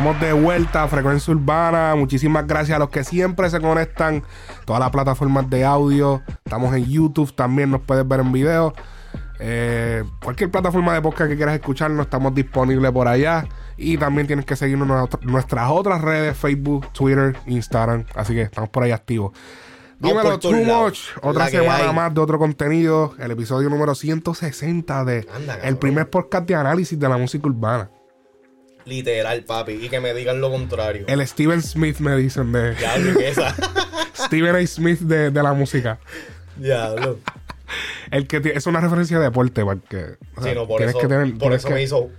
Estamos de vuelta a Frecuencia Urbana. Muchísimas gracias a los que siempre se conectan. Todas las plataformas de audio. Estamos en YouTube también, nos puedes ver en video. Eh, cualquier plataforma de podcast que quieras escucharnos, estamos disponibles por allá. Y también tienes que seguirnos en nuestras otras redes: Facebook, Twitter, Instagram. Así que estamos por ahí activos. Dímelo, Too Much. Otra semana más de otro contenido. El episodio número 160 de el primer podcast de análisis de la música urbana. Literal, papi. Y que me digan lo contrario. El Steven Smith me dicen de. Diablo, ¿qué esa? Steven A. Smith de, de la música. Diablo. El que es una referencia de deporte, porque. sí, no, por eso, que tener, por eso me hizo.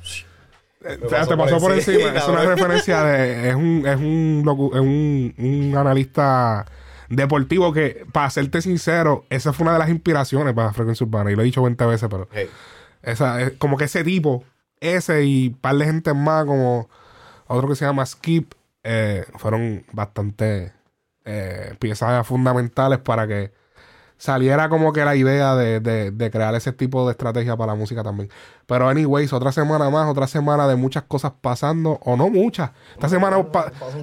Eh, te pasó por encima. es una referencia de. Es un, es un, es un, un analista deportivo que, para serte sincero, esa fue una de las inspiraciones para Frecuencia Urbana. Y lo he dicho 20 veces, pero. Esa, como que ese tipo ese y un par de gente más, como otro que se llama Skip, eh, fueron bastante eh, piezas fundamentales para que saliera como que la idea de, crear ese tipo de estrategia para la música también. Pero, anyways, otra semana más, otra semana de muchas cosas pasando, o no muchas. Esta semana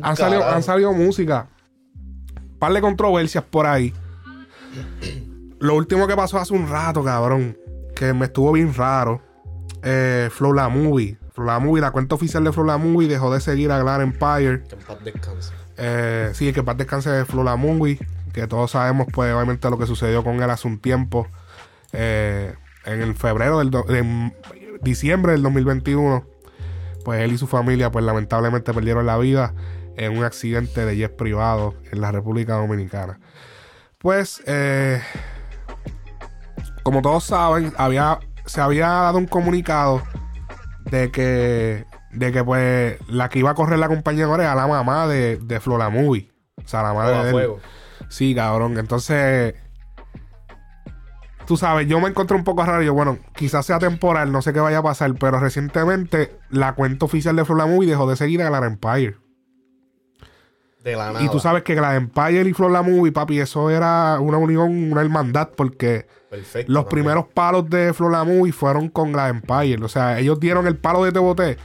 han, salido, han salido música, un par de controversias por ahí. Lo último que pasó hace un rato, cabrón, que me estuvo bien raro eh, Flow La Movie. Flow La Movie, la cuenta oficial de Flow La Movie dejó de seguir a Glar Empire. Que en paz descanse. Eh, sí, que en paz descanse de Flow La Movie. Que todos sabemos, pues, obviamente, lo que sucedió con él hace un tiempo. Eh, en el febrero del de diciembre del 2021. Pues él y su familia, pues, lamentablemente perdieron la vida en un accidente de jet privado en la República Dominicana. Pues, eh, como todos saben, había se había dado un comunicado de que, de que pues la que iba a correr la compañía ahora era la mamá de, de Flora Movie. O sea, la madre de él. Sí, cabrón. Entonces, tú sabes, yo me encontré un poco raro. Yo, bueno, quizás sea temporal, no sé qué vaya a pasar, pero recientemente la cuenta oficial de Flora Movie dejó de seguir a la Empire. De la nada. Y tú sabes que la Empire y Flora Movie, papi, eso era una unión, una hermandad, porque los primeros palos de Flor Movie fueron con la Empire. O sea, ellos dieron el palo de Teboté.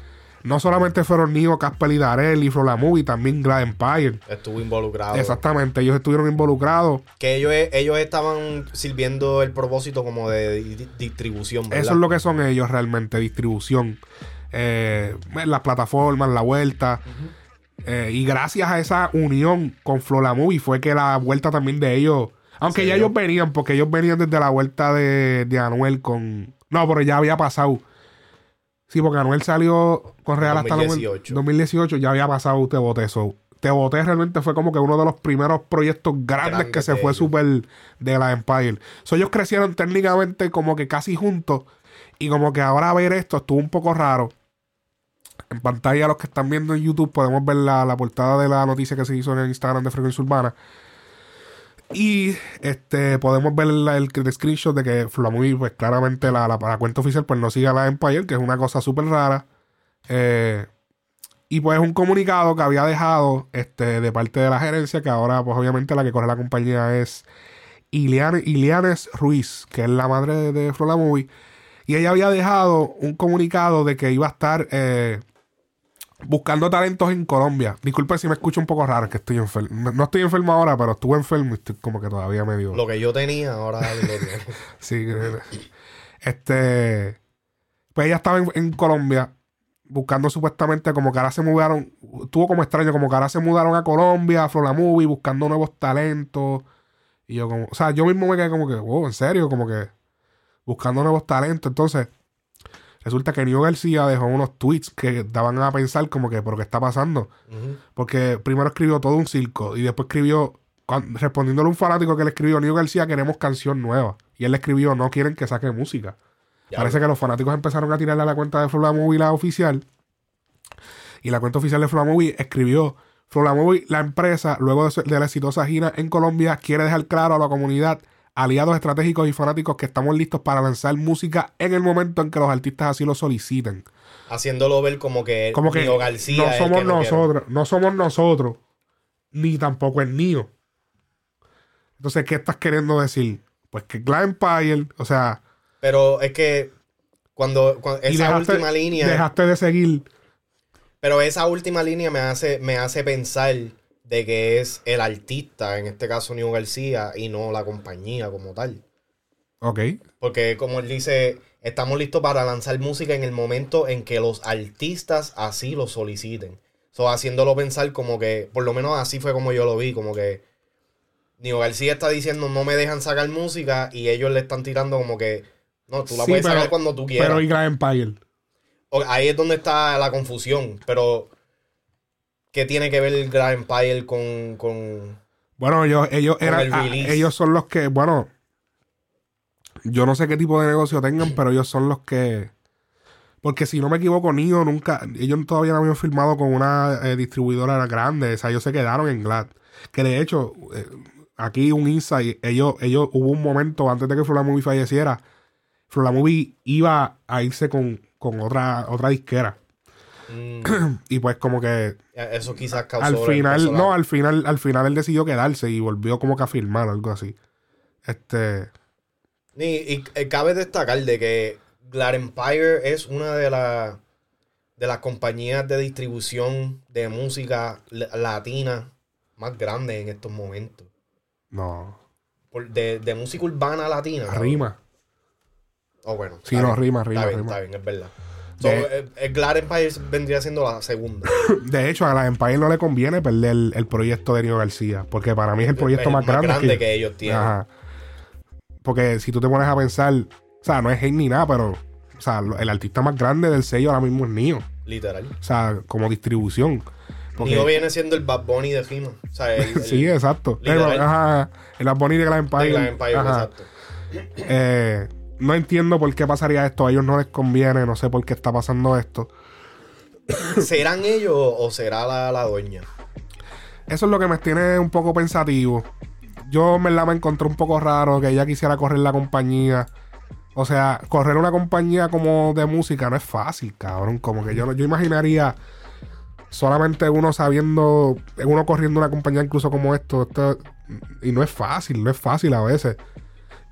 No solamente fueron Nigo, Casper y Darell y Flor Movie, también la Empire. Estuvo involucrado. Exactamente, ellos estuvieron involucrados. Que ellos, ellos estaban sirviendo el propósito como de distribución. ¿verdad? Eso es lo que son ellos realmente, distribución. Eh, las plataformas, la vuelta. Eh, y gracias a esa unión con Flor Movie fue que la vuelta también de ellos aunque ya ellos venían, porque ellos venían desde la vuelta de, Anuel con. No, pero ya había pasado. Sí, porque Anuel salió con Real hasta 2018. 2018, ya había pasado Te Boté. So, Te Boté realmente fue como que uno de los primeros proyectos grandes que se fue súper de la Empire. So, ellos crecieron técnicamente como que casi juntos. Y como que ahora ver esto estuvo un poco raro. En pantalla, los que están viendo en YouTube, podemos ver la, la portada de la noticia que se hizo en el Instagram de Frecuencia Urbana. Y este podemos ver el, screenshot de que Flamovie, pues claramente la, la, cuenta oficial, pues no sigue a la Empire, que es una cosa súper rara. Eh, y pues un comunicado que había dejado este, de parte de la gerencia, que ahora, pues obviamente la que corre la compañía es Ilianes Ruiz, que es la madre de, de Y ella había dejado un comunicado de que iba a estar eh, buscando talentos en Colombia. Disculpe si me escucho un poco raro, que estoy enfermo. No, estoy enfermo ahora, pero estuve enfermo y estoy como que todavía medio. Lo que yo tenía, ahora lo sí, este. Pues ella estaba en, Colombia buscando supuestamente como que ahora se mudaron. Tuvo como extraño, como que ahora se mudaron a Colombia, a Flora Movie, buscando nuevos talentos. Y yo como. O sea, yo mismo me quedé como que, wow, en serio, como que. Buscando nuevos talentos. Entonces Resulta que Nio García dejó unos tweets que daban a pensar como que, ¿pero qué está pasando? Porque primero escribió todo un circo y después escribió, respondiéndole a un fanático que le escribió, Nio García, queremos canción nueva. Y él le escribió, no quieren que saque música. Parece que los fanáticos empezaron a tirarle a la cuenta de Movie la oficial. Y la cuenta oficial de Movie escribió, Flora Movie, la empresa, luego de, de la exitosa gira en Colombia, quiere dejar claro a la comunidad aliados estratégicos y fanáticos que estamos listos para lanzar música en el momento en que los artistas así lo soliciten. Haciéndolo ver como que, como que García no somos nosotros, no somos nosotros, ni tampoco el Nio. Entonces, ¿qué estás queriendo decir? Pues que Clan Empire, o sea. Pero es que cuando, esa última línea. Dejaste de seguir Pero esa última línea me hace, me hace pensar de que es el artista, en este caso Neo García, y no la compañía como tal. Ok. Porque como él dice, estamos listos para lanzar música en el momento en que los artistas así lo soliciten. So, haciéndolo pensar como que, por lo menos así fue como yo lo vi, como que Nio García está diciendo no me dejan sacar música y ellos le están tirando como que, no, tú la Sí, puedes pero- sacar cuando tú quieras. Pero y Grand Empire. Ahí es donde está la confusión, pero ¿qué tiene que ver el Grand Empire con... con... Bueno, ellos, ellos Con eran. el ah, ellos son los que. Bueno. Yo no sé qué tipo de negocio tengan, pero ellos son los que. Porque si no me equivoco, Nio nunca. Ellos todavía no habían firmado con una eh, distribuidora grande. O sea, ellos se quedaron en Glad. Que de hecho, eh, aquí un insight. Ellos, ellos, hubo un momento antes de que Flora Movie falleciera. Flora Movie iba a irse con, con otra, otra disquera. Mm, Y pues como que eso quizás causó... al final, no, al final, al final él decidió quedarse y volvió como que a firmar algo así. Este, Y, y, eh, cabe destacar de que Glad Empire es una de, las de las compañías de distribución de música latina más grandes en estos momentos. no, Por- de, de música urbana latina. rima. Oh, bueno. Sí, no, rima, rima, Está bien, rima. está bien, es verdad. So, De- eh, eh, Glad Empire vendría siendo la segunda. De hecho, a la Empire no le conviene perder el, el proyecto de Nio García, porque para mí es el proyecto Es más, grande, que, ellos tienen. Ajá. Porque si tú te pones a pensar, o sea, no es hate ni nada, pero o sea, el artista más grande del sello ahora mismo es Nio. Literal. O sea, como distribución. Porque, Nio viene siendo el Bad Bunny de Rima. O sea, el, el- sí, exacto. ajá, el Bad Bunny de la Empire. de Glad Empire, exacto. Eh, no entiendo por qué pasaría esto. A ellos no les conviene. No sé por qué está pasando esto. ¿Serán ellos o será la, la dueña? Eso es lo que me tiene un poco pensativo. Yo en verdad me encontré un poco raro que ella quisiera correr la compañía. O sea, correr una compañía como de música no es fácil, cabrón. Como que yo, yo imaginaría solamente uno sabiendo, uno corriendo una compañía incluso como esto, esto- y no es fácil, no es fácil a veces.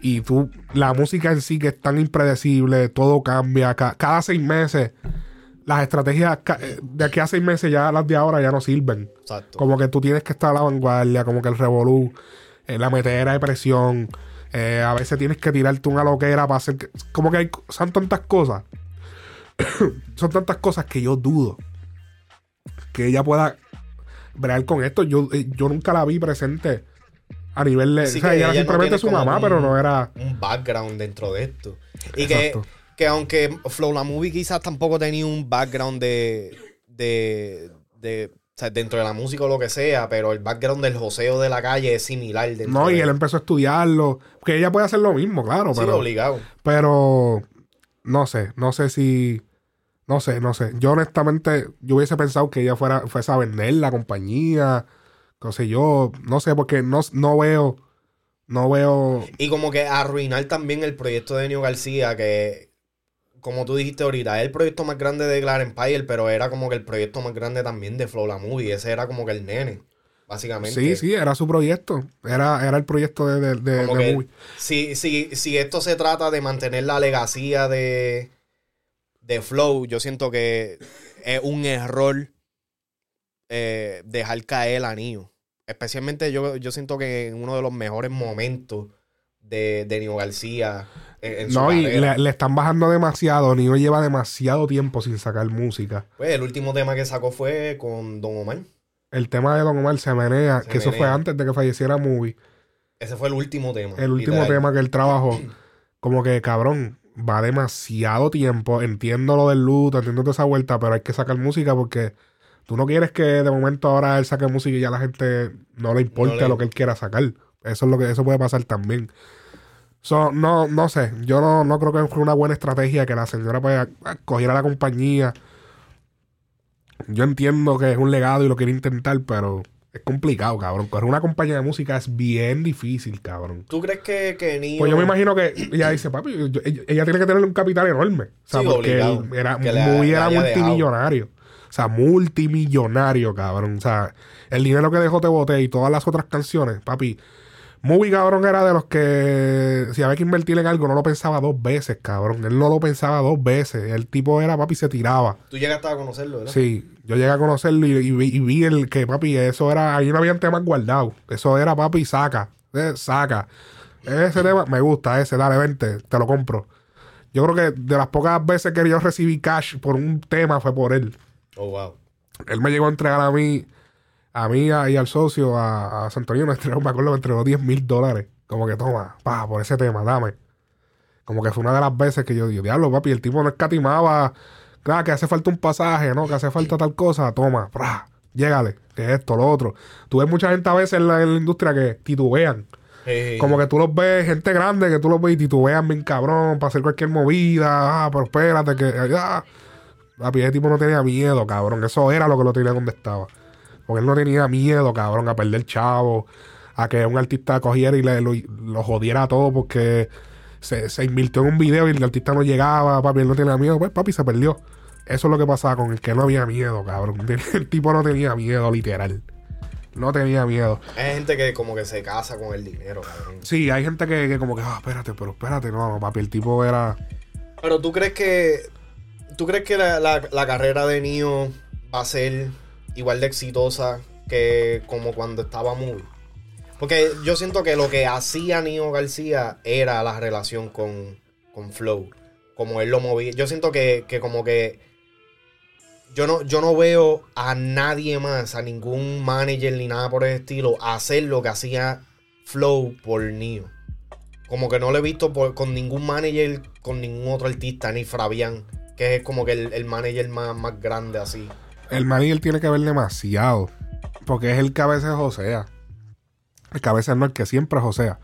Y tú, la música en sí que es tan impredecible, todo cambia, ca- cada seis meses, las estrategias eh, de aquí a seis meses ya las de ahora ya no sirven. Exacto. Como que tú tienes que estar a la vanguardia, como que el revolú, eh, la metedera de presión, eh, a veces tienes que tirarte una loquera para hacer que... Como que hay, son tantas cosas. son tantas cosas que yo dudo que ella pueda bregar con esto. Yo, yo nunca la vi presente a nivel de... O sea, ella era ella simplemente su mamá, un- pero no era... un background dentro de esto. Y que, Exacto. que aunque Flow la Movie quizás tampoco tenía un background de, de, de- o sea, dentro de la música o lo que sea, pero el background del joseo de la calle es similar No, y de él empezó a estudiarlo. Que ella puede hacer lo mismo, claro, Sí, pero... obligado. Pero no sé, no sé si. No sé, no sé. Yo honestamente, yo hubiese pensado que ella fuera, fuese a vender la compañía. No sé, yo, no sé, porque no, no veo. No veo. Y como que arruinar también el proyecto de Neo García, que como tú dijiste ahorita, es el proyecto más grande de Glad Empire, pero era como que el proyecto más grande también de Flow la Movie. Ese era como que el nene, básicamente. Sí, sí, era su proyecto. Era, era el proyecto de, de, de- Como de que movie. si, si, si esto se trata de mantener la legacía de, de Flow, yo siento que es un error eh, dejar caer el anillo. Especialmente yo, yo siento que en uno de los mejores momentos de, de Nio García en, No, y le, le están bajando demasiado. Nio lleva demasiado tiempo sin sacar música. Pues el último tema que sacó fue con Don Omar. El tema de Don Omar se menea, Se que eso fue antes de que falleciera Movie. Ese fue el último tema. el último literal. tema que él trabajó, como que cabrón, va demasiado tiempo. Entiendo lo del luto, entiendo toda esa vuelta, pero hay que sacar música porque tú no quieres que de momento ahora él saque música y ya la gente no le importe No le- lo que él quiera sacar. Eso es lo que eso puede pasar también. So, no, no sé, yo no, no creo que fue una buena estrategia que la señora pues, cogiera la compañía. Yo entiendo que es un legado y lo quiere intentar, pero es complicado, cabrón. Coger una compañía de música es bien difícil, cabrón. ¿Tú crees que, que Nio... Pues yo me imagino que ella dice, papi, yo- ella, ella tiene que tener un capital enorme. O sea, Sí, porque obligado. él era, Que muy era dejado. O sea, multimillonario, cabrón. O sea, el dinero que dejó Te Boté y todas las otras canciones, papi, Movie, cabrón, era de los que si había que invertir en algo, no lo pensaba dos veces, cabrón. Él no lo pensaba dos veces. El tipo era, papi, se tiraba. Tú llegaste a conocerlo, ¿verdad? Sí, yo llegué a conocerlo y, y vi- y vi el que, papi, eso era, ahí no habían temas guardados. Eso era, papi, saca, eh, saca. Ese tema me gusta, ese, dale, vente, te lo compro. Yo creo que de las pocas veces que yo recibí cash por un tema fue por él. Oh, wow. Él me llegó a entregar a mí, a mí a- y al socio, a, a Santorini, me entregó, me acuerdo, me entregó 10 mil dólares. Como que toma, pa, por ese tema, dame. Como que fue una de las veces que yo digo, diablo, papi, el tipo no escatimaba. Claro, que hace falta un pasaje, ¿no? Que hace falta tal cosa, toma, pra, llégale, que esto, lo otro. Tú ves mucha gente a veces en la, en la industria que titubean. Eh, Como que tú los ves, gente grande que tú los ves y titubean bien cabrón para hacer cualquier movida. Ah, pero espérate que. Ah. Papi, ese tipo no tenía miedo, cabrón. Eso era lo que lo tenía donde estaba. Porque él no tenía miedo, cabrón, a perder chavo. A que un artista cogiera y le, lo, lo jodiera todo porque se, se invirtió en un video y el artista no llegaba. Papi, él no tenía miedo. Pues, papi, se perdió. Eso es lo que pasaba con el que no había miedo, cabrón. El tipo no tenía miedo, literal. No tenía miedo. Hay gente que como que se casa con el dinero, cabrón. Sí, hay gente que, que como que, ah, espérate, pero espérate, no, no, papi, el tipo era... Pero tú crees que. ¿Tú crees que la, la- carrera de Nio va a ser igual de exitosa que como cuando estaba Movie? Porque yo siento que lo que hacía Nio García era la relación con, con Flow. Como él lo movía. Yo siento que, que como que. Yo no, yo no veo a nadie más, a ningún manager ni nada por el estilo, hacer lo que hacía Flow por Nio. Como que no lo he visto por- con ningún manager, con ningún otro artista, ni Fabián, que es como que el, el manager más, más grande así. El manager tiene que ver demasiado, porque es el que a veces josea. El que a veces no, el que siempre josea.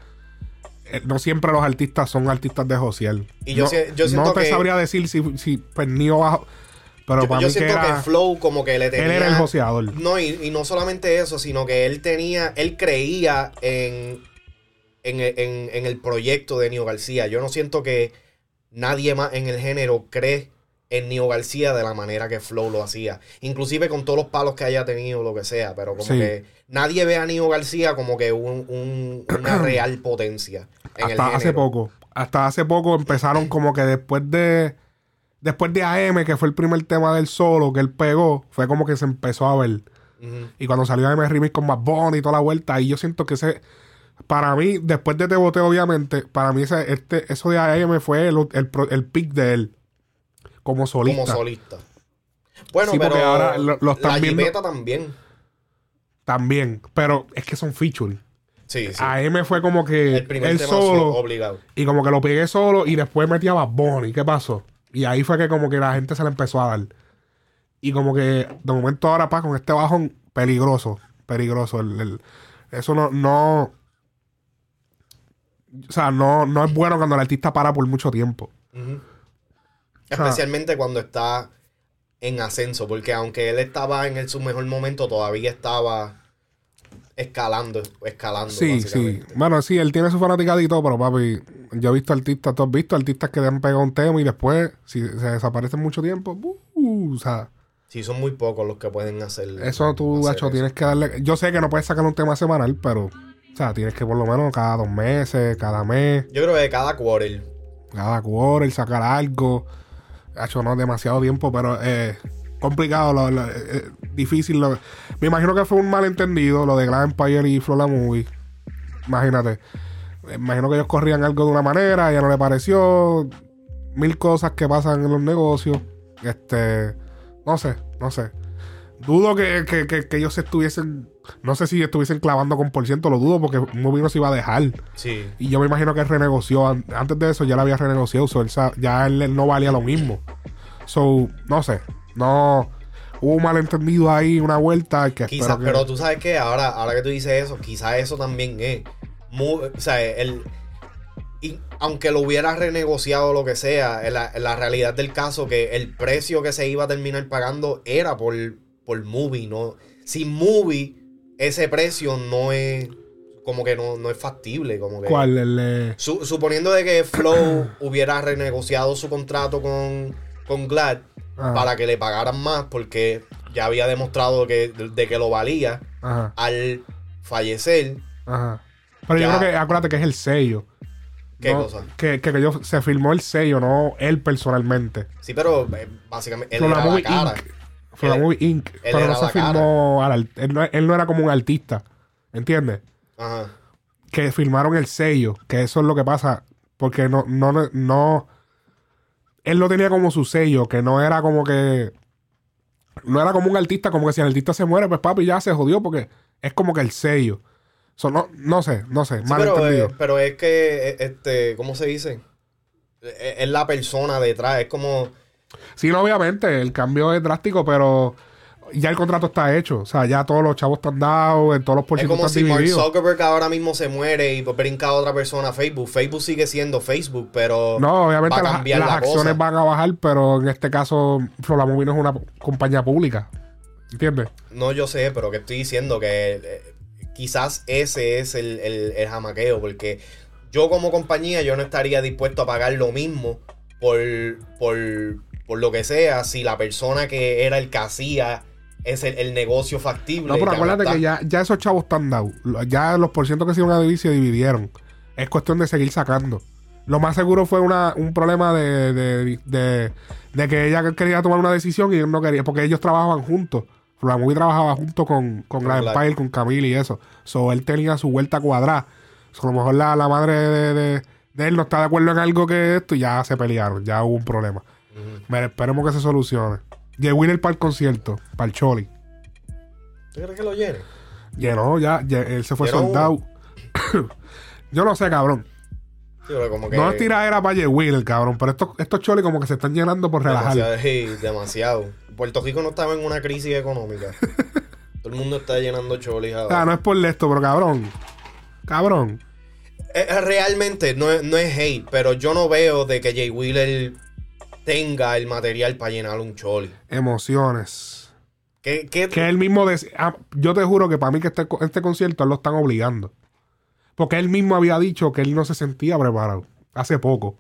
Eh, No siempre los artistas son artistas de josear. Y yo no, yo siento no te que- sabría decir si, si pues, Nio bajo, pero Yo, para yo mí que siento que, era... Flow como que le tenía... él era el joseador. No, y, y no solamente eso, sino que él tenía, él creía en, en, en- en el proyecto de Nio García. Yo no siento que nadie más en el género cree en Nio García de la manera que Flow lo hacía. Inclusive con todos los palos que haya tenido, lo que sea. Pero como Sí. que nadie ve a Nio García como que un- un- una real potencia en hasta hace poco. Hasta hace poco empezaron como que después de. Después de AM, que fue el primer tema del solo que él pegó, fue como que se empezó a ver. Y cuando salió AM Remix con Bad Bunny y toda la vuelta, y yo siento que ese. Para mí, después de Te Boté, obviamente, para mí ese, este, eso de AM fue el, el, el pick de él. Como solista. Como solista. Bueno, Sí, pero porque ahora lo- lo están la viendo- también. También. Pero es que son featuring. Sí, sí. AM fue como que el primer él tema solo. obligado. Y como que lo pegué solo y después metí a Bad Bunny. ¿Qué pasó? Y ahí fue que como que la gente se le empezó a dar. Y como que de momento ahora, pa, con este bajón, peligroso. Peligroso. El- el- eso no, no. O sea, no, no es bueno cuando el artista para por mucho tiempo. Ujú. Especialmente cuando está en ascenso, porque aunque él estaba en el, su mejor momento, todavía estaba escalando, escalando. Sí, sí. Bueno, sí, él tiene su fanaticada y todo, pero papi, yo he visto artistas, tú has visto artistas que le han pegado un tema y después, si se desaparecen mucho tiempo, uh, o sea, Sí, son muy pocos los que pueden hacer. Eso tú, eso. tienes que darle. Yo sé que no puedes sacar un tema semanal, pero. O sea, tienes que por lo menos cada dos meses, cada mes, Yo creo que cada quarter. cada quarter, sacar algo. Hacho, no demasiado tiempo, pero eh, complicado, lo- lo- eh, difícil. lo- me imagino que fue un malentendido lo de Glad Empire y Flow la Movie. Imagínate. Me imagino que ellos corrían algo de una manera, ya no le pareció. Mil cosas que pasan en los negocios. Este. No sé, no sé. Dudo que ellos estuviesen. No sé si estuviesen clavando con por ciento, lo dudo porque Movie no se iba a dejar. Sí. Y yo me imagino que él renegoció. An- Antes de eso ya la había renegociado. so él ya él, no valía lo mismo. So, no sé. No. Hubo un malentendido ahí, una vuelta. Que Quizás, que- pero tú sabes que ahora, ahora que tú dices eso, quizás eso también es. o sea, el, y aunque lo hubiera renegociado lo que sea, la, la realidad del caso, que el precio que se iba a terminar pagando era por, por movie, ¿no? Sin movie, ese precio no es. Como que no, no es factible. Como que, ¿Cuál? El, Su- suponiendo de que Flow hubiera renegociado su contrato con, con Glad Ajá. para que le pagaran más porque ya había demostrado que, de, que lo valía Ajá, al fallecer, ajá. Pero yo creo que, acuérdate que es el sello. ¿Qué No, cosa? Que, que, que yo, se firmó el sello, no él personalmente. Sí, pero eh, básicamente él era la cara. Inc. From la Movie Inc. él Pero no se al art- él, no, él no era como un artista. ¿Entiendes? Ajá. Que firmaron el sello. Que eso es lo que pasa. Porque no, no, no. Él no tenía como su sello. Que no era como que. No era como un artista. Como que si el artista se muere, pues papi ya se jodió. Porque es como que el sello. So, no, no sé, no sé. Sí, mal pero, entendido. eh, pero es que, eh, este, ¿cómo se dice? Eh, Es la persona detrás, es como... Sí, no, obviamente, el cambio es drástico, pero ya el contrato está hecho. O sea, ya todos los chavos están dados, en todos los Es porcientos como si Mark divididos. Zuckerberg ahora mismo se muere y brinca a otra persona a Facebook. Facebook sigue siendo Facebook, pero No, obviamente va a las, las la acciones cosa. van a bajar, pero en este caso no es una compañía pública. ¿Entiendes? No, yo sé, pero que estoy diciendo que eh, quizás ese es el, el- el jamaqueo, porque yo como compañía yo no estaría dispuesto a pagar lo mismo por, por, por lo que sea si la persona que era el que hacía es el, el negocio factible. No, pero acuérdate que ya, ya esos chavos están dados. Ya los porcientos que se iban a dividir se dividieron. Es cuestión de seguir sacando. Lo más seguro fue una, un problema de, de, de- de que ella quería tomar una decisión y él no quería, porque ellos trabajaban juntos. Flolamovie trabajaba junto con, con la Black. Empire, con Camille y eso. So, él tenía su vuelta cuadrada. So, a lo mejor la, la madre de, de- de él no está de acuerdo en algo que esto y ya se pelearon. Ya hubo un problema. Mira, esperemos que se solucione. Jay Wheeler para el concierto, para el Choli. ¿Tú crees que lo llene? Llenó, ya, ya, él se fue soldado. Yo no sé, cabrón. Sí, pero como que No es tiradera para Jay Wheeler, cabrón. Pero estos, estos cholis como que se están llenando por relajar. demasiado. Puerto Rico no estaba en una crisis económica. Todo el mundo está llenando cholis O ahora. sea, no es por esto, pero cabrón. Cabrón. Eh, realmente no es, no es hate, pero yo no veo de que Jay Wheeler tenga el material para llenar un choli. Emociones. ¿Qué, qué- Que él mismo dec- ah, yo te juro que para mí que este, este concierto él lo están obligando. Porque él mismo había dicho que él no se sentía preparado. Hace poco.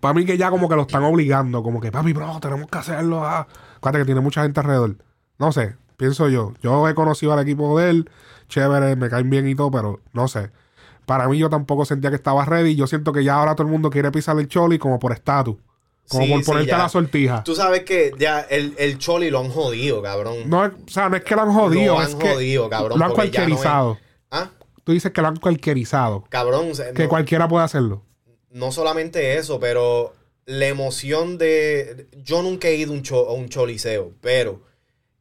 Para mí que ya como que lo están obligando. Como que, papi, bro, tenemos que hacerlo. Ah. Acuérdate que tiene mucha gente alrededor. No sé, pienso yo. Yo he conocido al equipo de él. Chévere, me caen bien y todo, pero no sé. Para mí yo tampoco sentía que estaba ready. Yo siento que ya ahora todo el mundo quiere pisar el choli como por estatus. Como Sí, por sí, ponerte ya. la sortija. Tú sabes que ya el, el choli lo han jodido, cabrón. No, es- o sea, no es que lo han jodido, Lo es han que jodido, cabrón, lo han no es- cualquierizado. Ah, Tú dices que lo han cualquierizado. cabrón. Que no, cualquiera puede hacerlo. no solamente eso, pero la emoción de... Yo nunca he ido a un, cho- a un choliseo, pero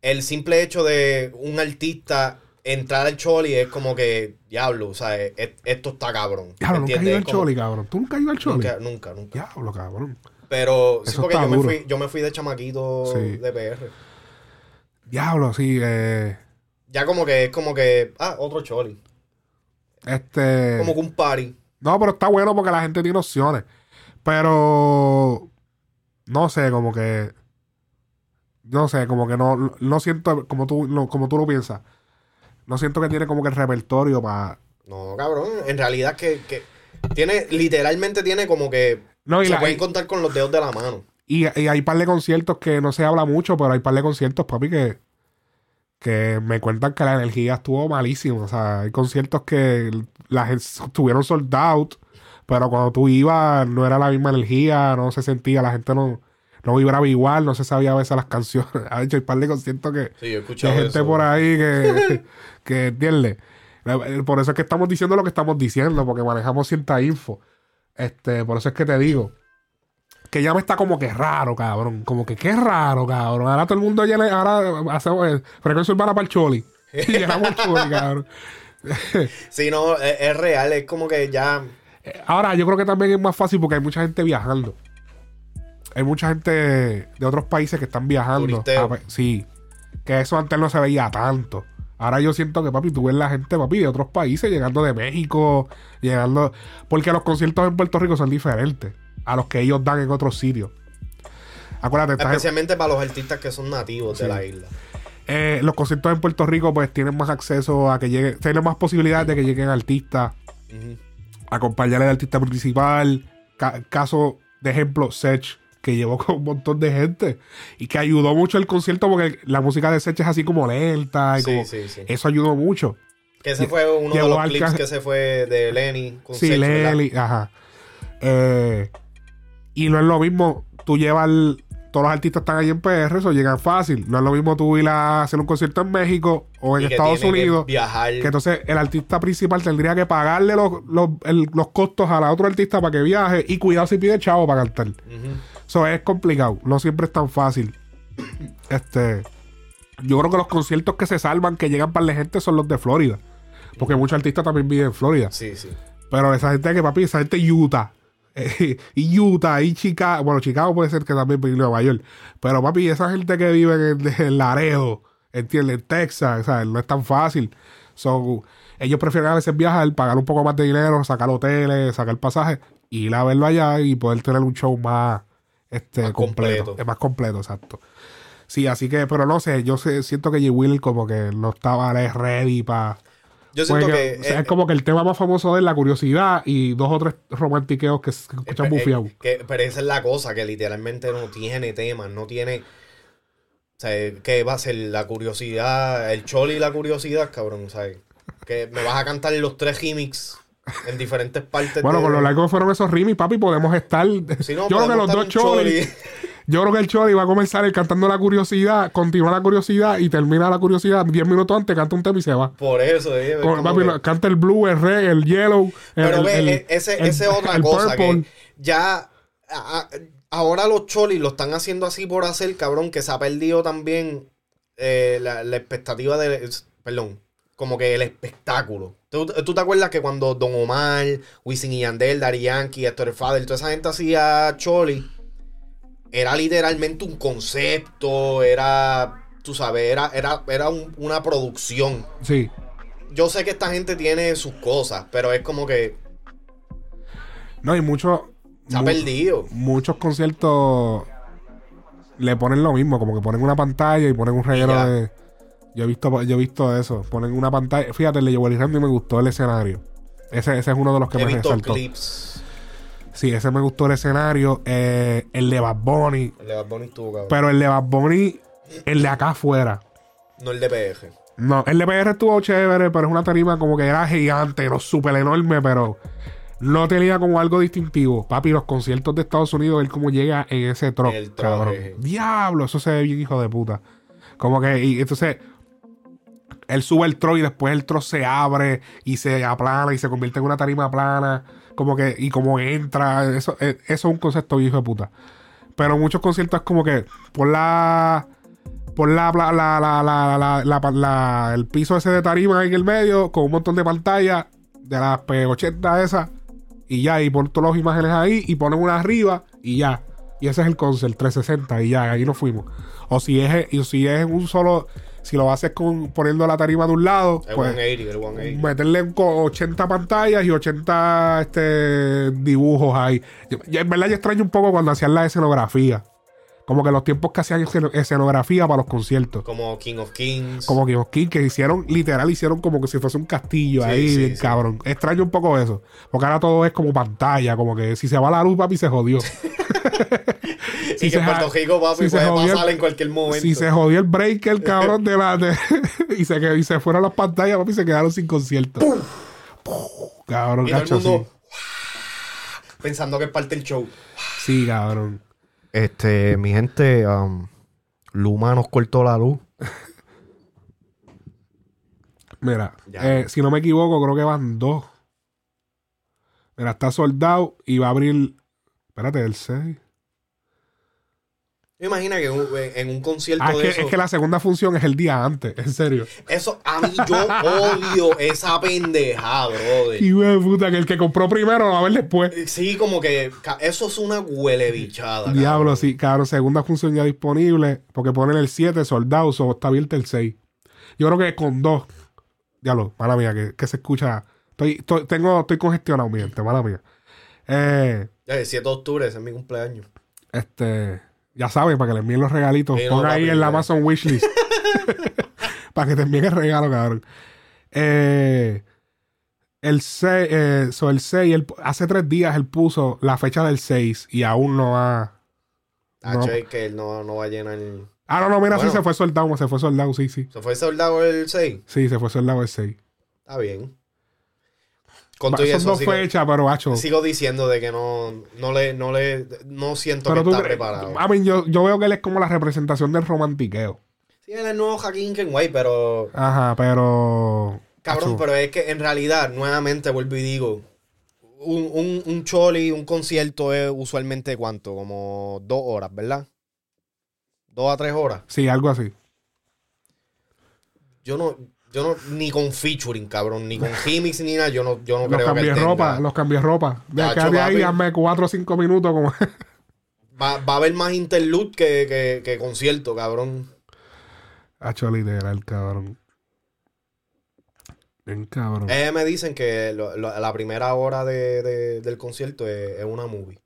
el simple hecho de un artista entrar al choli es como que, diablo, o sea, e- e- esto está cabrón. Diablo, nunca ido al como- choli, cabrón. Tú nunca has ido al choli. Nunca, nunca, nunca. Diablo, cabrón. Pero sí, Eso porque está yo me, duro. fui, yo me fui de chamaquito Sí. de PR. Diablo, sí. Eh, Ya como que es como que, ah, otro choli. este. Como que un party. No, pero está bueno porque la gente tiene opciones. Pero. No sé, como que. No sé, como que no, no siento como tú, no- como tú lo piensas. No siento que tiene como que el repertorio para. No, cabrón. En realidad que, que tiene, literalmente tiene como que No, y, se la- pueden contar con los dedos de la mano. y, y hay par de conciertos que no se habla mucho, pero hay par de conciertos, papi, que, que me cuentan que la energía estuvo malísima. O sea, hay conciertos que la gente estuvieron sold out, pero cuando tú ibas no era la misma energía, no se sentía, la gente no, no vibraba igual, no se sabía a veces las canciones. Ha hecho hay par de conciertos que, Sí, he escuchado gente eso. por ahí que, que entiende. Eh, Por eso es que estamos diciendo lo que estamos diciendo, porque manejamos cierta info. Este, por eso es que te digo. Que ya me está como que raro, cabrón. Como que qué raro, cabrón. Ahora todo el mundo llena, ahora hacemos eh, frecuencia urbana para el choli. Y llenamos el choli, cabrón. Sí, no, es, es real. Es como que ya... Ahora, yo creo que también es más fácil porque hay mucha gente viajando. Hay mucha gente de otros países que están viajando. Turisteo. A pe- sí. Que eso antes no se veía tanto. Ahora yo siento que, papi, tú ves la gente, papi, de otros países llegando de México, llegando... Porque los conciertos en Puerto Rico son diferentes a los que ellos dan en otros sitios. Acuérdate, en- Especialmente para los artistas que son nativos de la isla. eh, los conciertos en Puerto Rico pues tienen más acceso a que lleguen, tienen más posibilidades de que lleguen artistas, Ujú. acompañarle al artista principal. Ca- caso de ejemplo, Sech, que llevó con un montón de gente y que ayudó mucho el concierto porque la música de Sech es así como lenta y Sí, como- sí, sí. eso ayudó mucho. Que ese fue uno de los al clips que se fue de Lenny con Sí. Lely, ajá. Eh, y no es lo mismo tú llevar. Todos los artistas están ahí en PR, eso llegan fácil. No es lo mismo tú ir a hacer un concierto en México o en Estados tiene que Unidos. viajar. Que entonces el artista principal tendría que pagarle los, los, el- los costos a la otro artista para que viaje y cuidado si pide chavo para cantar. Ujú. Eso es complicado, no siempre es tan fácil. Este, yo creo que los conciertos que se salvan, que llegan para la gente, son los de Florida. Porque muchos artistas también viven en Florida. Sí, sí. Pero esa gente que, papi, esa gente Utah. eh, y Utah, y Chicago. Bueno, Chicago puede ser que también vive en Nueva York. Pero, papi, esa gente que vive en, en Laredo, ¿entiendes? En Texas, ¿sabes? No es tan fácil. So, ellos prefieren a veces viajar, pagar un poco más de dinero, sacar hoteles, sacar pasajes, ir a verlo allá y poder tener un show más, este, Más completo. completo. Es más completo, exacto. Sí, así que, pero no sé, yo sé- siento que J. Will como que no estaba ready para... Yo siento Porque, que. o sea, eh, es como que el tema más famoso de él, la curiosidad y dos o tres romantiqueos que se escuchan bufiados. pero esa es la cosa, que literalmente no tiene temas, no tiene. O sea, ¿qué va a ser? La curiosidad, el choli y la curiosidad, cabrón, ¿sabes? Que me vas a cantar los tres gimmicks en diferentes partes. Bueno, de- con lo largo que fueron esos rimis, papi, podemos estar. Si no, yo creo que los dos cholis. Yo creo que el choli va a comenzar el cantando la curiosidad, continúa la curiosidad y termina la curiosidad. Diez minutos antes canta un tema y se va. Por eso, eh, Con- papi, que- canta el blue, el red, el yellow. el- Pero ve, el- eh, ese, otra cosa purple. que ya a- ahora los cholis lo están haciendo así por hacer, cabrón, que se ha perdido también eh, la, la expectativa de, perdón, como que el espectáculo. ¿Tú, tú te acuerdas que cuando Don Omar, Wisin y Yandel, Daddy Yankee, Héctor el Father, toda esa gente hacía choli, era literalmente un concepto, era, tú sabes, era, era, era un- una producción. Sí. Yo sé que esta gente tiene sus cosas, pero es como que No, y muchos. se ha mu- perdido. Muchos conciertos le ponen lo mismo, como que ponen una pantalla y ponen un ya. de. Yo he visto, yo he visto eso. Ponen una pantalla. Fíjate, el de Joel y Randy me gustó el escenario. Ese, ese es uno de los que He me visto resaltó. clips. Sí, ese me gustó el escenario. Eh, el de Bad Bunny. El de Bad Bunny estuvo cabrón. Pero el de Bad Bunny, el de acá afuera. No el de PF. No, el de PR estuvo chévere, pero es una tarima como que era gigante, no súper enorme, pero no tenía como algo distintivo. Papi, los conciertos de Estados Unidos, él como llega en ese truck, El cabrón. Diablo, eso se ve bien hijo de puta. Como que, y entonces, él sube el truck y después el truck se abre y se aplana y se convierte en una tarima plana. Como que, y como entra, eso, eh, eso es un concepto hijo de puta. Pero muchos conciertos es como que por la por la, la, la, la, la, la- el piso ese de tarima en el medio con un montón de pantallas de las P80 esas y ya y pon todas las imágenes ahí y ponen una arriba y ya y ese es el concert 360 y ya ahí nos fuimos o si es y si es en un solo si lo haces con poniendo la tarima de un lado El pues 180, el 180. meterle un co- 80 pantallas y 80 este, dibujos ahí. Yo- en verdad yo extraño un poco cuando hacían la escenografía. Como que los tiempos que hacían esceno- escenografía para los conciertos. Como King of Kings. Como King, que hicieron, literal, hicieron como que si fuese un castillo Sí, ahí, sí, bien sí. cabrón. Extraño un poco eso. Porque ahora todo es como pantalla, como que si se va la luz, papi, se jodió. y si que en se Puerto Rico, si puede pasar en cualquier momento. si se jodió el breaker, cabrón, de la. de- y, se, y se fueron las pantallas, papi, se quedaron sin concierto. Cabrón, y todo el gacho, mundo sí. pensando que es parte del show. Sí, cabrón. Este, mi gente, um, Luma nos cortó la luz. Mira, eh, si no me equivoco, creo que van dos. Mira, está soldado y va a abrir. Espérate, el 6. Me imagina que un- en un concierto Ah, es de que, es que la segunda función es el día antes, en serio. Eso, a mí yo odio esa pendejada, brother. Y güey, puta, que el que compró primero lo va a ver después. Sí, como que eso es una huele bichada. Diablo, cabrón. sí, cabrón, segunda función ya disponible. Porque ponen el 7 soldado, o está abierto el 6. Yo creo que con dos. Diablo, mala mía, que, que se escucha. Estoy, estoy, tengo, estoy congestionado, mi gente, mala mía. Eh, El 7 de octubre, ese es mi cumpleaños. Este, ya saben, para que le envíen los regalitos. Sí, no, ahí en la. Amazon Wishlist. para que te envíen el regalo, cabrón. Eh, el 6, eh, so el 6, él- hace tres días él puso la fecha del 6 y aún no ha. Ah, No. che, que él no, no va a llenar. Ah, no, no, mira, Bueno. sí se fue soldado, se fue soldado, sí, sí. ¿Se fue soldado el 6? Sí, se fue soldado el 6. Está bien. Con todo Son eso, dos sigo, fechas, pero hacho. sigo diciendo de que no, no le, no le, no siento Pero que tú, está preparado. a mí, yo, yo veo que él es como la representación del romantiqueo. Sí, él es el nuevo Joaquín Kenway, pero Ajá, pero. Cabrón, pero es que en realidad, nuevamente vuelvo y digo, un, un, un choli, un concierto es usualmente cuánto, como dos horas, ¿verdad? Dos a tres horas. Sí, algo así. Yo no, yo no, ni con featuring, cabrón, ni con gimmicks ni nada, yo no, yo no Los creo que él cambié ropa, tenga- los cambié ropa. De Tacho, quédate ahí, papi. hazme cuatro o cinco minutos como. Va, va a haber más interlude que, que, que concierto, cabrón. Hacho literal, cabrón. Bien cabrón. Eh, me dicen que lo- lo- la primera hora de, de- del concierto es, es una movie.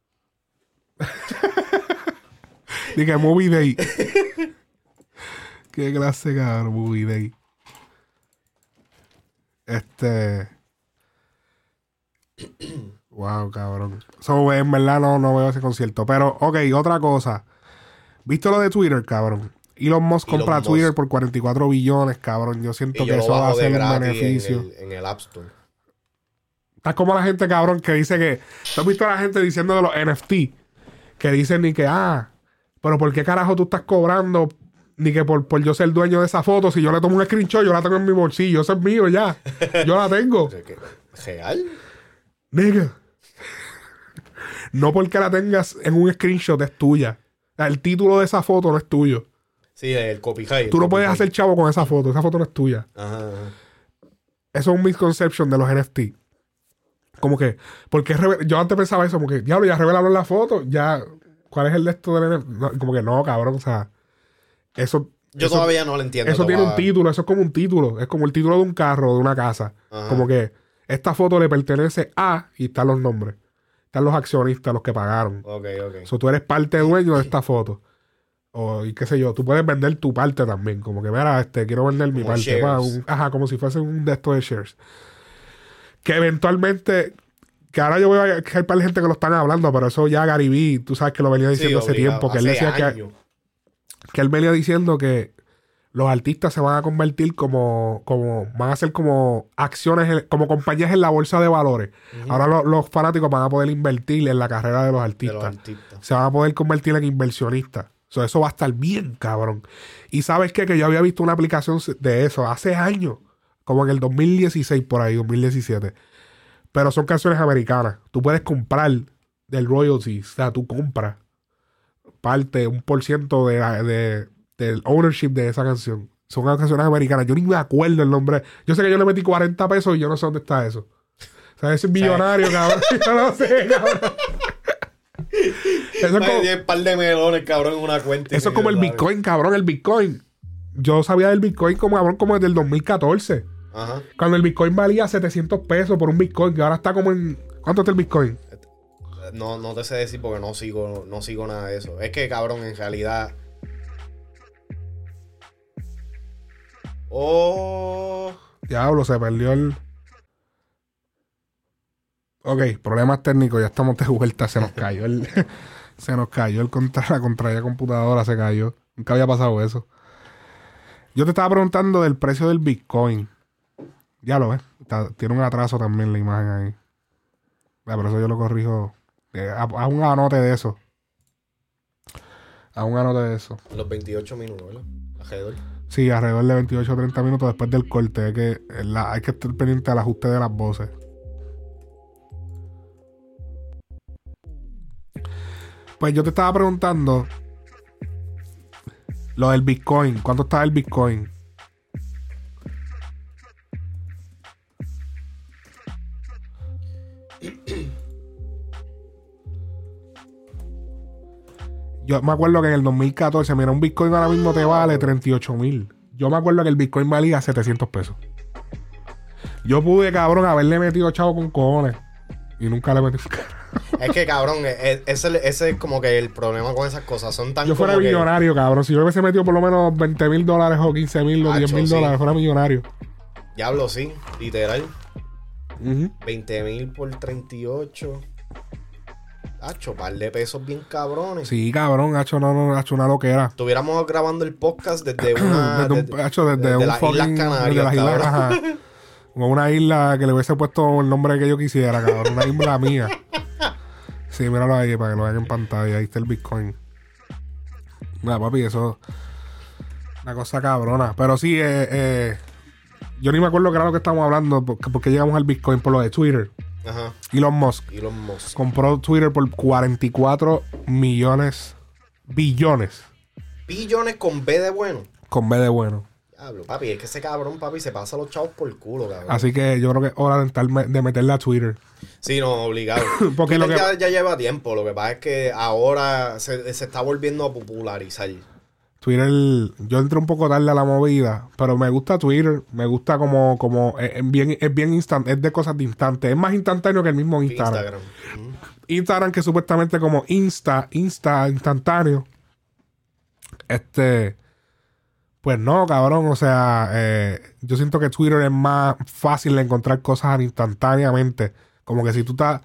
Dije Movie Day. Qué clase, cabrón, Movie Day. Este. wow, cabrón. So, en verdad no, no veo ese concierto. Pero, ok, otra cosa. ¿Viste lo de Twitter, cabrón? Elon Musk Elon compra Musk. Twitter por 44 billones, cabrón. Yo siento Y que yo eso va a ser un beneficio. en el, en el App Store. Estás como la gente, cabrón, que dice que. ¿Tú has visto a la gente diciendo de los NFT? Que dicen ni que, ah, pero ¿por qué carajo tú estás cobrando? Ni que por, por yo ser dueño de esa foto, si yo le tomo un screenshot, yo la tengo en mi bolsillo, eso es mío ya. Yo la tengo. ¿Real? Nigga. No porque la tengas en un screenshot es tuya. El título de esa foto no es tuyo. Sí, el copyright. Tú no puedes hacer chavo con esa foto. Esa foto no es tuya. Ajá, ajá. Eso es un misconception de los NFT. Como que, porque yo antes pensaba eso, como que, diablo, ya revelaron la foto, ya, ¿cuál es el de esto del NFT? No, como que no, cabrón, o sea, eso, Yo eso, todavía no lo entiendo. eso tiene un título, eso es como un título, es como el título de un carro, de una casa. Ajá. Como que esta foto le pertenece a, y están los nombres, están los accionistas, los que pagaron. Ok, ok. So, tú eres parte dueño de esta foto. O, y qué sé yo, tú puedes vender tu parte también. Como que, mira, este, quiero vender mi Como parte. shares. pa, un- ajá, como si fuese un de estos de shares. Que eventualmente, que ahora yo veo que hay par de gente que lo están hablando, pero eso ya Gary Vee, tú sabes que lo venía Sí, diciendo hace tiempo, que él decía años. que él venía diciendo que los artistas se van a convertir como, como van a ser como acciones, como compañías en la bolsa de valores. Ahora lo- los fanáticos van a poder invertir en la carrera de los de artistas los artistas. se van a poder convertir en inversionistas. So, eso va a estar bien, cabrón. Y sabes qué? Que yo había visto una aplicación de eso hace años, como en el 2016 por ahí, 2017. Pero son canciones americanas. Tú puedes comprar del royalty, o sea, tú compras parte, un por ciento de, la- de- del ownership de esa canción. Son canciones americanas. Yo ni me acuerdo el nombre. Yo sé que yo le metí 40 pesos y yo no sé dónde está eso. O sea, ese es millonario, cabrón. Yo no sé, cabrón. Eso es como- un par de melones, cabrón, en una cuenta. eso es como el sabe. Bitcoin, cabrón. El Bitcoin. Yo sabía del Bitcoin como, cabrón, como desde el 2014. Ajá. Cuando el Bitcoin valía 700 pesos por un Bitcoin, que ahora está como en. ¿Cuánto está el Bitcoin? No, no te sé decir porque no sigo, no sigo nada de eso. Es que, cabrón, en realidad. Oh. Diablo, se perdió el. Ok, problemas técnicos, ya estamos de vuelta. Se nos cayó el. se nos cayó el contra la contraria computadora, se cayó. Nunca había pasado eso. Yo te estaba preguntando del precio del Bitcoin. Ya lo ves. Tiene un atraso también la imagen ahí. Pero eso yo lo corrijo. Eh, haz haz un anote de eso. Haz un anote de eso. Los 28 minutos, ¿verdad? Alrededor. Sí, alrededor de 28 o 30 minutos después del corte. Hay que, la- hay que estar pendiente al ajuste de las voces. Pues yo te estaba preguntando lo del Bitcoin. ¿Cuánto está el Bitcoin? Yo me acuerdo que en el 2014, mira, un Bitcoin ahora mismo te vale 38 mil. Yo me acuerdo que el Bitcoin valía 700 pesos. Yo pude, cabrón, haberle metido chavo con cojones. Y nunca le metí. Es que, cabrón, e- e- ese, ese es como que el problema con esas cosas. Son tan Yo fuera que- millonario, cabrón. Si yo hubiese metido por lo menos 20 mil dólares o 15 mil o Acho, 10 mil sí. dólares, fuera millonario. Diablo, sí, literal. Ujú. 20 mil por 38. Hacho, par de pesos bien cabrones. Sí, cabrón, hacho, no, no, hacho una loquera. Estuviéramos grabando el podcast desde una. desde un, desde- hacho, desde, desde un las Islas Canarias, desde las islas, cabrón. ajá. O una isla que le hubiese puesto el nombre que yo quisiera, cabrón. Una isla mía. Sí, míralo ahí para que lo vean en pantalla. Ahí está el Bitcoin. Mira, papi, eso. Una cosa cabrona. Pero sí, eh, eh, yo ni me acuerdo qué era lo que estábamos hablando. Porque, porque llegamos al Bitcoin por lo de Twitter. Ajá. Elon Musk Elon Musk. compró Twitter por 44 millones, billones, Billones con B de bueno. con B de bueno. Diablo, papi, es que ese cabrón, papi, se pasa a los chavos por el culo, cabrón. Así que yo creo que es hora de, estar- de meterle a Twitter. Sí, no, obligado. Porque lo que- ya, ya lleva tiempo. Lo que pasa es que ahora se, se está volviendo a popularizar. Twitter, yo entré un poco tarde a la movida, pero me gusta Twitter, me gusta como, como, es, es bien, es bien instant, es de cosas de instante, es más instantáneo que el mismo Instagram. Instagram. Instagram que supuestamente como Insta, Insta instantáneo. Este, pues no, cabrón, o sea, eh, yo siento que Twitter es más fácil de encontrar cosas instantáneamente. Como que si tú estás,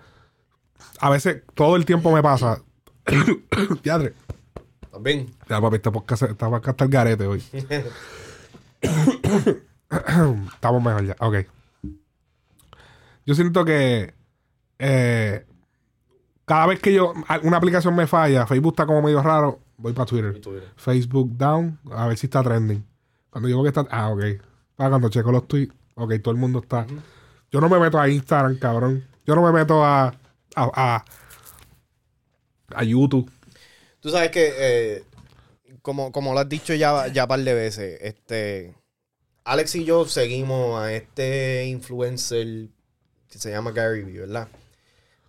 a veces todo el tiempo me pasa. Diadre. ¿Estás bien? Ya, papi, este podcast, esta podcast está el garete hoy. Estamos mejor ya. Ok. Yo siento que eh, cada vez que yo una aplicación me falla, Facebook está como medio raro, voy para Twitter. Facebook down, a ver si está trending. Cuando yo veo que está. Ah, ok. Ah, cuando checo los tweets, ok, todo el mundo está. Yo no me meto a Instagram, cabrón. Yo no me meto a. a, a, a YouTube. Tú sabes que, eh, como, como lo has dicho ya, ya par de veces, este, Alex y yo seguimos a este influencer que se llama Gary Vee, ¿verdad?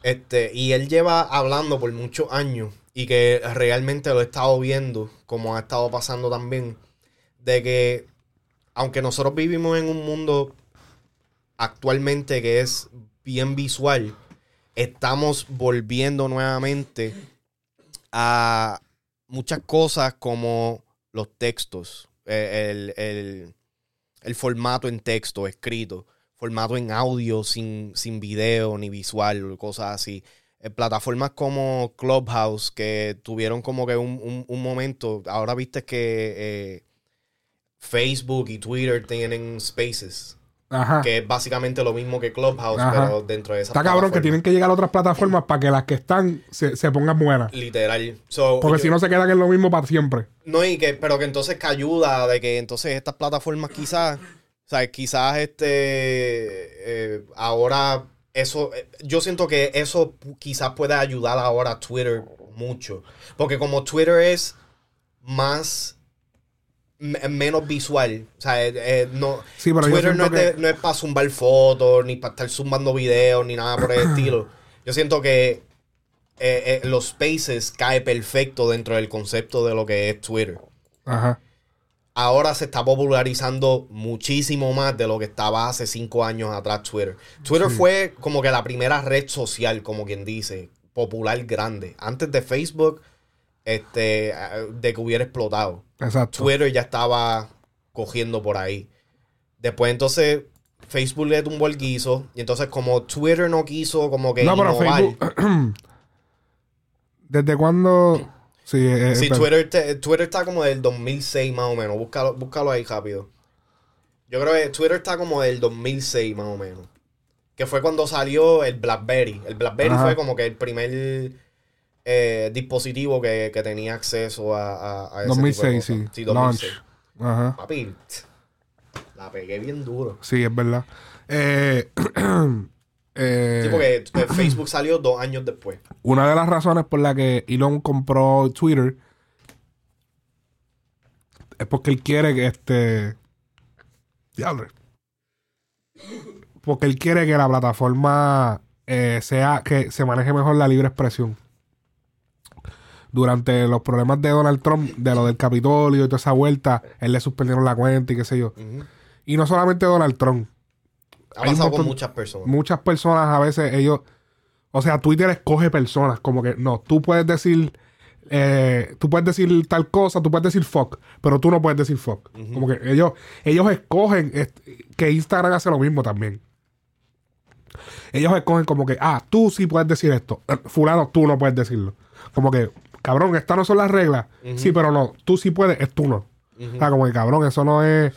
Este, y él lleva hablando por muchos años y que realmente lo he estado viendo, como ha estado pasando también, de que aunque nosotros vivimos en un mundo actualmente que es bien visual, estamos volviendo nuevamente a muchas cosas como los textos, eh, el, el- el formato en texto escrito, formato en audio sin, sin video ni visual, cosas así. Eh, plataformas como Clubhouse que tuvieron como que un, un- un momento, ahora viste que eh, Facebook y Twitter tienen spaces, Ajá. que es básicamente lo mismo que Clubhouse, Ajá. pero dentro de esa Está cabrón que tienen que llegar a otras plataformas para que las que están se, se pongan buenas. Literal. So, Porque yo- si no se quedan en lo mismo para siempre. No, y que, pero que entonces que ayuda de que entonces estas plataformas quizás, o sea, quizás este, eh, ahora eso, eh, yo siento que eso quizás pueda ayudar ahora a Twitter mucho. Porque como Twitter es más, menos visual, o sea, eh, eh, no, Sí, pero Twitter no es, siento de- que- no es para zumbar fotos, ni para estar zumbando videos, ni nada por el estilo. Yo siento que eh, eh, los spaces cae perfecto dentro del concepto de lo que es Twitter. Ajá. Ahora se está popularizando muchísimo más de lo que estaba hace cinco años atrás Twitter. Twitter fue como que la primera red social, como quien dice, popular grande. Antes de Facebook, este, de que hubiera explotado. Exacto. Twitter ya estaba cogiendo por ahí. Después entonces Facebook le tumbó el guiso. Y entonces como Twitter no quiso como que no, pero innovar. Facebook. ¿Desde cuándo? Sí, eh, Sí, eh, Twitter, te- Twitter está como del 2006 más o menos. Búscalo, búscalo ahí rápido. Yo creo que Twitter está como del 2006 más o menos. Que fue cuando salió el BlackBerry. El BlackBerry Ajá. fue como que el primer eh, dispositivo que, que tenía acceso a, a, a ese 2006, tipo de sí. Sí, 2006. Launch. Ajá. Papi, la pegué bien duro. Sí, es verdad. Eh, eh, Sí, porque Facebook salió dos años después. una de las razones por la que Elon compró Twitter es porque él quiere que este. Diablo. Porque él quiere que la plataforma eh, sea. que se maneje mejor la libre expresión. Durante los problemas de Donald Trump, de lo del Capitolio y toda esa vuelta, él le suspendieron la cuenta y qué sé yo. Y no solamente Donald Trump. Ha Hay pasado con muchas personas. muchas personas a veces ellos o sea Twitter escoge personas como que no tú puedes decir eh, tú puedes decir tal cosa tú puedes decir fuck pero tú no puedes decir fuck como que ellos ellos escogen que Instagram hace lo mismo también ellos escogen como que ah tú sí puedes decir esto fulano tú no puedes decirlo como que cabrón estas no son las reglas sí pero no tú sí puedes es tú no o sea como que cabrón eso no es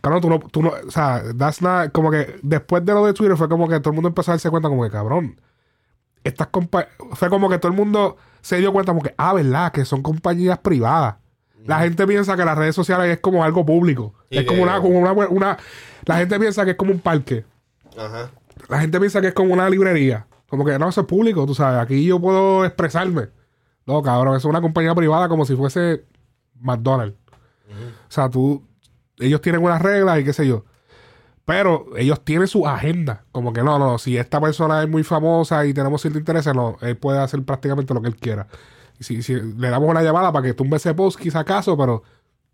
Claro, tú no, tú no, o sea, that's not, como que después de lo de Twitter fue como que todo el mundo empezó a darse cuenta como que, cabrón, estas compa fue como que todo el mundo se dio cuenta como que, ah, ¿verdad? Que son compañías privadas. La gente piensa que las redes sociales es como algo público. Es como una, como una, una- la gente piensa que es como un parque. Ajá. La gente piensa que es como una librería. Como que no, eso es público, tú sabes. Aquí yo puedo expresarme. No, cabrón, es una compañía privada como si fuese McDonald's. O sea, tú, ellos tienen unas reglas y qué sé yo. Pero ellos tienen su agenda. Como que no, no, si esta persona es muy famosa y tenemos cierto interés, no, él puede hacer prácticamente lo que él quiera. Y si, si le damos una llamada para que tumbe ese post, quizá acaso, pero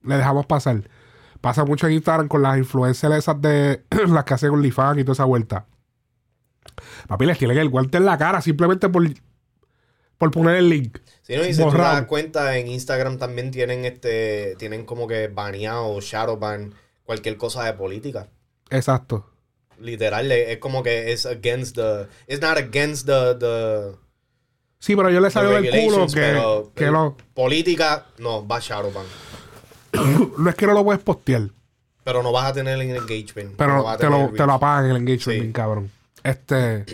le dejamos pasar. Pasa mucho en Instagram con las influencers esas de las que hacen OnlyFans y toda esa vuelta. Papi, les tienen el guante en la cara simplemente por, por poner el link. Sí, no, y si tú te das cuenta, en Instagram también tienen este, tienen como que baneado, shadowban, cualquier cosa de política. Exacto. Literal, es como que es against the, it's not against the, the, Sí, pero yo le salió del culo que, pero, que no, política, no, va shadowban. no es que no lo puedes postear, Pero no vas a tener el engagement. pero no te, lo, te lo apagan el engagement, Sí. bien cabrón. Este,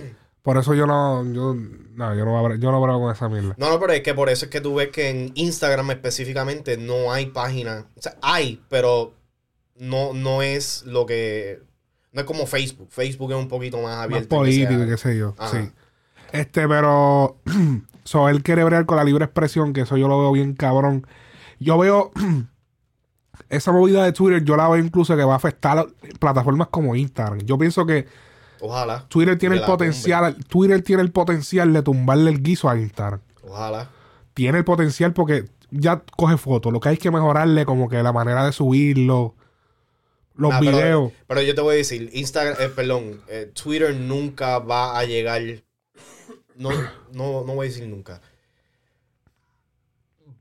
por eso yo no, yo, no, yo no, abro- yo no con esa mierda. No, no, pero es que por eso es que tú ves que en Instagram específicamente no hay página. O sea, hay, pero no, no es lo que. No es como Facebook. Facebook es un poquito más Más abierto. político y que qué sé yo, Ajá. sí. Este, pero, so, él quiere bregar con la libre expresión, que eso yo lo veo bien cabrón. Yo veo esa movida de Twitter, yo la veo incluso que va a afectar a plataformas como Instagram. Yo pienso que Ojalá. Twitter tiene el potencial, Twitter tiene el potencial de tumbarle el guiso a Instagram. Ojalá. Tiene el potencial porque ya coge fotos. Lo que hay que mejorarle como que la manera de subirlo, los Nah, pero- videos. Pero, yo te voy a decir, Instagram, eh, perdón, eh, Twitter nunca va a llegar. No, no, no voy a decir nunca.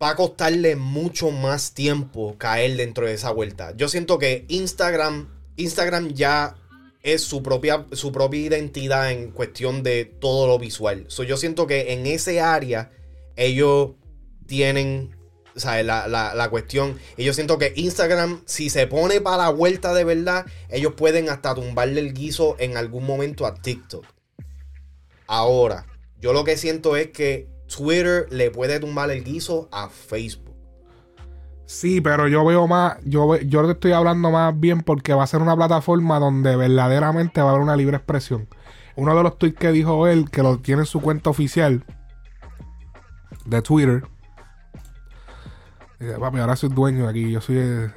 Va a costarle mucho más tiempo caer dentro de esa vuelta. Yo siento que Instagram, Instagram ya es su propia, su propia identidad en cuestión de todo lo visual. So, yo siento que en ese área ellos tienen la, la, la cuestión. Y yo siento que Instagram, si se pone para la vuelta de verdad, ellos pueden hasta tumbarle el guiso en algún momento a TikTok. Ahora, yo lo que siento es que Twitter le puede tumbar el guiso a Facebook. Sí, pero yo veo más, yo, yo te estoy hablando más bien porque va a ser una plataforma donde verdaderamente va a haber una libre expresión. Uno de los tweets que dijo él, que lo tiene en su cuenta oficial de Twitter. Dice, papi, ahora soy dueño aquí, yo soy el,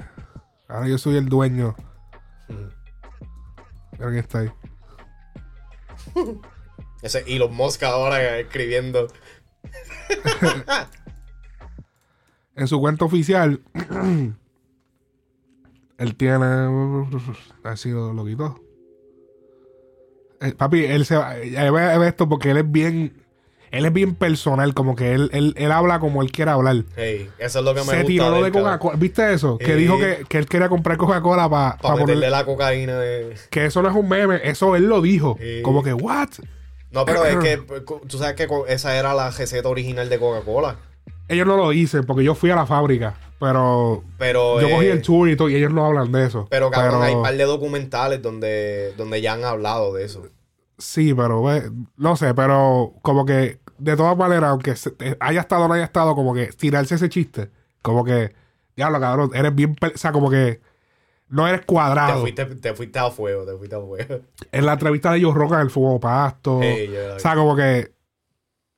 ahora yo soy el dueño. Mira quién está ahí. Ese Elon Musk ahora escribiendo. En su cuenta oficial, él tiene. Ha sido lo quitó. Eh, papi, él se va. él ve- esto porque él es bien. Él es bien personal, como que él, él, él habla como él quiere hablar. Hey, eso es lo que me Se gusta. tiró lo de. Coca-Cola. ¿Viste eso? Que dijo que, que él quería comprar Coca-Cola para Para meterle poner. la cocaína de. Que eso no es un meme, eso él lo dijo. Como que, ¿what? No, pero es que tú sabes que esa era la receta original de Coca-Cola. Ellos no lo dicen porque yo fui a la fábrica. Pero Pero. yo eh, cogí el tour y todo y ellos no hablan de eso. Pero cabrón, Pero- hay un par de documentales donde, donde ya han hablado de eso. Sí, pero ve, no sé, pero como que de todas maneras, aunque se- eh, haya estado o no haya estado, como que tirarse ese chiste, como que, diablo, cabrón, eres bien, o sea, como que no eres Te cuadrado. fuiste, te fuiste a fuego, te fuiste a fuego. En la entrevista de ellos Roca el fuego pasto, o sea, como que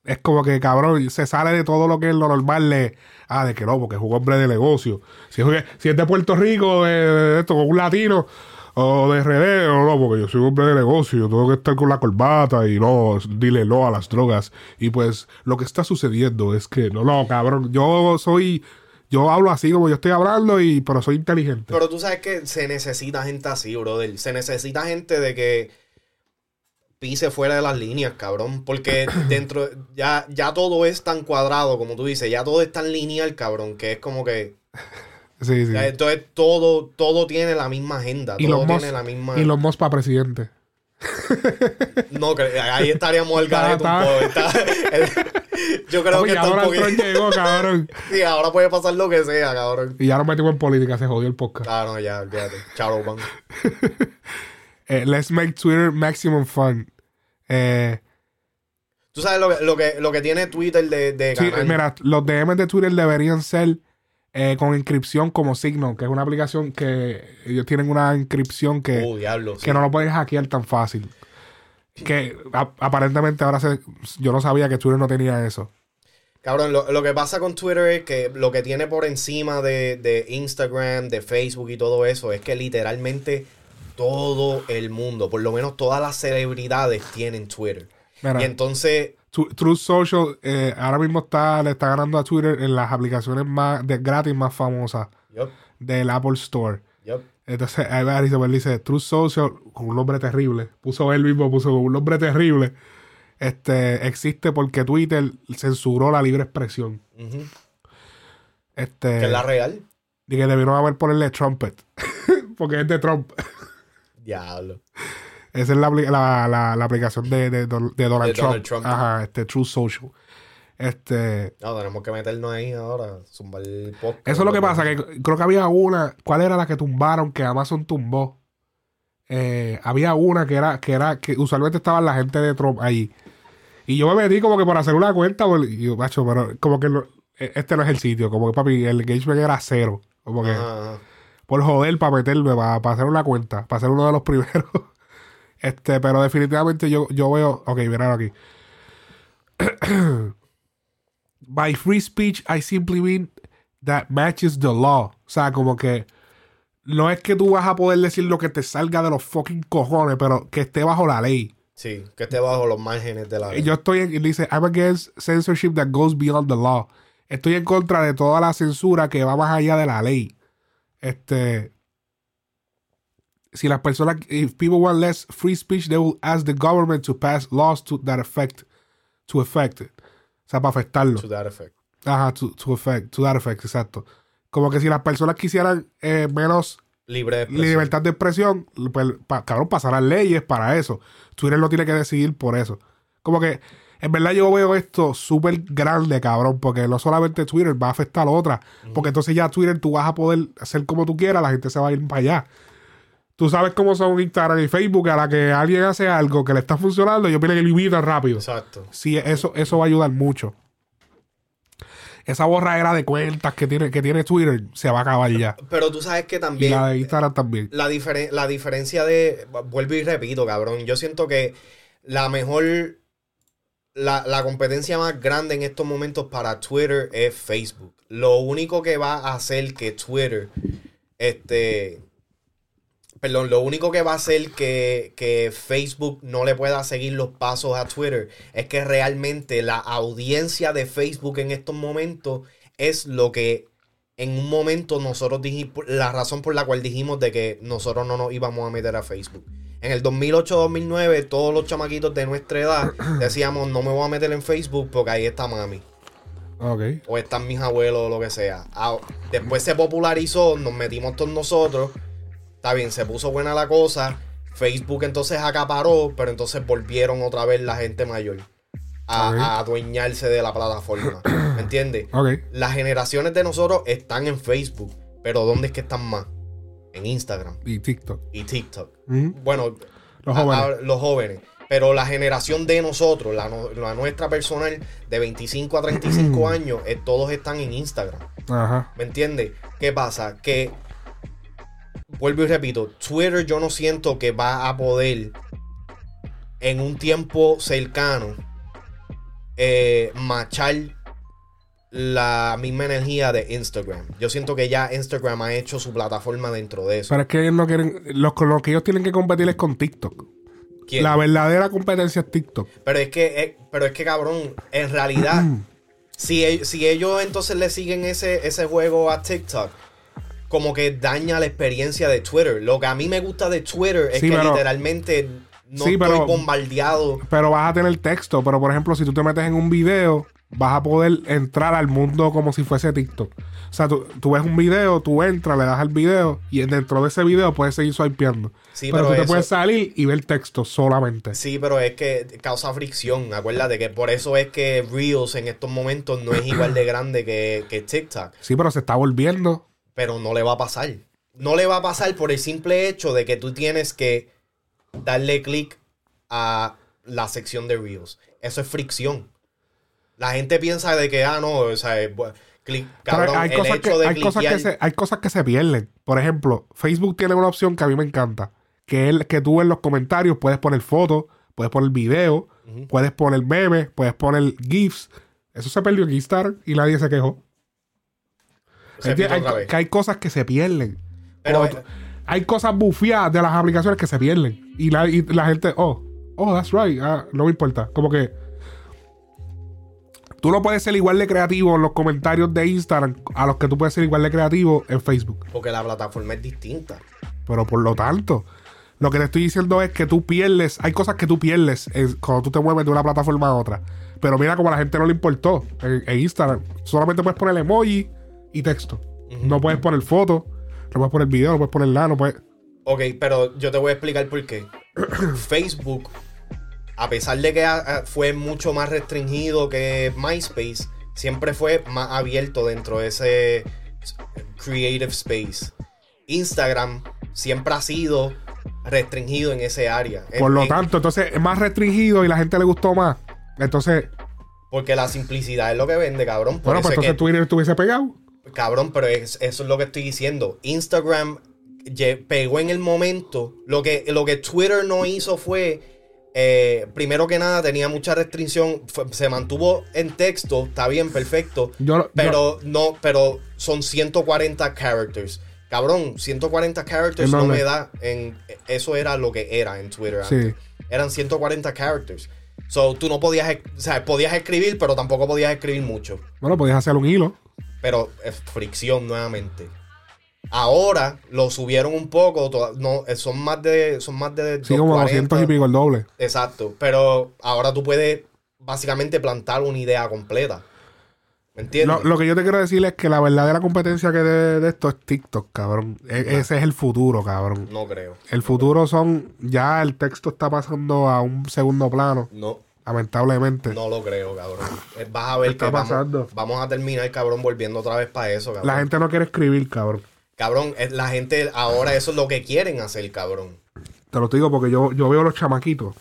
es como que, cabrón, se sale de todo lo que es lo normal de, ah, de que no, porque es un hombre de negocio. Si es, de Puerto Rico, de, esto, con un latino, o de RD, o no, porque yo soy un hombre de negocio, tengo que estar con la corbata y no, dile no a las drogas. Y pues lo que está sucediendo es que, no, no, cabrón, yo soy, yo hablo así como yo estoy hablando, y pero soy inteligente. Pero tú sabes que se necesita gente así, brother. Se necesita gente de que pise fuera de las líneas, cabrón. Porque dentro, ya, ya todo es tan cuadrado, como tú dices, ya todo es tan lineal, cabrón, que es como que. sí, sí. ya, entonces todo, todo tiene la misma agenda. Y todo los tiene Musk- la misma. Y los Moss para presidente. No, ahí estaríamos el Está- garete un está- poco. Está- el- yo creo que está un Donald Trump poquito. llegó, cabrón. Sí, ahora puede pasar lo que sea, cabrón. Y ya nos metimos en política, se jodió el podcast. Ah, no, ya, olvídate. Charo, pan. Eh, let's make Twitter maximum fun. Eh, Tú sabes lo que, lo que, lo que tiene Twitter de, de sí, mira, los DMs de Twitter deberían ser eh, con inscripción como Signal, que es una aplicación que ellos tienen una inscripción que, Oh, diablo. sí. que no lo pueden hackear tan fácil. Que a- aparentemente ahora se, yo no sabía que Twitter no tenía eso. Cabrón, lo, lo que pasa con Twitter es que lo que tiene por encima de, de Instagram, de Facebook y todo eso es que literalmente todo el mundo, por lo menos todas las celebridades tienen Twitter. Mira, Y entonces, Truth Social eh, ahora mismo está, le está ganando a Twitter en las aplicaciones más de gratis más famosas del Apple Store. Entonces, ahí va, dice, dice Truth Social con un nombre terrible. Puso él mismo, puso con un nombre terrible. Este existe porque Twitter censuró la libre expresión. Ujú. Este, Que es la real. y que debieron haber ponerle trumpet. porque es de Trump. Diablo. Esa es la, la, la- la aplicación de, de, de Donald, De Trump. Donald Trump. Ajá, este Truth Social. Este. No, tenemos que meternos ahí ahora. Zumbar el podcast. Eso es lo que pasa, que creo que había una, ¿cuál era la que tumbaron? Que Amazon tumbó. Eh, había una que era, que era, que usualmente estaban la gente de Trump ahí. Y yo me metí como que por hacer una cuenta, y yo, macho, pero como que no- e- este no es el sitio, como que papi, el engagement era cero. Como que Ajá, ajá. Por joder, para meterme, para, hacer una cuenta, para ser uno de los primeros. Este, pero definitivamente yo, yo veo, ok, verán aquí. By free speech, I simply mean that matches the law. O sea, como que no es que tú vas a poder decir lo que te salga de los fucking cojones, pero que esté bajo la ley. Sí, que esté bajo los márgenes de la Y Yo estoy en, y dice, I'm against censorship that goes beyond the law. Estoy en contra de toda la censura que va más allá de la ley. Este. Si las personas, if people want less free speech, they will ask the government to pass laws to that effect, to affect it. O sea, para afectarlo. To that effect. Ajá, to, to effect, to that effect, exacto. Como que si las personas quisieran eh, menos Libre de libertad de expresión, pues, pa- cabrón, pasarán leyes para eso. Twitter no tiene que decidir por eso. Como que, en verdad yo veo esto súper grande, cabrón, porque no solamente Twitter va a afectar a otras, porque entonces ya Twitter tú vas a poder hacer como tú quieras, la gente se va a ir para allá. Tú sabes cómo son Instagram y Facebook, a la que alguien hace algo que le está funcionando, yo pienso que lo imitan rápido. Exacto. Sí, eso, eso va a ayudar mucho. Esa borradera de cuentas que tiene, que tiene Twitter se va a acabar ya. Pero tú sabes que Y también. la de Instagram también. la, diferen- la diferencia de. Vuelvo y repito, cabrón. Yo siento que la mejor. La, la competencia más grande en estos momentos para Twitter es Facebook. Lo único que va a hacer que Twitter. Este. Perdón, lo único que va a hacer que, que Facebook no le pueda seguir los pasos a Twitter es que realmente la audiencia de Facebook en estos momentos es lo que en un momento nosotros dijimos, la razón por la cual dijimos de que nosotros no nos íbamos a meter a Facebook. En el 2008-2009, todos los chamaquitos de nuestra edad decíamos, no me voy a meter en Facebook porque ahí está mami. Ok. O están mis abuelos o lo que sea. Ah, después se popularizó, nos metimos todos nosotros. Está bien, se puso buena la cosa. Facebook entonces acaparó, pero entonces volvieron otra vez la gente mayor a, adueñarse de la plataforma. ¿Me entiendes? Ok. Las generaciones de nosotros están en Facebook, pero ¿dónde es que están más? En Instagram Y TikTok. y TikTok. Bueno, Los a- jóvenes. a- los jóvenes. Pero la generación de nosotros, la, no- la nuestra personal de 25 a 35 años, eh, todos están en Instagram. Ajá. ¿Me entiendes? ¿Qué pasa? Que, vuelvo y repito, Twitter yo no siento que va a poder en un tiempo cercano eh, machar la misma energía de Instagram. Yo siento que ya Instagram ha hecho su plataforma dentro de eso. Pero es que ellos no quieren. Los, con los que ellos tienen que competir es con TikTok. ¿Quién? La verdadera competencia es TikTok. Pero es que, eh, pero es que cabrón, en realidad, si, e- si ellos entonces le siguen ese, ese juego a TikTok, como que daña la experiencia de Twitter. Lo que a mí me gusta de Twitter es Sí, que pero- literalmente no Sí, estoy pero- bombardeado. Pero vas a tener texto. Pero por ejemplo, si tú te metes en un video, vas a poder entrar al mundo como si fuese TikTok. O sea, tú, tú ves un video, tú entras, le das al video y dentro de ese video puedes seguir swipeando. Sí, pero, pero tú te puedes salir y ver texto solamente. Sí, pero es que causa fricción. Acuérdate que por eso es que Reels en estos momentos no es igual de grande que, que TikTok. Sí, pero se está volviendo. Pero no le va a pasar. No le va a pasar por el simple hecho de que tú tienes que darle clic a la sección de Reels. Eso es fricción. La gente piensa de que, ah, no, o sea, clic, cabrón, hay, el cosas hecho que, de hay, cosas que se, hay cosas que se pierden. Por ejemplo, Facebook tiene una opción que a mí me encanta. Que es que tú en los comentarios puedes poner fotos, puedes poner video, Ujú. puedes poner memes, puedes poner GIFs. Eso se perdió en Instagram y nadie se quejó. Se pide Hay, que hay cosas que se pierden. Pero, tú- hay cosas bufiadas de las aplicaciones que se pierden. Y la, y la gente, oh, oh, that's right. ah, no me importa. Como que tú no puedes ser igual de creativo en los comentarios de Instagram a los que tú puedes ser igual de creativo en Facebook. porque la plataforma es distinta. Pero por lo tanto, lo que te estoy diciendo es que tú pierdes, hay cosas que tú pierdes en- cuando tú te mueves de una plataforma a otra. Pero mira como a la gente no le importó en, en Instagram. Solamente puedes poner emoji y texto. No puedes poner fotos, no puedes poner video, no puedes poner nada, no puedes... Ok, pero yo te voy a explicar por qué. Facebook, a pesar de que ah, ah, fue mucho más restringido que MySpace, siempre fue más abierto dentro de ese creative space. Instagram siempre ha sido restringido en ese área. Por En- lo en- tanto, entonces es más restringido y la gente le gustó más. Entonces, Porque la simplicidad es lo que vende, cabrón. Por bueno, pues es entonces que- Twitter estuviese pegado. Cabrón, pero es- eso es lo que estoy diciendo. Instagram pegó en el momento. Lo que, lo que Twitter no hizo fue. Eh, primero que nada, tenía mucha restricción. fue- se mantuvo en texto, está bien, perfecto. Yo, yo- Pero no, pero son 140 characters. Cabrón, 140 characters ¿En no me da. En, eso era lo que era en Twitter Sí. antes. Eran 140 characters. So, tú no podías, e- o sea, podías escribir, pero tampoco podías escribir mucho bueno, podías hacer un hilo. pero es fricción nuevamente. Ahora lo subieron un poco, no, eh, son más de son más de Sí, como 240. 200 y pico el doble. Exacto, pero ahora tú puedes básicamente plantar una idea completa. ¿Me entiendes? Lo, lo que yo te quiero decir es que la verdadera competencia que de, de esto es TikTok, cabrón. E- ese es el futuro, cabrón. No creo. El futuro son. Ya el texto está pasando a un segundo plano, No, lamentablemente. no lo creo, cabrón. Eh, Vas a ver está que vamos, pasando? vamos a terminar, cabrón, volviendo otra vez para eso, cabrón. La gente no quiere escribir, cabrón. Cabrón, es- la gente ahora eso es lo que quieren hacer, cabrón. Te lo digo porque yo, yo veo los chamaquitos.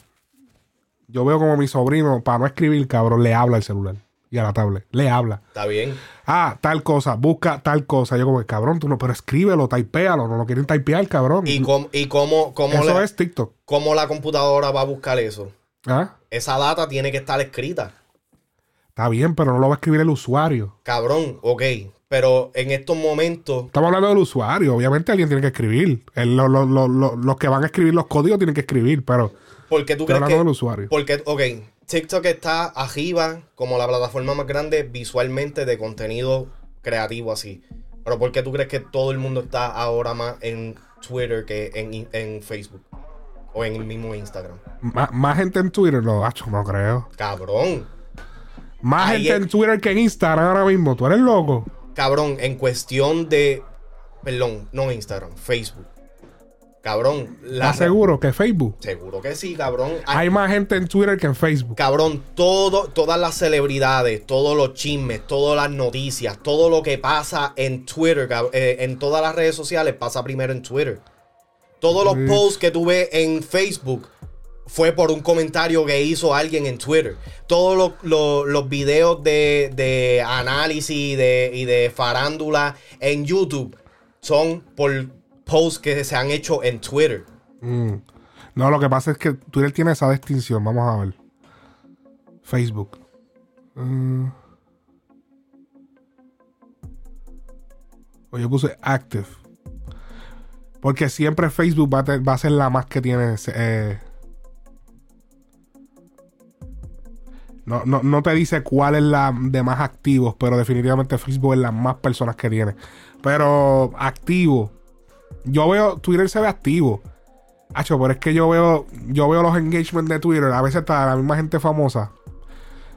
Yo veo como mi sobrino, para no escribir, cabrón, le habla al celular y a la tablet. Le habla. Está bien. Ah, tal cosa, busca tal cosa. Yo como, cabrón, tú no, pero escríbelo, typealo. No lo quieren typear, cabrón. ¿Y cómo, y cómo, cómo, Eso le- es TikTok. cómo la computadora va a buscar eso? ¿Ah? Esa data tiene que estar escrita. Está bien, pero no lo va a escribir el usuario. Cabrón, ok. Pero en estos momentos, Estamos hablando del usuario. Obviamente alguien tiene que escribir. El- lo- lo- lo- lo- los que van a escribir los códigos tienen que escribir, pero ¿por qué tú crees hablando que.? del usuario. Porque, ok, TikTok está arriba como la plataforma más grande visualmente de contenido creativo así. Pero ¿por qué tú crees que todo el mundo está ahora más en Twitter que en, en Facebook? O en el mismo Instagram. Má- más gente en Twitter, no, acho, no creo. Cabrón. Más Ahí gente es- en Twitter que en Instagram ahora mismo. Tú eres loco. Cabrón, en cuestión de. Perdón, no Instagram, Facebook. Cabrón, la. ¿Estás seguro que Facebook? Seguro que sí, cabrón. Hay- Hay más gente en Twitter que en Facebook. Cabrón, todo, todas las celebridades, todos los chismes, todas las noticias, todo lo que pasa en Twitter, eh, en todas las redes sociales, pasa primero en Twitter. Todos los posts que tú ves en Facebook fue por un comentario que hizo alguien en Twitter. Todos los, los- videos de, de análisis y de, y de farándula en YouTube son por posts que se han hecho en Twitter. Mm. No, lo que pasa es que Twitter tiene esa distinción. Vamos a ver. Facebook. Mm. O yo puse active. Porque siempre Facebook va a, te- va a ser la más que tiene. eh, no, no, no te dice cuál es la de más activos, pero definitivamente Facebook es la más personas que tiene. Pero activo. Yo veo, Twitter se ve activo. Hacho, pero es que yo veo, yo veo los engagements de Twitter. A veces está la misma gente famosa.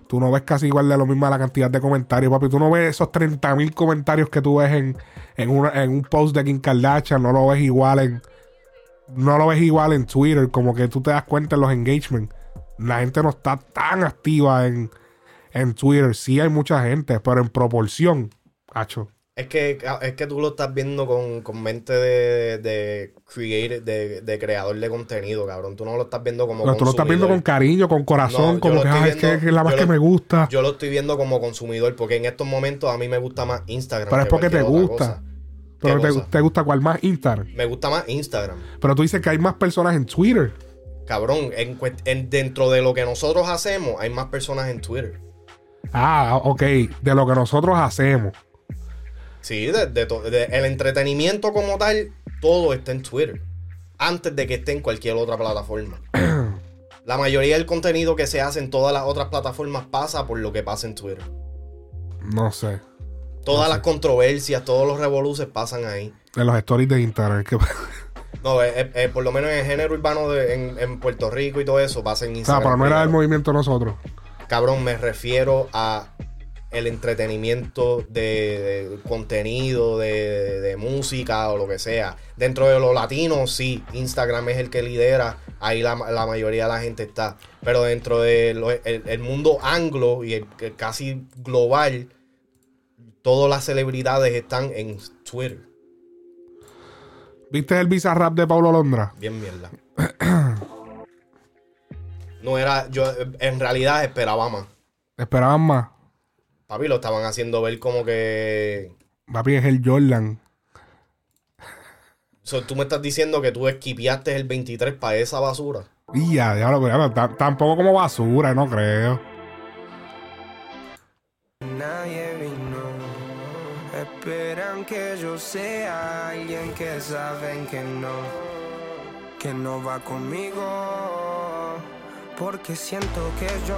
tú no ves casi igual de lo mismo la cantidad de comentarios, papi. Tú no ves esos 30.000 comentarios que tú ves en, en, en un post de Kim Kardashian, no lo ves igual en. No lo ves igual en Twitter, como que tú te das cuenta en los engagements. La gente no está tan activa en, en Twitter. Sí hay mucha gente, pero en proporción, hacho. Es que, es que tú lo estás viendo con, con mente de, de, creator- de, de creador de contenido, cabrón. Tú no lo estás viendo como No, tú lo estás viendo con cariño, con corazón, No, como que "Ay, es, que, viendo- es la más que me gusta. Yo lo estoy viendo como consumidor porque en estos momentos a mí me gusta más Instagram. pero es que porque te gusta. Pero ¿Qué te, te gusta cuál más Instagram. Me gusta más Instagram. Pero tú dices que hay más personas en Twitter. Cabrón, en, cuest- en- dentro de lo que nosotros hacemos, hay más personas en Twitter. Ah, ok. De lo que nosotros hacemos. Sí, de, de to- de- el entretenimiento como tal, todo está en Twitter. Antes de que esté en cualquier otra plataforma. La mayoría del contenido que se hace en todas las otras plataformas pasa por lo que pasa en Twitter. No sé. Todas No las controversias, todos los revoluces pasan ahí. En los stories de Instagram. que- No, eh, eh, eh, por lo menos en el género urbano de- en, en Puerto Rico y todo eso pasa en o sea, Instagram. pero no era primero. movimiento nosotros. Cabrón, me refiero a el entretenimiento de, de contenido, de, de música o lo que sea. Dentro de los latinos, sí, Instagram es el que lidera, ahí la, la mayoría de la gente está. Pero dentro del el, el mundo anglo y el, el casi global, todas las celebridades están en Twitter. ¿Viste el Bizarrap de Paulo Londra? Bien mierda. No era, yo en realidad esperaba más. Esperaban más. Papi, lo estaban haciendo ver como que Papi es el Jordan. So, tú me estás diciendo que tú esquipiaste el 23 para esa basura. Y ya, diablo, tampoco como basura, no creo. Esperan que yo sea alguien que saben que no, que no va conmigo. Porque siento que yo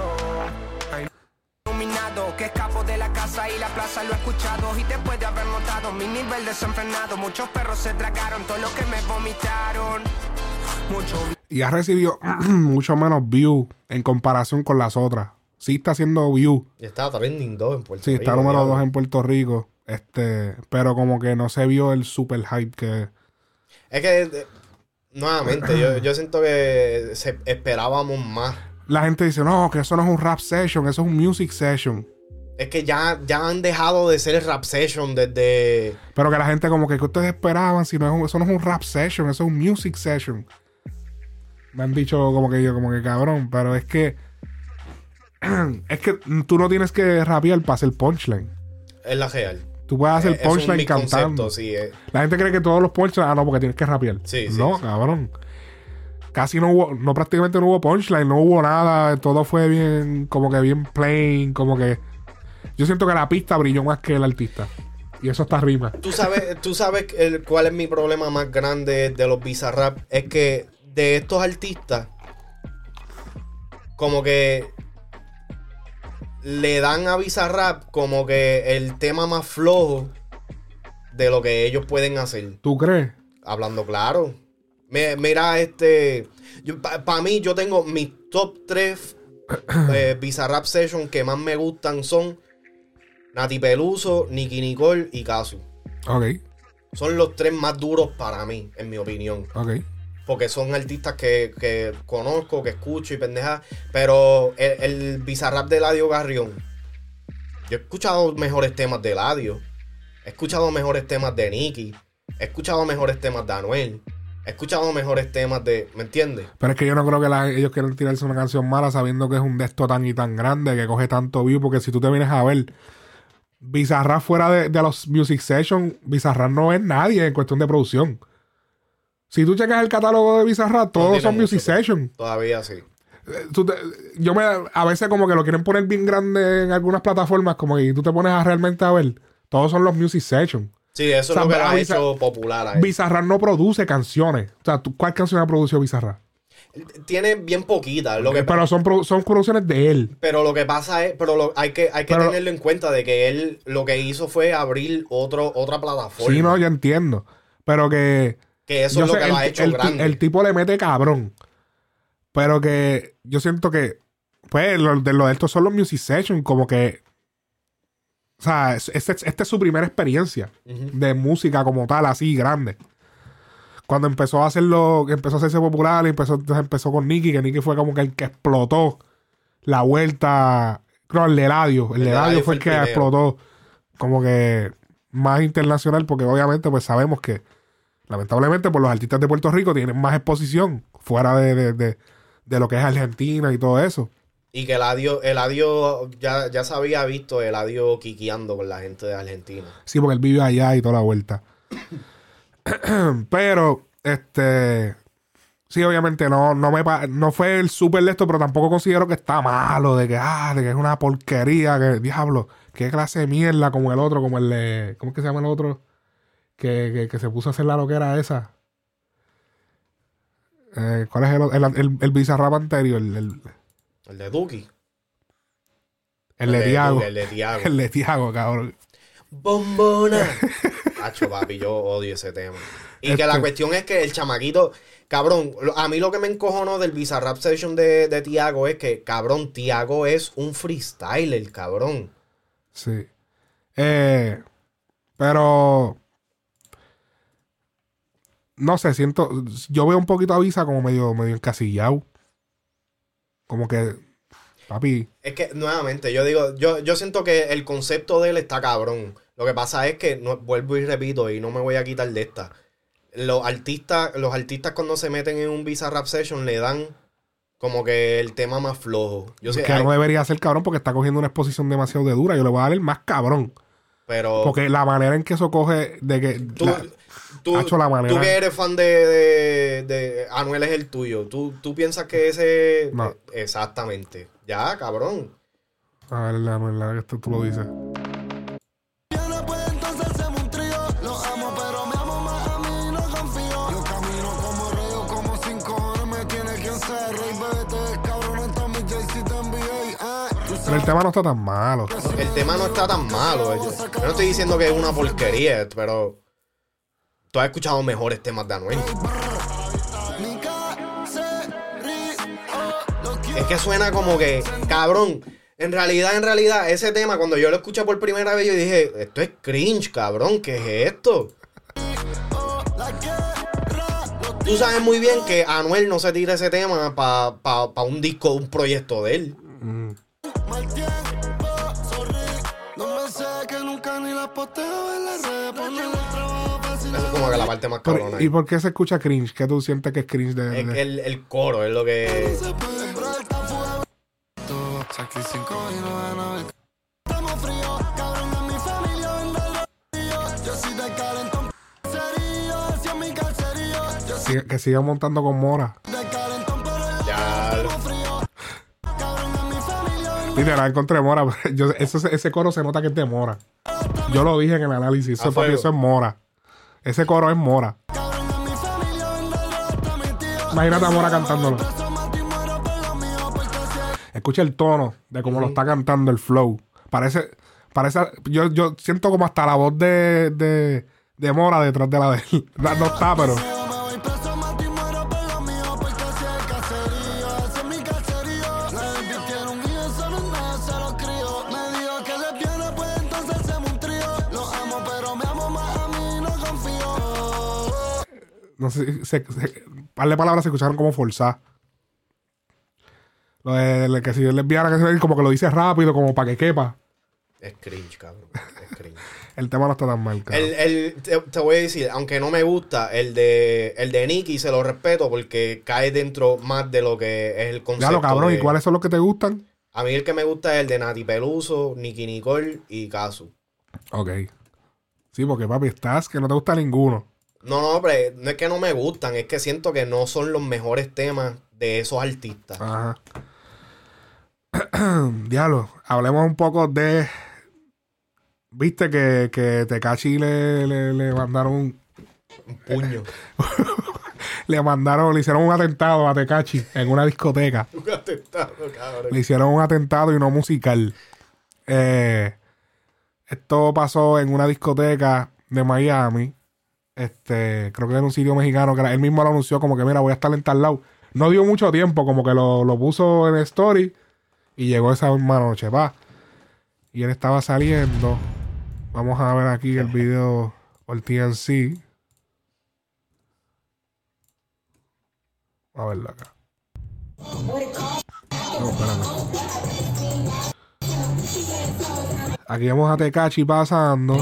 que escapo de la casa y la plaza lo he escuchado y después de haber notado mi nivel desenfrenado muchos perros se tragaron todo lo que me vomitaron mucho Y ha recibido mucho menos views en comparación con las otras. Sí está haciendo views. Y está trending 2 en Puerto Sí, Rico. está número diablo. 2 en Puerto Rico. Este, pero como que no se vio el super hype que. Es que, eh, nuevamente, yo, yo siento que se, esperábamos más. La gente dice, no, que eso no es un rap session, eso es un music session. Es que ya, ya han dejado de ser rap session desde... Pero que la gente como que, ¿qué ustedes esperaban? Si no es un- eso no es un rap session, eso es un music session. Me han dicho como que yo, como que cabrón, pero es que... es que tú no tienes que rapear para hacer punchline. Es la real. Tú puedes hacer Eh, es un punchline misconcepto, cantando. sí. eh. La gente cree que todos los punchlines, ah, no, porque tienes que rapear. Sí, sí, no, sí. cabrón. Casi no hubo, no prácticamente no hubo punchline, no hubo nada, todo fue bien, como que bien plain, como que... Yo siento que la pista brilló más que el artista. Y eso está rima. Tú sabes, tú sabes el- cuál es mi problema más grande de los Bizarrap. Es que de estos artistas, como que le dan a Bizarrap como que el tema más flojo de lo que ellos pueden hacer. ¿Tú crees? Hablando claro. Me- mira, este. Para mí, yo tengo mis top 3 eh, Bizarrap Session que más me gustan son Nati Peluso, Nicky Nicole y Casu. Ok, Son los tres más duros para mí, en mi opinión. ok. Porque son artistas que, que conozco, que escucho y pendeja. Pero el, el Bizarrap de Ladio Garrión. Yo he escuchado mejores temas de Ladio. He escuchado mejores temas de Nicky. He escuchado mejores temas de Anuel. He escuchado mejores temas de. ¿Me entiendes? Pero es que yo no creo que ellos quieran tirarse una canción mala sabiendo que es un de esto tan y tan grande que coge tanto view. Porque si tú te vienes a ver, Bizarrap fuera de, los Music Sessions, Bizarrap no es nadie en cuestión de producción. Si tú checas el catálogo de Bizarrap, todos son Music Sessions. Todavía sí. Eh, tú te- yo me, a veces como que lo quieren poner bien grande en algunas plataformas, como y tú te pones a realmente a ver, todos son los Music Sessions. Sí, eso O sea, es lo que lo ha hecho popular a él. Bizarrap no produce canciones. O sea, ¿tú- ¿cuál canción ha producido Bizarrap? Tiene bien poquitas. Lo que Pero son, produ- son producciones de él. Pero lo que pasa es, pero lo- hay que, hay que Pero- tenerlo en cuenta de que él lo que hizo fue abrir otro, otra plataforma. Sí, no, yo entiendo. Pero que. Que eso yo es lo que lo ha el, hecho el grande. el tipo le mete cabrón. Pero que yo siento que pues lo de, lo de estos son los music sessions, como que. O sea, es- este- esta es su primera experiencia de música como tal, así grande. Cuando empezó a hacerlo, empezó a hacerse popular, empezó, empezó con Nicky, que Nicky fue como que el que explotó la vuelta. Creo el de Eladio. El El Eladio Eladio fue el que el primero. explotó como que más internacional, porque obviamente pues sabemos que lamentablemente pues los artistas de Puerto Rico tienen más exposición fuera de, de- de- de lo que es Argentina y todo eso. Y que Eladio, Eladio ya, ya se había visto Eladio quiqueando con la gente de Argentina. Sí, porque él vive allá y toda la vuelta. pero, este. Sí, obviamente no, no me no fue el súper de esto, pero tampoco considero que está malo, de que, ah, de que es una porquería, que diablo, qué clase de mierda, como el otro, como el de. ¿Cómo es que se llama el otro? Que, que, que se puso a hacer la loquera esa. Eh, ¿Cuál es el? El, el, el Bizarrap anterior, el, el, El de Duki. el de Tiago. El de Tiago. El de Tiago, cabrón. Bombona. Hacho, papi, yo odio ese tema. Y que la Este- cuestión es que el chamaquito, cabrón, a mí lo que me encojonó del Bizarrap Session de, de Tiago es que, cabrón, Tiago es un freestyler, cabrón. Sí. Eh, pero. No sé, siento. Yo veo un poquito a Visa como medio, medio encasillado. Como que. Papi. Es que, nuevamente, yo digo, yo, yo siento que el concepto de él está cabrón. Lo que pasa es que, no, vuelvo y repito, y no me voy a quitar de esta. Los artistas, los artistas cuando se meten en un Bizarrap Session le dan como que el tema más flojo. Yo sé, que hay- no debería ser cabrón porque está cogiendo una exposición demasiado de dura. Yo le voy a dar el más cabrón. pero... Porque la manera en que eso coge. De que. Tú, la- tú, Hacho, la manera- tú que eres fan de, de, de Anuel es el tuyo. ¿Tú, tú piensas que ese... No. eh, Exactamente. Ya, cabrón. a ver, la, la, esto tú lo dices. Pero el tema no está tan malo. El tema no está tan malo. Yo, yo no estoy diciendo que es una porquería, pero... Tú has escuchado mejores temas de Anuel. Es que suena como que, cabrón. En realidad, en realidad, ese tema, cuando yo lo escuché por primera vez, yo dije, esto es cringe, cabrón, ¿qué es esto? Tú sabes muy bien que Anuel no se tira ese tema para pa, pa un disco, un proyecto de él. Mm. Esa es como que la parte más cabrona. ¿Y por qué se escucha cringe? ¿Qué tú sientes que es cringe de.? Es de- que el, el coro es lo que... que siga montando con Mora. Ya, Literal, encontré Mora. Yo, ese, ese coro se nota que es de Mora. Yo lo dije en el análisis. Eso, papi, eso es Mora. Ese coro es Mora. Imagínate a Mora cantándolo. Escucha el tono de cómo lo está cantando el flow. Parece. Parece. Yo, yo siento como hasta la voz de, de, de Mora detrás de la de él. No está, pero. No sé. Se, se- par de palabras se escucharon como forzadas. Lo de, de que si él lesbiana, que se- como que lo dice rápido, como para que quepa. es cringe, cabrón. Es cringe. El tema no está tan mal, cabrón. El, el- te, te voy a decir, aunque no me gusta, el de el de Nicky se lo respeto porque cae dentro más de lo que es el concepto. Lo cabrón, de- ¿y cuáles son los que te gustan? A mí el que me gusta es el de Nati Peluso, Nicky Nicole y Kazu. Ok. Sí, porque papi, estás que no te gusta ninguno. No, no, pero no es que no me gustan, es que siento que no son los mejores temas de esos artistas. Ajá. Diablo, hablemos un poco de. Viste que, que Tekashi le, le, le mandaron un- Un puño. le mandaron, le hicieron un atentado a Tekashi en una discoteca. Un atentado, cabrón. Le hicieron un atentado y no musical. Eh, esto pasó en una discoteca de Miami. Este, creo que era un sitio mexicano que él mismo lo anunció como que mira, voy a estar en tal lado. No dio mucho tiempo, como que lo, lo puso en story Y llegó esa misma noche, pa. Y él estaba saliendo. Vamos a ver aquí el video por TNC. A verlo acá. Aquí vemos a Tecachi pasando.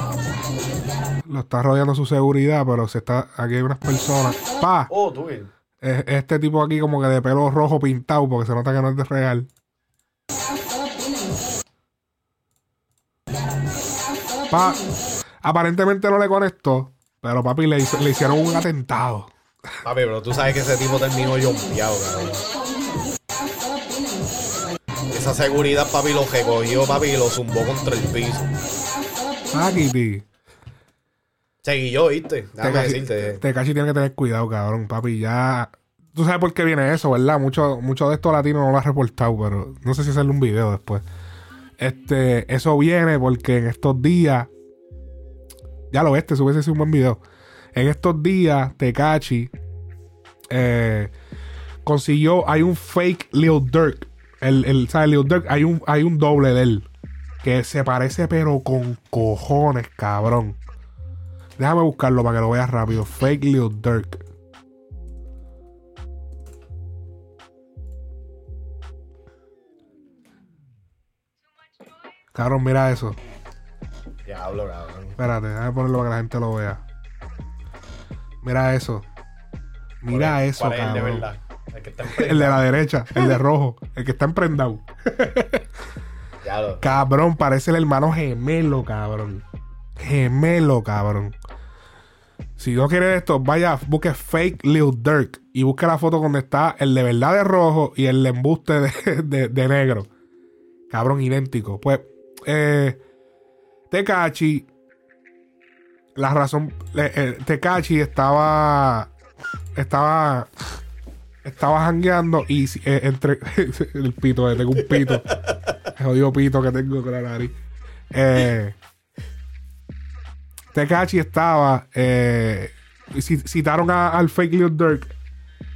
Lo está rodeando su seguridad, pero se está. Aquí hay unas personas. ¡Pa! Oh, tú bien. Es- Este tipo aquí como que de pelo rojo pintado porque se nota que no es de real. Pa, aparentemente no le conectó, pero papi le, hizo- le hicieron un atentado. Papi, pero tú sabes que ese tipo terminó jompeado, cabrón. Esa seguridad, papi, lo recogió, papi, y lo zumbó contra el piso. Ah, Kitty. Seguí yo, ¿viste? Déjame decirte. Tiene que tener cuidado, cabrón, papi. Ya. Tú sabes por qué viene eso, ¿verdad? Mucho, mucho de esto latino no lo ha reportado, pero no sé si hacerle un video después. Este, eso viene porque en estos días. Ya lo ves, te hubiese sido un buen video. En estos días, Tecachi eh, consiguió. Hay un fake Lil Durk. El, el, ¿sabes? Lil Durk, hay un, hay un doble de él. Que se parece, pero con cojones, cabrón. Déjame buscarlo para que lo veas rápido. Fake Lil Durk. Cabrón, mira eso. Diablo, cabrón. Espérate, déjame ponerlo para que la gente lo vea. Mira eso. Mira ¿Cuál es- eso, es el de cabrón. verdad? El que está El de la derecha, el de rojo, el que está emprendado. Cabrón, parece el hermano gemelo, cabrón. Gemelo, cabrón. Si no quieres esto, vaya, busque fake Lil Durk y busque la foto donde está el de verdad de rojo y el de embuste de, de- de negro. Cabrón, idéntico. Pues, eh, Tecachi, la razón, eh, Tecachi estaba, estaba, estaba jangueando y eh, entre, el pito, eh, tengo un pito. El jodido pito que tengo con la nariz. Eh, Tekashi estaba. Eh, ci- citaron a- al fake Lil Durk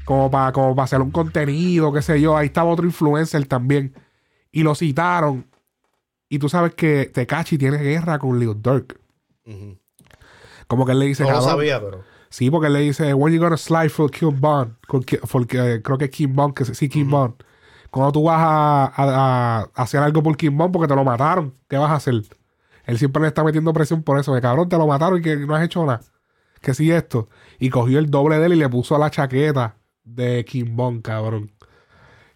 como para como para hacer un contenido, qué sé yo. Ahí estaba otro influencer también. Y lo citaron. Y tú sabes que Tekashi tiene guerra con Lil Durk. Ujú. Como que él le dice, No lo sabía, pero. Sí, porque él le dice, when you gonna slide for Kim Bond? Eh, creo que es Kim Bond, que sí, Kim Bond. Cuando tú vas a, a- a hacer algo por Kim Bond porque te lo mataron, ¿qué vas a hacer? Él siempre le está metiendo presión por eso, de cabrón, te lo mataron y que no has hecho nada. Que sí esto. Y cogió el doble de él y le puso la chaqueta de Kim Bond, cabrón.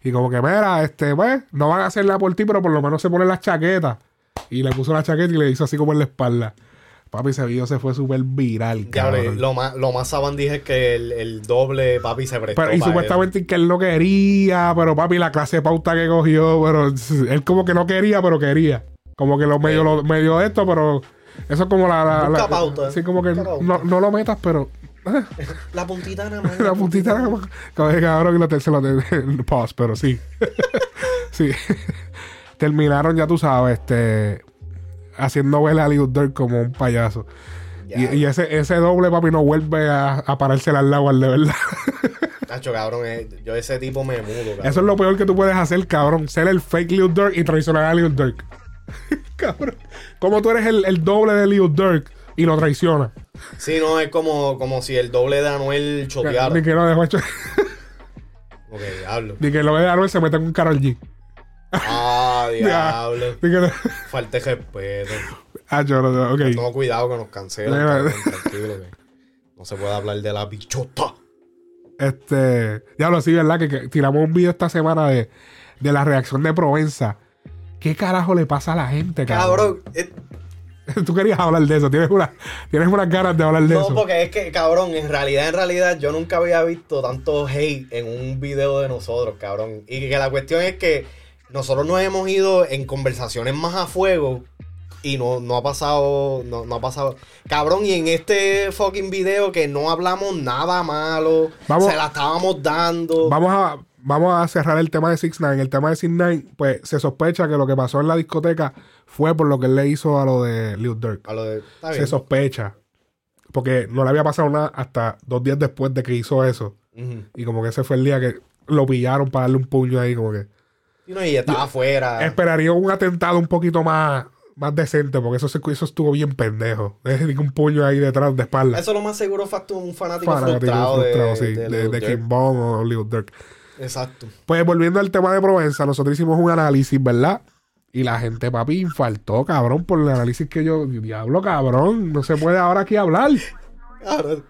Y como que, mira, este, pues, no van a hacerla por ti, pero por lo menos se pone las chaquetas. Y le puso la chaqueta y le hizo así como en la espalda. Papi, ese video se fue súper viral, cabrón. lo más, lo más sabandije es que el, el doble papi se prestó. Pero, y supuestamente que él no quería, pero papi, la clase de pauta que cogió, pero él como que no quería, pero quería. Como que lo medio, lo, medio de esto, pero eso es como la. la, pauta, Sí, como que no, no lo metas, pero. La puntita nada más. la puntita nada más. Que cabrón, y lo tercero de pause, pero sí. sí. Terminaron, ya tú sabes, este. Haciendo ver a Lil Durk como un payaso. Y, y ese, ese doble, papi, no vuelve a, a pararse al lado al de verdad. Nacho, cabrón, eh, yo ese tipo me mudo, cabrón. Eso es lo peor que tú puedes hacer, cabrón. Ser el fake Lil Durk y traicionar a Lil Durk. cabrón. Como tú eres el, el doble de Lil Durk y lo traicionas. Sí, no, es como, como si el doble de Anuel choteara. Ni que no dejó. Ok, diablo. Ni que lo de Anuel se mete en un Karol G. Ah, diablo. Ni que no. Respeto. Ah, yo no, ok. Tengo cuidado que nos cancelan. Cabrón, tranquilo, que no se puede hablar de la bichota. Este. Ya lo sí, ¿verdad? Que, que tiramos un video esta semana de, de la reacción de Provenza. ¿Qué carajo le pasa a la gente, cabrón? Cabrón, eh, Tú querías hablar de eso. Tienes, una, tienes unas ganas de hablar de no, eso. porque es que, cabrón, en realidad, en realidad, yo nunca había visto tanto hate en un video de nosotros, cabrón. Y que la cuestión es que nosotros nos hemos ido en conversaciones más a fuego y no, no ha pasado, no, no ha pasado. Cabrón, y en este fucking video que no hablamos nada malo, Vamos- se la estábamos dando. Vamos a, vamos a cerrar el tema de 6 9 El tema de 6 9 pues se sospecha que lo que pasó en la discoteca fue por lo que él le hizo a lo de Lil Durk. A lo de, Se sospecha. Porque no le había pasado nada hasta dos días después de que hizo eso. Y como que ese fue el día que lo pillaron para darle un puño ahí, como que. Y, no, y estaba afuera. Esperaría un atentado un poquito más, más decente, porque eso, se- eso estuvo bien pendejo. Es un puño ahí detrás de espalda. Eso lo más seguro fue un fanático, Fanático frustrado, frustrado, de, sí, de de. King Von o Lil Durk. Exacto. Pues volviendo al tema de Provenza, nosotros hicimos un análisis, ¿verdad? Y la gente, papi, infartó, cabrón, por el análisis que yo. Diablo, cabrón, no se puede ahora aquí hablar. Cabrón.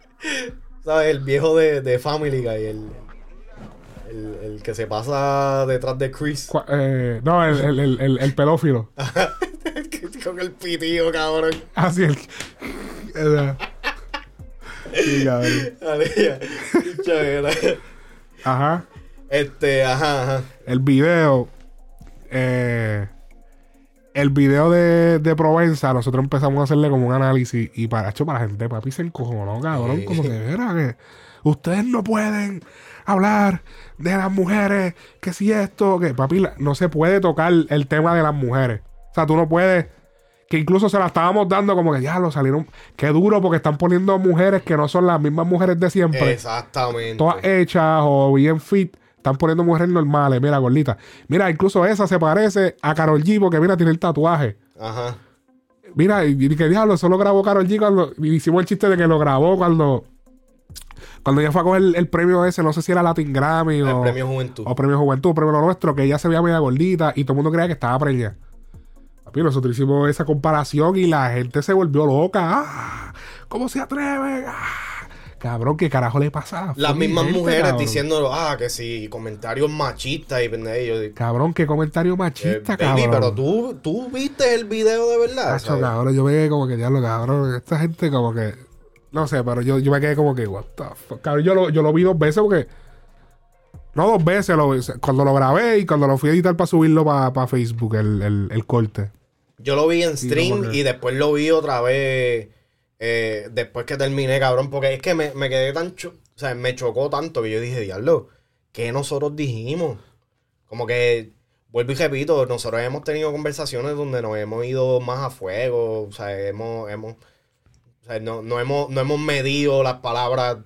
¿Sabes? El viejo de, de Family Guy, el, el, el que se pasa detrás de Chris. Eh, no, el, el, el, pedófilo. Con el pitío, cabrón. Así el. eh, sí, cabrón. Ajá. Este, ajá, ajá. El video. eh, el video de, de Provenza, nosotros empezamos a hacerle como un análisis. Y para, hecho, para la gente, papi, se encojonó, cabrón. Sí. Como que, mira, que ustedes no pueden hablar de las mujeres, que si esto, que papi, la- no se puede tocar el tema de las mujeres. O sea, tú no puedes. Que incluso se la estábamos dando como que ya lo salieron. Qué duro porque están poniendo mujeres que no son las mismas mujeres de siempre Exactamente. todas hechas o bien fit. Están poniendo mujeres normales, mira, gordita. Mira, incluso esa se parece a Carol G porque, mira, tiene el tatuaje. Ajá. Mira, y, y que diablo, solo grabó Carol G cuando. y hicimos el chiste de que lo grabó cuando. Cuando ella fue a coger el, el premio ese, no sé si era Latin Grammy El o, premio Juventud. o Premio Juventud, Premio Lo Nuestro, que ella se veía media gordita y todo el mundo creía que estaba preñada. Papi, nosotros hicimos esa comparación y la gente se volvió loca. ¡Ah! ¿Cómo se atreve? ¡Ah! Cabrón, ¿qué carajo le pasa? Las mismas gente, mujeres cabrón? diciendo, ah, que sí, comentarios machistas y pendejo. Cabrón, qué comentario eh, machista, baby, cabrón. pero tú, tú viste el video de verdad. ¿sabes? cabrón, yo me quedé como que ya lo cabrón. Esta gente como que. No sé, pero yo, yo me quedé como que, what the fuck. Cabrón, yo lo, yo lo vi dos veces porque. No dos veces, lo, cuando lo grabé y cuando lo fui a editar para subirlo para Facebook, el, el, el corte. Yo lo vi en Sí, stream y después lo vi otra vez eh, después que terminé, cabrón. Porque es que me, me quedé tan... cho- o sea, me chocó tanto que yo dije, diablo, ¿qué nosotros dijimos? Como que, vuelvo y repito, nosotros hemos tenido conversaciones donde nos hemos ido más a fuego. O sea, hemos... hemos o sea, no, no hemos, no hemos medido las palabras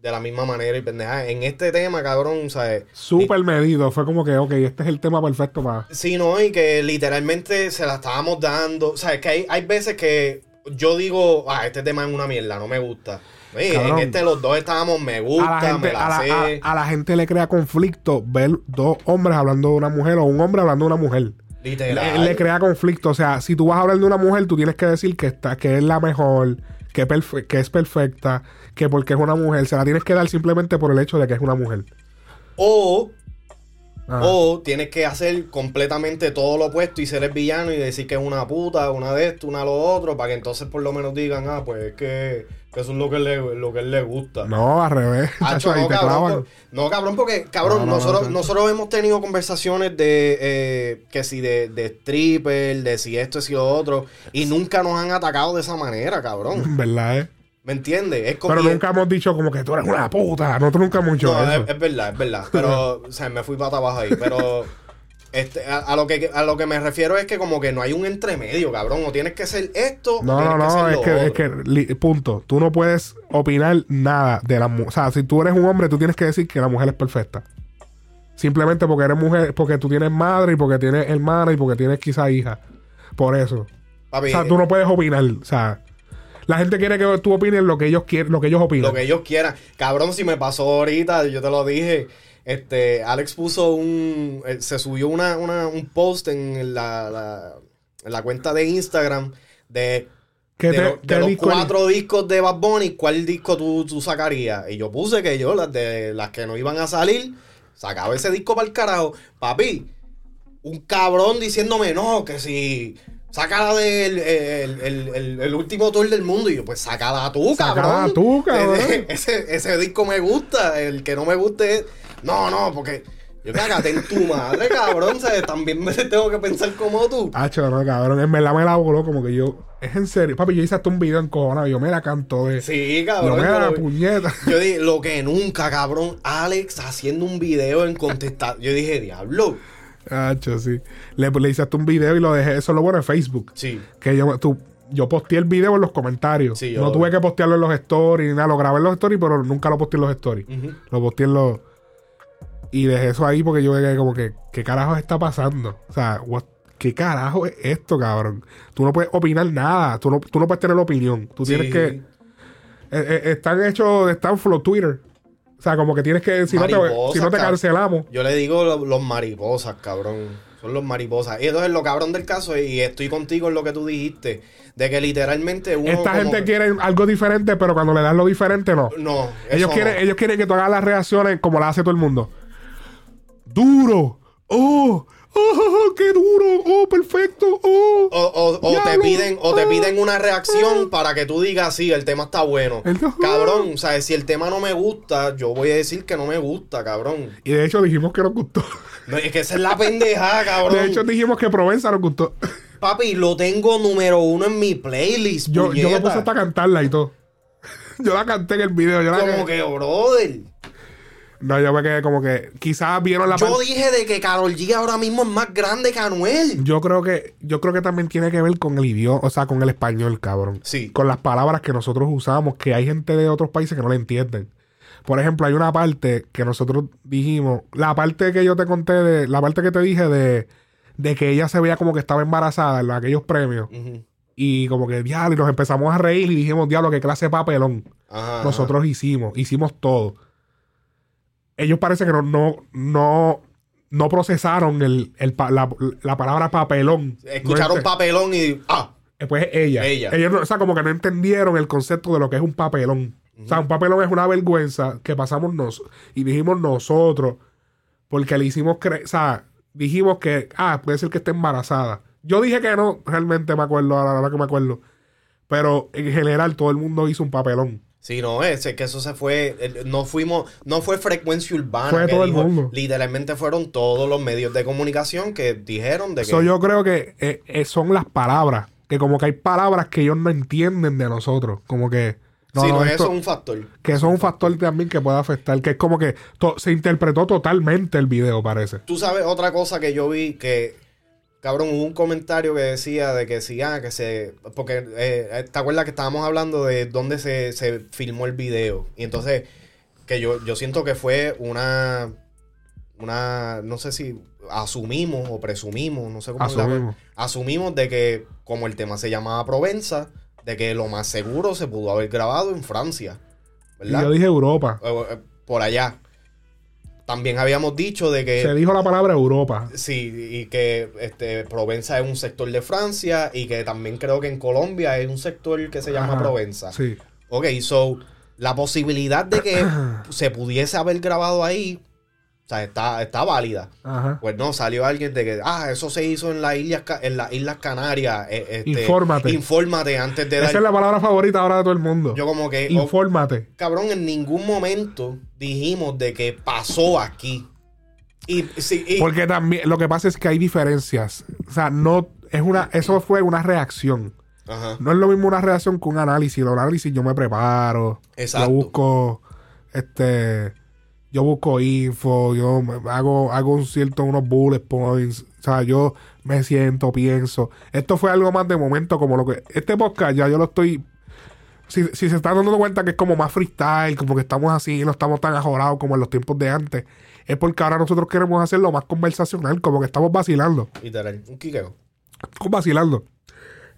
de la misma manera y pendeja. En este tema, cabrón, o sea... Súper medido. Fue como que, ok, este es el tema perfecto para. Sí, no, y que literalmente se la estábamos dando. O sea, es que hay, hay veces que yo digo, ah, este tema es una mierda, no me gusta. En este los dos estábamos, me A gusta, la, gente, me la a, la, sé. a- a la gente le crea conflicto ver dos hombres hablando de una mujer o un hombre hablando de una mujer. literal. Le, le crea conflicto. O sea, si tú vas a hablar de una mujer, tú tienes que decir que está, que es la mejor, que, perfe- que es perfecta, que porque es una mujer. Se la tienes que dar simplemente por el hecho de que es una mujer. O, O tienes que hacer completamente todo lo opuesto y ser el villano y decir que es una puta, una de esto, una lo otro, para que entonces por lo menos digan, ah, pues es que, que eso es lo que, le, lo que le gusta. No, al revés. Hacho, no, te cabrón, por- no, cabrón, porque, cabrón, No, no, no, nosotros, no. nosotros hemos tenido conversaciones de eh, que si de, de stripper, de si esto, si lo otro, y nunca nos han atacado de esa manera, cabrón. ¿Verdad, eh? ¿Me entiendes? Es como Pero nunca hemos dicho como que tú eres una puta. Nosotros nunca hemos dicho No, eso. es, es verdad, es verdad. Pero, o sea, me fui para abajo ahí. Pero este, a, a lo que, a lo que me refiero es que como que no hay un entremedio, cabrón. O tienes que ser esto, No, o no, tienes que no, ser es que, es que, li- punto. Tú no puedes opinar nada de la mujer. O sea, si tú eres un hombre, tú tienes que decir que la mujer es perfecta. Simplemente porque eres mujer, porque tú tienes madre y porque tienes hermana y porque tienes quizá hija. Por eso. Papi, O sea, tú no puedes opinar. O sea, la gente quiere que tú opines lo que ellos quieren, lo que ellos opinan. Lo que ellos quieran. Cabrón, si me pasó ahorita, yo te lo dije. Este, Alex puso un. eh, Se subió una, una- un post en la, la- en la cuenta de Instagram de, ¿Qué de, te- lo- de los cuatro discos de Bad Bunny, ¿cuál disco tú, tú sacarías? Y yo puse que yo, las de las que no iban a salir, sacaba ese disco para el carajo. Papi, un cabrón diciéndome, no, que si. Sácala del el, el- el- el último tour del mundo. Y yo, pues sácala tú, Sácala cabrón. tú, cabrón. Ese, ese, disco me gusta. El que no me guste es. No, no, porque. Yo cágate en tu madre, cabrón. ¿sabes? También me tengo que pensar como tú. Hacho, no, cabrón. En verdad me la voló como que yo. Es en serio. Papi, yo hice hasta un video en cojonado. Yo me la canto de. Sí, yo cabrón. me yo la lo- puñeta. Yo dije, lo que nunca, cabrón. Alex haciendo un video en contestar. Yo dije, diablo. Hacho, sí. Le, le hice hasta un video y lo dejé. Eso es lo bueno en Facebook. Sí. Que yo, tú, yo posteé el video en los comentarios. Sí, yo- no tuve que postearlo en los stories ni nada. Lo grabé en los stories, pero nunca lo posteé en los stories. Lo posteé en los. Y dejé eso ahí porque yo veía como que, ¿qué carajo está pasando? O sea, what- ¿qué carajo es esto, cabrón? Tú no puedes opinar nada. Tú no, tú no puedes tener opinión. Tú tienes que. eh, eh, están hechos, están flow Twitter. O sea, como que tienes que. Si, no te, si no te cancelamos. Yo le digo lo- los mariposas, cabrón. Son los mariposas. Y entonces lo cabrón del caso, y estoy contigo en lo que tú dijiste, de que literalmente uno. Esta como gente quiere algo diferente, pero cuando le das lo diferente, no. No, Ellos quieren, no. ellos quieren que tú hagas las reacciones como las hace todo el mundo. Duro. Oh. Oh, qué duro. Oh, perfecto. Oh. O, o- o te piden, o te Ah. piden una reacción para que tú digas, sí, el tema está bueno. El- Cabrón, o sea, si el tema no me gusta, yo voy a decir que no me gusta, cabrón. Y de hecho dijimos que nos gustó. No, es que esa es la pendejada, cabrón. De hecho dijimos que Provenza nos gustó. Papi, lo tengo número uno en mi playlist. Yo, yo me puse hasta a cantarla y todo. Yo la canté en el video. Yo la Como que, brother. No, yo me quedé como que quizás vieron la Yo dije de que Carol G ahora mismo es más grande que Anuel. Yo creo que yo creo que también tiene que ver con el idioma, o sea, con el español, cabrón. Sí. Con las palabras que nosotros usamos, que hay gente de otros países que no le entienden. Por ejemplo, hay una parte que nosotros dijimos, la parte que yo te conté de la parte que te dije de de que ella se veía como que estaba embarazada en los- aquellos premios y como que diablo y nos empezamos a reír y dijimos, "Diablo, qué clase de papelón." Ajá, nosotros hicimos, hicimos todo. Ellos parece que no, no, no, no procesaron el, el pa- la, la palabra papelón. Escucharon No papelón y. ¡Ah! Pues ella. Ella. Ellos o sea, como que no entendieron el concepto de lo que es un papelón. O sea, un papelón es una vergüenza que pasamos nos y dijimos nosotros porque le hicimos creer, o sea, dijimos que, ah, puede ser que esté embarazada. Yo dije que no, realmente me acuerdo, ahora ahora que me acuerdo. Pero en general todo el mundo hizo un papelón. Sí, no, es que eso se fue. el- No fuimos. No fue frecuencia urbana. Fue que todo el mundo. Literalmente fueron todos los medios de comunicación que dijeron de que. So, yo creo que eh, eh, son las palabras. Que como que hay palabras que ellos no entienden de nosotros. Como que. No, sí, no, no, esto- eso es un factor. que eso es un factor también que puede afectar. Que es como que to- se interpretó totalmente el video, parece. Tú sabes otra cosa que yo vi que, cabrón, hubo un comentario que decía de que sí, ah, que se... Porque, eh, ¿te acuerdas que estábamos hablando de dónde se, se filmó el video? Y entonces, que yo, yo siento que fue una... Una, no sé si asumimos o presumimos, no sé cómo es la- Asumimos. asumimos de que, como el tema se llamaba Provenza, de que lo más seguro se pudo haber grabado en Francia. Y yo dije Europa. Por allá. También habíamos dicho de que... Se dijo la palabra Europa. Sí, y que este, Provenza es un sector de Francia y que también creo que en Colombia es un sector que se llama Ajá, Provenza. Sí. Ok, so, la posibilidad de que se pudiese haber grabado ahí, o sea, está, está válida. Ajá. Pues no, salió alguien de que, ah, eso se hizo en las Islas, en las Islas Canarias. eh, este, Infórmate. Infórmate antes de Esa dar... es la palabra favorita ahora de todo el mundo. Yo como que... oh, Infórmate. cabrón, en ningún momento dijimos de que pasó aquí. Y, sí, y- Porque también lo que pasa es que hay diferencias. O sea, no es una eso fue una reacción. Ajá. No es lo mismo una reacción que un análisis. El análisis yo me preparo. Exacto. Yo busco este yo busco info, yo hago hago un cierto unos bullet points, o sea, yo me siento, pienso. Esto fue algo más de momento como lo que este podcast ya yo lo estoy si, si se están dando cuenta que es como más freestyle, como que estamos así, no estamos tan ajorados como en los tiempos de antes, es porque ahora nosotros queremos hacerlo más conversacional, como que estamos vacilando. Literal, un quiqueo. Vacilando.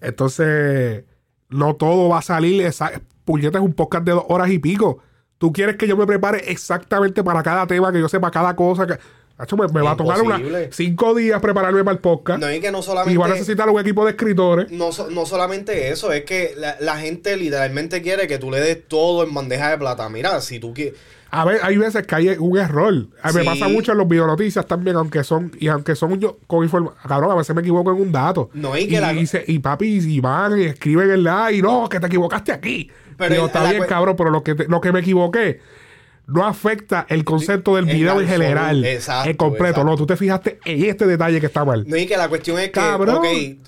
Entonces, no todo va a salir. Esa, puñeta es un podcast de dos horas y pico. Tú quieres que yo me prepare exactamente para cada tema, que yo sepa cada cosa. Que, Hacho, me, me va a Imposible. cinco días prepararme para el podcast. No es que no solamente. y a necesitar un equipo de escritores. No, no solamente eso, es que la, la gente literalmente quiere que tú le des todo en bandeja de plata. Mira, si tú quieres. A ver, hay veces que hay un error. A mí Me Sí. pasa mucho en los videonoticias también, aunque son, y aunque son yo con información. Cabrón, a veces me equivoco en un dato. No, y que la- y, se- y papi, y van y escriben el la y no, que te equivocaste aquí. Pero Digo, el- está bien, cabrón, pero lo que, te- lo que me equivoqué no afecta el concepto del video en general. exacto, en completo. exacto. No, tú te fijaste en este detalle que está mal. No, y que la cuestión es que, Cabrón. ok,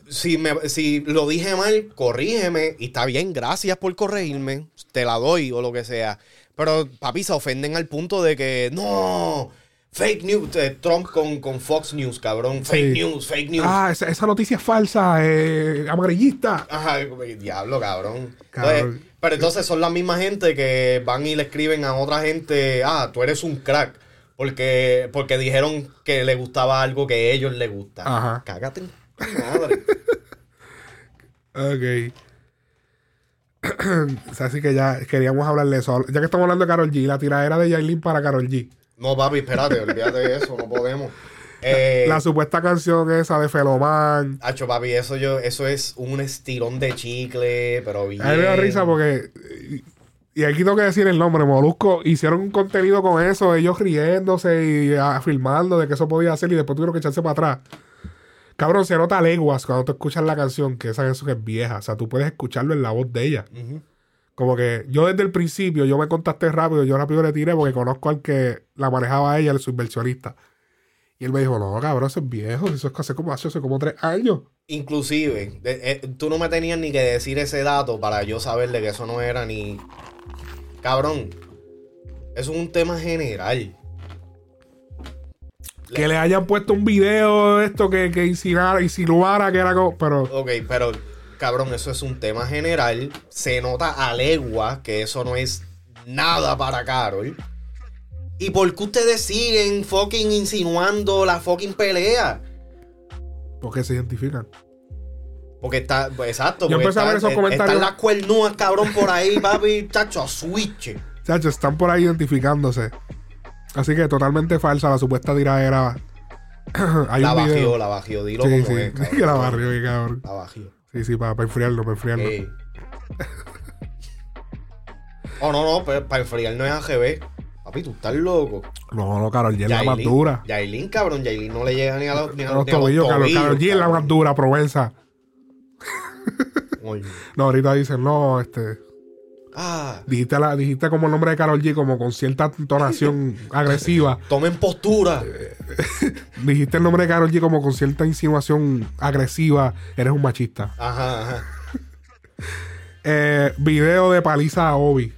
si, me, si lo dije mal, corrígeme. Y está bien, gracias por corregirme. Te la doy o lo que sea. Pero, papi, se ofenden al punto de que, no, fake news. eh, Trump con, con Fox News, cabrón. Fake Sí. news, fake news. Ah, esa, esa noticia es falsa, eh, amarillista. Ajá, diablo, cabrón. Cabrón. Entonces, pero entonces son la misma gente que van y le escriben a otra gente, ah, tú eres un crack. Porque, porque dijeron que le gustaba algo que a ellos les gusta. Ajá. Cágate en madre. Ok. Así que ya queríamos hablar de eso. Ya que estamos hablando de Carol G, la tiradera de Yailin para Carol G. No, papi, espérate, olvídate de eso, no podemos. Eh, La supuesta canción esa de Feloman. Hacho, papi, eso yo, eso es un estirón de chicle, pero bien. A mí me da risa porque. Y aquí tengo que decir el nombre, Molusco. Hicieron un contenido con eso, ellos riéndose y afirmando de que eso podía hacer y después tuvieron que echarse para atrás. Cabrón, se nota leguas cuando tú escuchas la canción, que esa canción es vieja. O sea, tú puedes escucharlo en la voz de ella. Como que yo desde el principio, yo me contacté rápido, yo rápido le tiré porque conozco al que la manejaba a ella, el subversionista. Y él me dijo, no, cabrón, eso es viejo, eso es hace como, hace como tres años. Inclusive, de- eh, tú no me tenías ni que decir ese dato para yo saber de que eso no era ni... Cabrón, eso es un tema general. Que le hayan puesto un video de esto que, que insinuara, insinuara que era como... Pero Ok, pero cabrón, eso es un tema general. Se nota a legua que eso no es nada para Carol. ¿Y por qué ustedes siguen fucking insinuando la fucking pelea? ¿por qué se identifican? Porque está, pues, exacto. Yo porque empecé a ver esos comentarios. Están las cuernúas, cabrón, por ahí, papi, chacho, a switch. Chacho, están por ahí identificándose. Así que totalmente falsa la supuesta tiradera. Hay La un video. bajió, la bajió, dilo Sí, como sí, es, cabrón. la barrió, cabrón. La bajió. Sí, sí, para, enfriarlo, para enfriarlo. Ey. Oh, no, no, para enfriar no es AGB. Papi, tú estás loco. No, no, Carol G es la más dura. Yailin, cabrón, Yailin no le llega ni a los, ni a los, los tobillos, Carol, Karol G es la más dura, Provenza. No, ahorita dicen, no, este. Ah, Dijiste, la, dijiste como el nombre de Carol G, como con cierta entonación agresiva. tomen postura. Dijiste el nombre de Carol G como con cierta insinuación agresiva. Eres un machista. Ajá, ajá. Eh, video de paliza a Obi.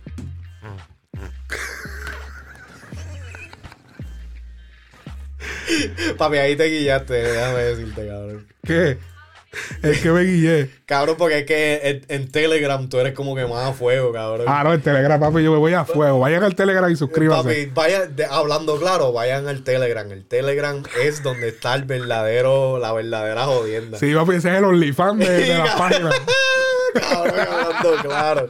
Papi, ahí te guillaste, déjame decirte, cabrón. ¿Qué? Es que me guillé. Cabrón, porque es que en, en Telegram tú eres como que más a fuego, cabrón. Ah, no, el Telegram, papi, yo me voy a fuego. Vayan al Telegram y suscríbanse. Papi, vaya, de- hablando claro, vayan al Telegram. El Telegram es donde está el verdadero, la verdadera jodienda. Sí, papi, ese es el OnlyFans de, de las páginas. Cabrón, hablando claro.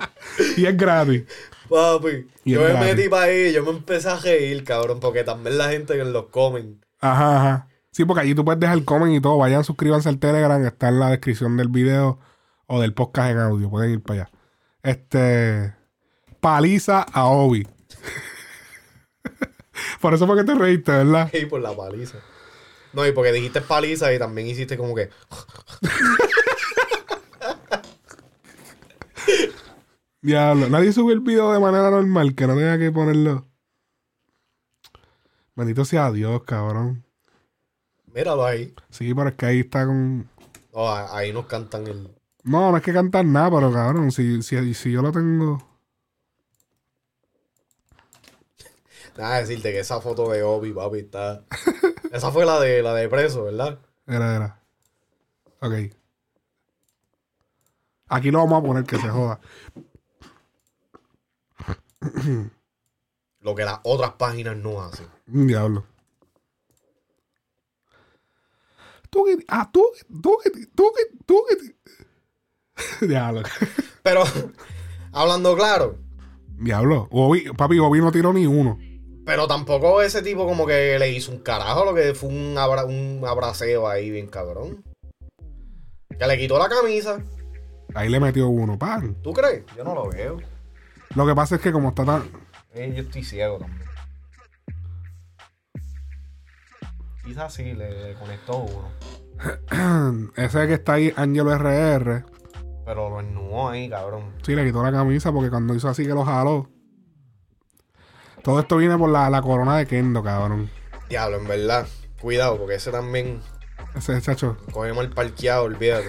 Y es gratis. Papi, Y yo me metí para ahí, yo me empecé a reír, cabrón, porque también la gente que los comen. Ajá, ajá. Sí, porque allí tú puedes dejar comment y todo. Vayan, suscríbanse al Telegram. Está en la descripción del video o del podcast en audio. Pueden ir para allá. Este. Paliza a Obi. Por eso fue que te reíste, ¿verdad? Y por la paliza. No, y porque dijiste paliza y también hiciste como que. Diablo. Nadie subió el video de manera normal, que no tenga que ponerlo. Bendito sea Dios, cabrón. Míralo ahí. Sí, pero es que ahí está con. A- ahí nos cantan el. No, no es que cantar nada, pero cabrón, si, si, si yo lo tengo. Nada, decirte que esa foto de Obi, papi, está. esa fue la de la de preso, ¿verdad? Era, era. Ok. Aquí lo vamos a poner que se joda. Lo que las otras páginas no hacen. Un diablo. Que. Ah, tú que. Tú que. Tú que. Tú que. Diablo. Pero, hablando claro, Diablo. Bobby, papi, Bobby no tiró ni uno. pero tampoco ese tipo como que le hizo un carajo, lo que fue un, abra- un abraceo ahí bien cabrón. Que le quitó la camisa. Ahí le metió uno, pan. ¿Tú crees? Yo no lo veo. Lo que pasa es que como está tan. Eh, yo estoy ciego también. Quizás sí, le, le conectó uno. Ese que está ahí, Angelo RR. Pero lo ennubó ahí, cabrón. Sí, le quitó la camisa porque cuando hizo así que lo jaló. Todo esto viene por la, la corona de Kendo, cabrón. Diablo, en verdad. Cuidado, porque ese también Ese chacho. coge mal parqueado, olvídate.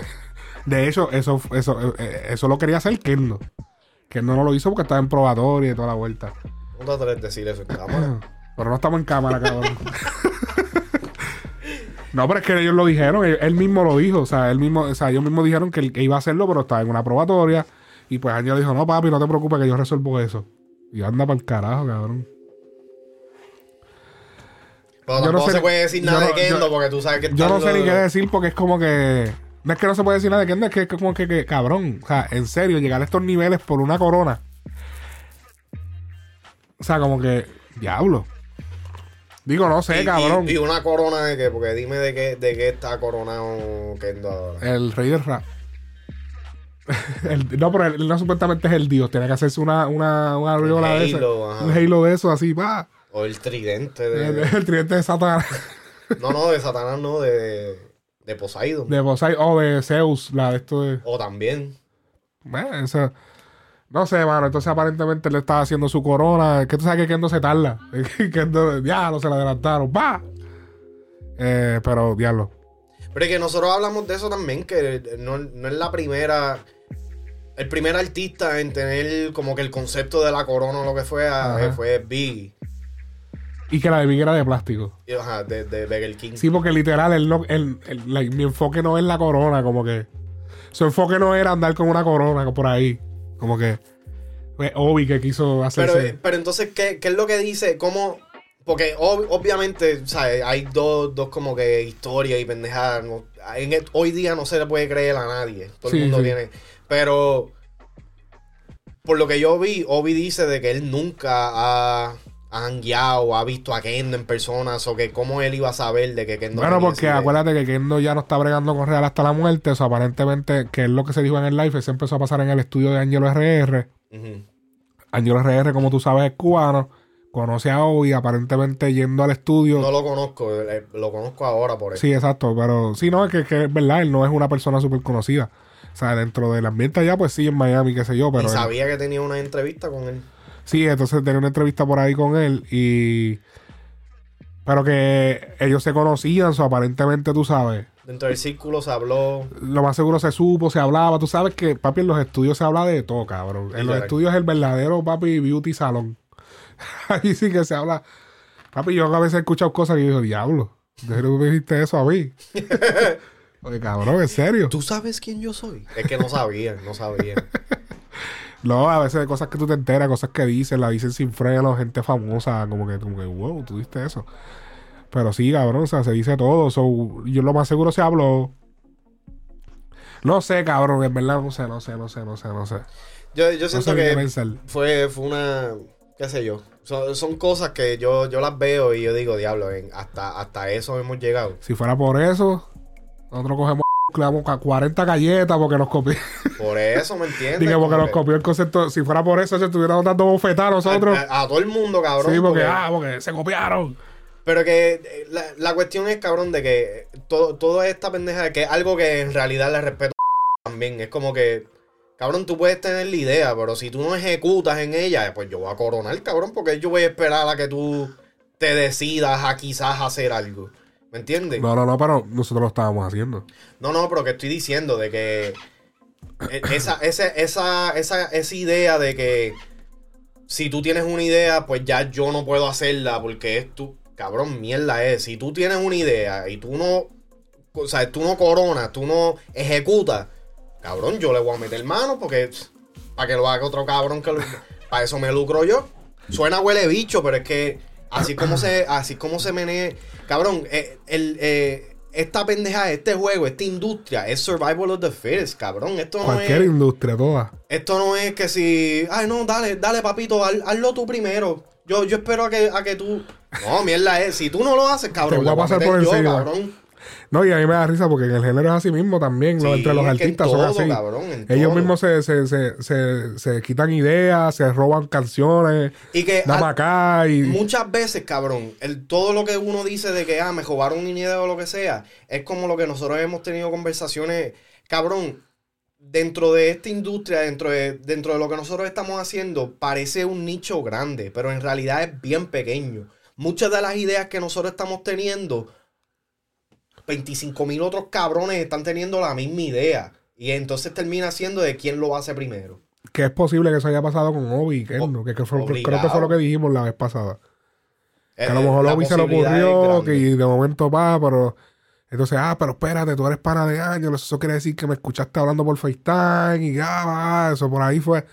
De hecho, eso, eso, eh, eso lo quería hacer Kendo. Kendo no lo hizo porque estaba en probatoria y toda la vuelta. No te atreves a decir eso en cámara. Pero no estamos en cámara, cabrón. no, pero es que ellos lo dijeron, él, él mismo lo dijo. O sea, él mismo, o sea, ellos mismos dijeron que, él- que iba a hacerlo, pero estaba en una probatoria. Y pues Ángel dijo, no, papi, no te preocupes que yo resuelvo eso. Y anda para el carajo, cabrón. Pero yo no sé- se puede decir nada no- de Kendo yo- porque tú sabes que Yo no sé ni qué decir porque es como que. No es que no se puede decir nada de Kendo, es que es como que, que, cabrón. O sea, en serio, llegar a estos niveles por una corona. O sea, como que. Diablo. Digo, no sé, y- cabrón. Y, y una corona de qué, porque dime de qué, de qué está coronado Kendo ahora. El rey del rap. El- no, pero él no supuestamente es el dios. Tiene que hacerse una, una, una aureola de ese. Un halo de eso, así, pa. O el tridente de. el tridente de Satanás. no, no, de Satanás, no, de, de Poseidon. De Poseidon. O de Zeus, la de esto de. O también. Eh, eso- no sé, mano. Entonces, aparentemente, le estaba haciendo su corona. Que tú sabes que Kendo se tarda. Kendo, diablo, se le adelantaron. ¡Va! Eh, pero, diablo. Pero es que nosotros hablamos de eso también, que no, no es la primera. El primer artista en tener como que el concepto de la corona o lo que fue, Ajá. eh, fue Biggie. Y que la de Big era de plástico. Y, Ajá, de, de Beggar King. Sí, porque literal, él no, él- mi enfoque no es la corona, como que. Su enfoque no era andar con una corona por ahí. Como que. Fue Obi que quiso Pero, hacerse. pero entonces, ¿qué, qué es lo que dice? ¿Cómo? Porque ob- obviamente, ¿sabes? Hay dos, dos como que historias y pendejadas. ¿no? En el- hoy día no se le puede creer a nadie. Todo Sí, el mundo sí. tiene. Pero, por lo que yo vi, Obi dice de que él nunca ha, ha hangueado, ha visto a Kendo en persona. O que cómo él iba a saber de que Kendo bueno, porque acuérdate que Kendo ya no está bregando con Real hasta la muerte. Eso aparentemente, que es lo que se dijo en el live, se empezó a pasar en el estudio de Angelo RR. Ujú. Angelo RR, como tú sabes, es cubano. Conoce a Obi, aparentemente yendo al estudio. No lo conozco, eh, lo conozco ahora por eso. Sí, exacto, pero sí, no, es que, que es verdad, él no es una persona súper conocida. O sea, dentro del ambiente allá, pues sí, en Miami, qué sé yo, pero... y él- sabía que tenía una entrevista con él. Sí, entonces tenía una entrevista por ahí con él y... Pero que ellos se conocían, o aparentemente, tú sabes, Dentro del círculo se habló. lo más seguro se supo, se hablaba. Tú sabes que, papi, en los estudios se habla de todo, cabrón. En los estudios es el verdadero, papi, beauty salón. Ahí sí que se habla... Papi, yo a veces he escuchado cosas y yo digo, diablo, ¿de qué me dijiste eso a mí? Oye, cabrón, en serio. ¿Tú sabes quién yo soy? Es que no sabía, no sabía. No, a veces hay cosas que tú te enteras, cosas que dicen, la dicen sin freno, gente famosa, como que, como que, wow, tú diste eso. Pero sí, cabrón, o sea, se dice todo. So, yo lo más seguro se habló. No sé, cabrón, en verdad, no sé, no sé, no sé, no sé, no sé. Yo, yo No siento sé que fue, fue una, qué sé yo. Son, son cosas que yo, yo las veo y yo digo, diablo, en- hasta, hasta eso hemos llegado. Si fuera por eso, nosotros cogemos, ca- 40 galletas porque nos copió. Por eso, ¿me entiendes? Dije, porque nos copió el concepto. Si fuera por eso, se estuviéramos dando bofetadas nosotros. a, a- a todo el mundo, cabrón. sí, porque, ah, porque se copiaron. Pero que eh, la, la cuestión es, cabrón, de que todo, toda esta pendeja, de que es algo que en realidad le respeto también. Es como que, cabrón, tú puedes tener la idea, pero si tú no ejecutas en ella, pues yo voy a coronar, cabrón, porque yo voy a esperar a que tú te decidas a quizás hacer algo. ¿Me entiendes? No, no, no, pero nosotros lo estábamos haciendo. No, no, pero que estoy diciendo de que e- esa, esa, esa, esa idea de que si tú tienes una idea, pues ya yo no puedo hacerla porque es tu cabrón, mierda es. Si tú tienes una idea y tú no, o sea, tú no coronas, tú no ejecutas, cabrón, yo le voy a meter mano porque para que lo haga otro cabrón que lo- para eso me lucro yo. Suena huele bicho, pero es que así como se, así como se menea, cabrón, eh, el, eh, esta pendeja, este juego, esta industria es survival of the fittest, cabrón. Esto no Cualquier es, industria, toda. esto no es que si, ay no, dale, dale papito, haz- hazlo tú primero. Yo, yo espero a que, a que tú. No, mierda es, si tú no lo haces, cabrón, Te voy a pasar por yo, encima. cabrón. No, y a mí me da risa porque en el género es así mismo también, entre los artistas son así. cabrón, Ellos todo. mismos se, se, se, se, se quitan ideas, se roban canciones, Y que acá y... Muchas veces, cabrón, el, todo lo que uno dice de que, ah, me robaron una idea o lo que sea, es como lo que nosotros hemos tenido conversaciones, cabrón, dentro de esta industria, dentro de, dentro de lo que nosotros estamos haciendo, parece un nicho grande, pero en realidad es bien pequeño. Muchas de las ideas que nosotros estamos teniendo, 25 mil otros cabrones están teniendo la misma idea. Y entonces termina siendo de quién lo hace primero. Que es posible que eso haya pasado con Obi y Kendo, que, que fue- creo que fue lo que dijimos la vez pasada. Que a lo Eh, mejor Obi se le ocurrió, que de momento va, pero... Entonces, ah, pero espérate, tú eres pana de años, eso quiere decir que me escuchaste hablando por FaceTime y ya, va, eso por ahí fue...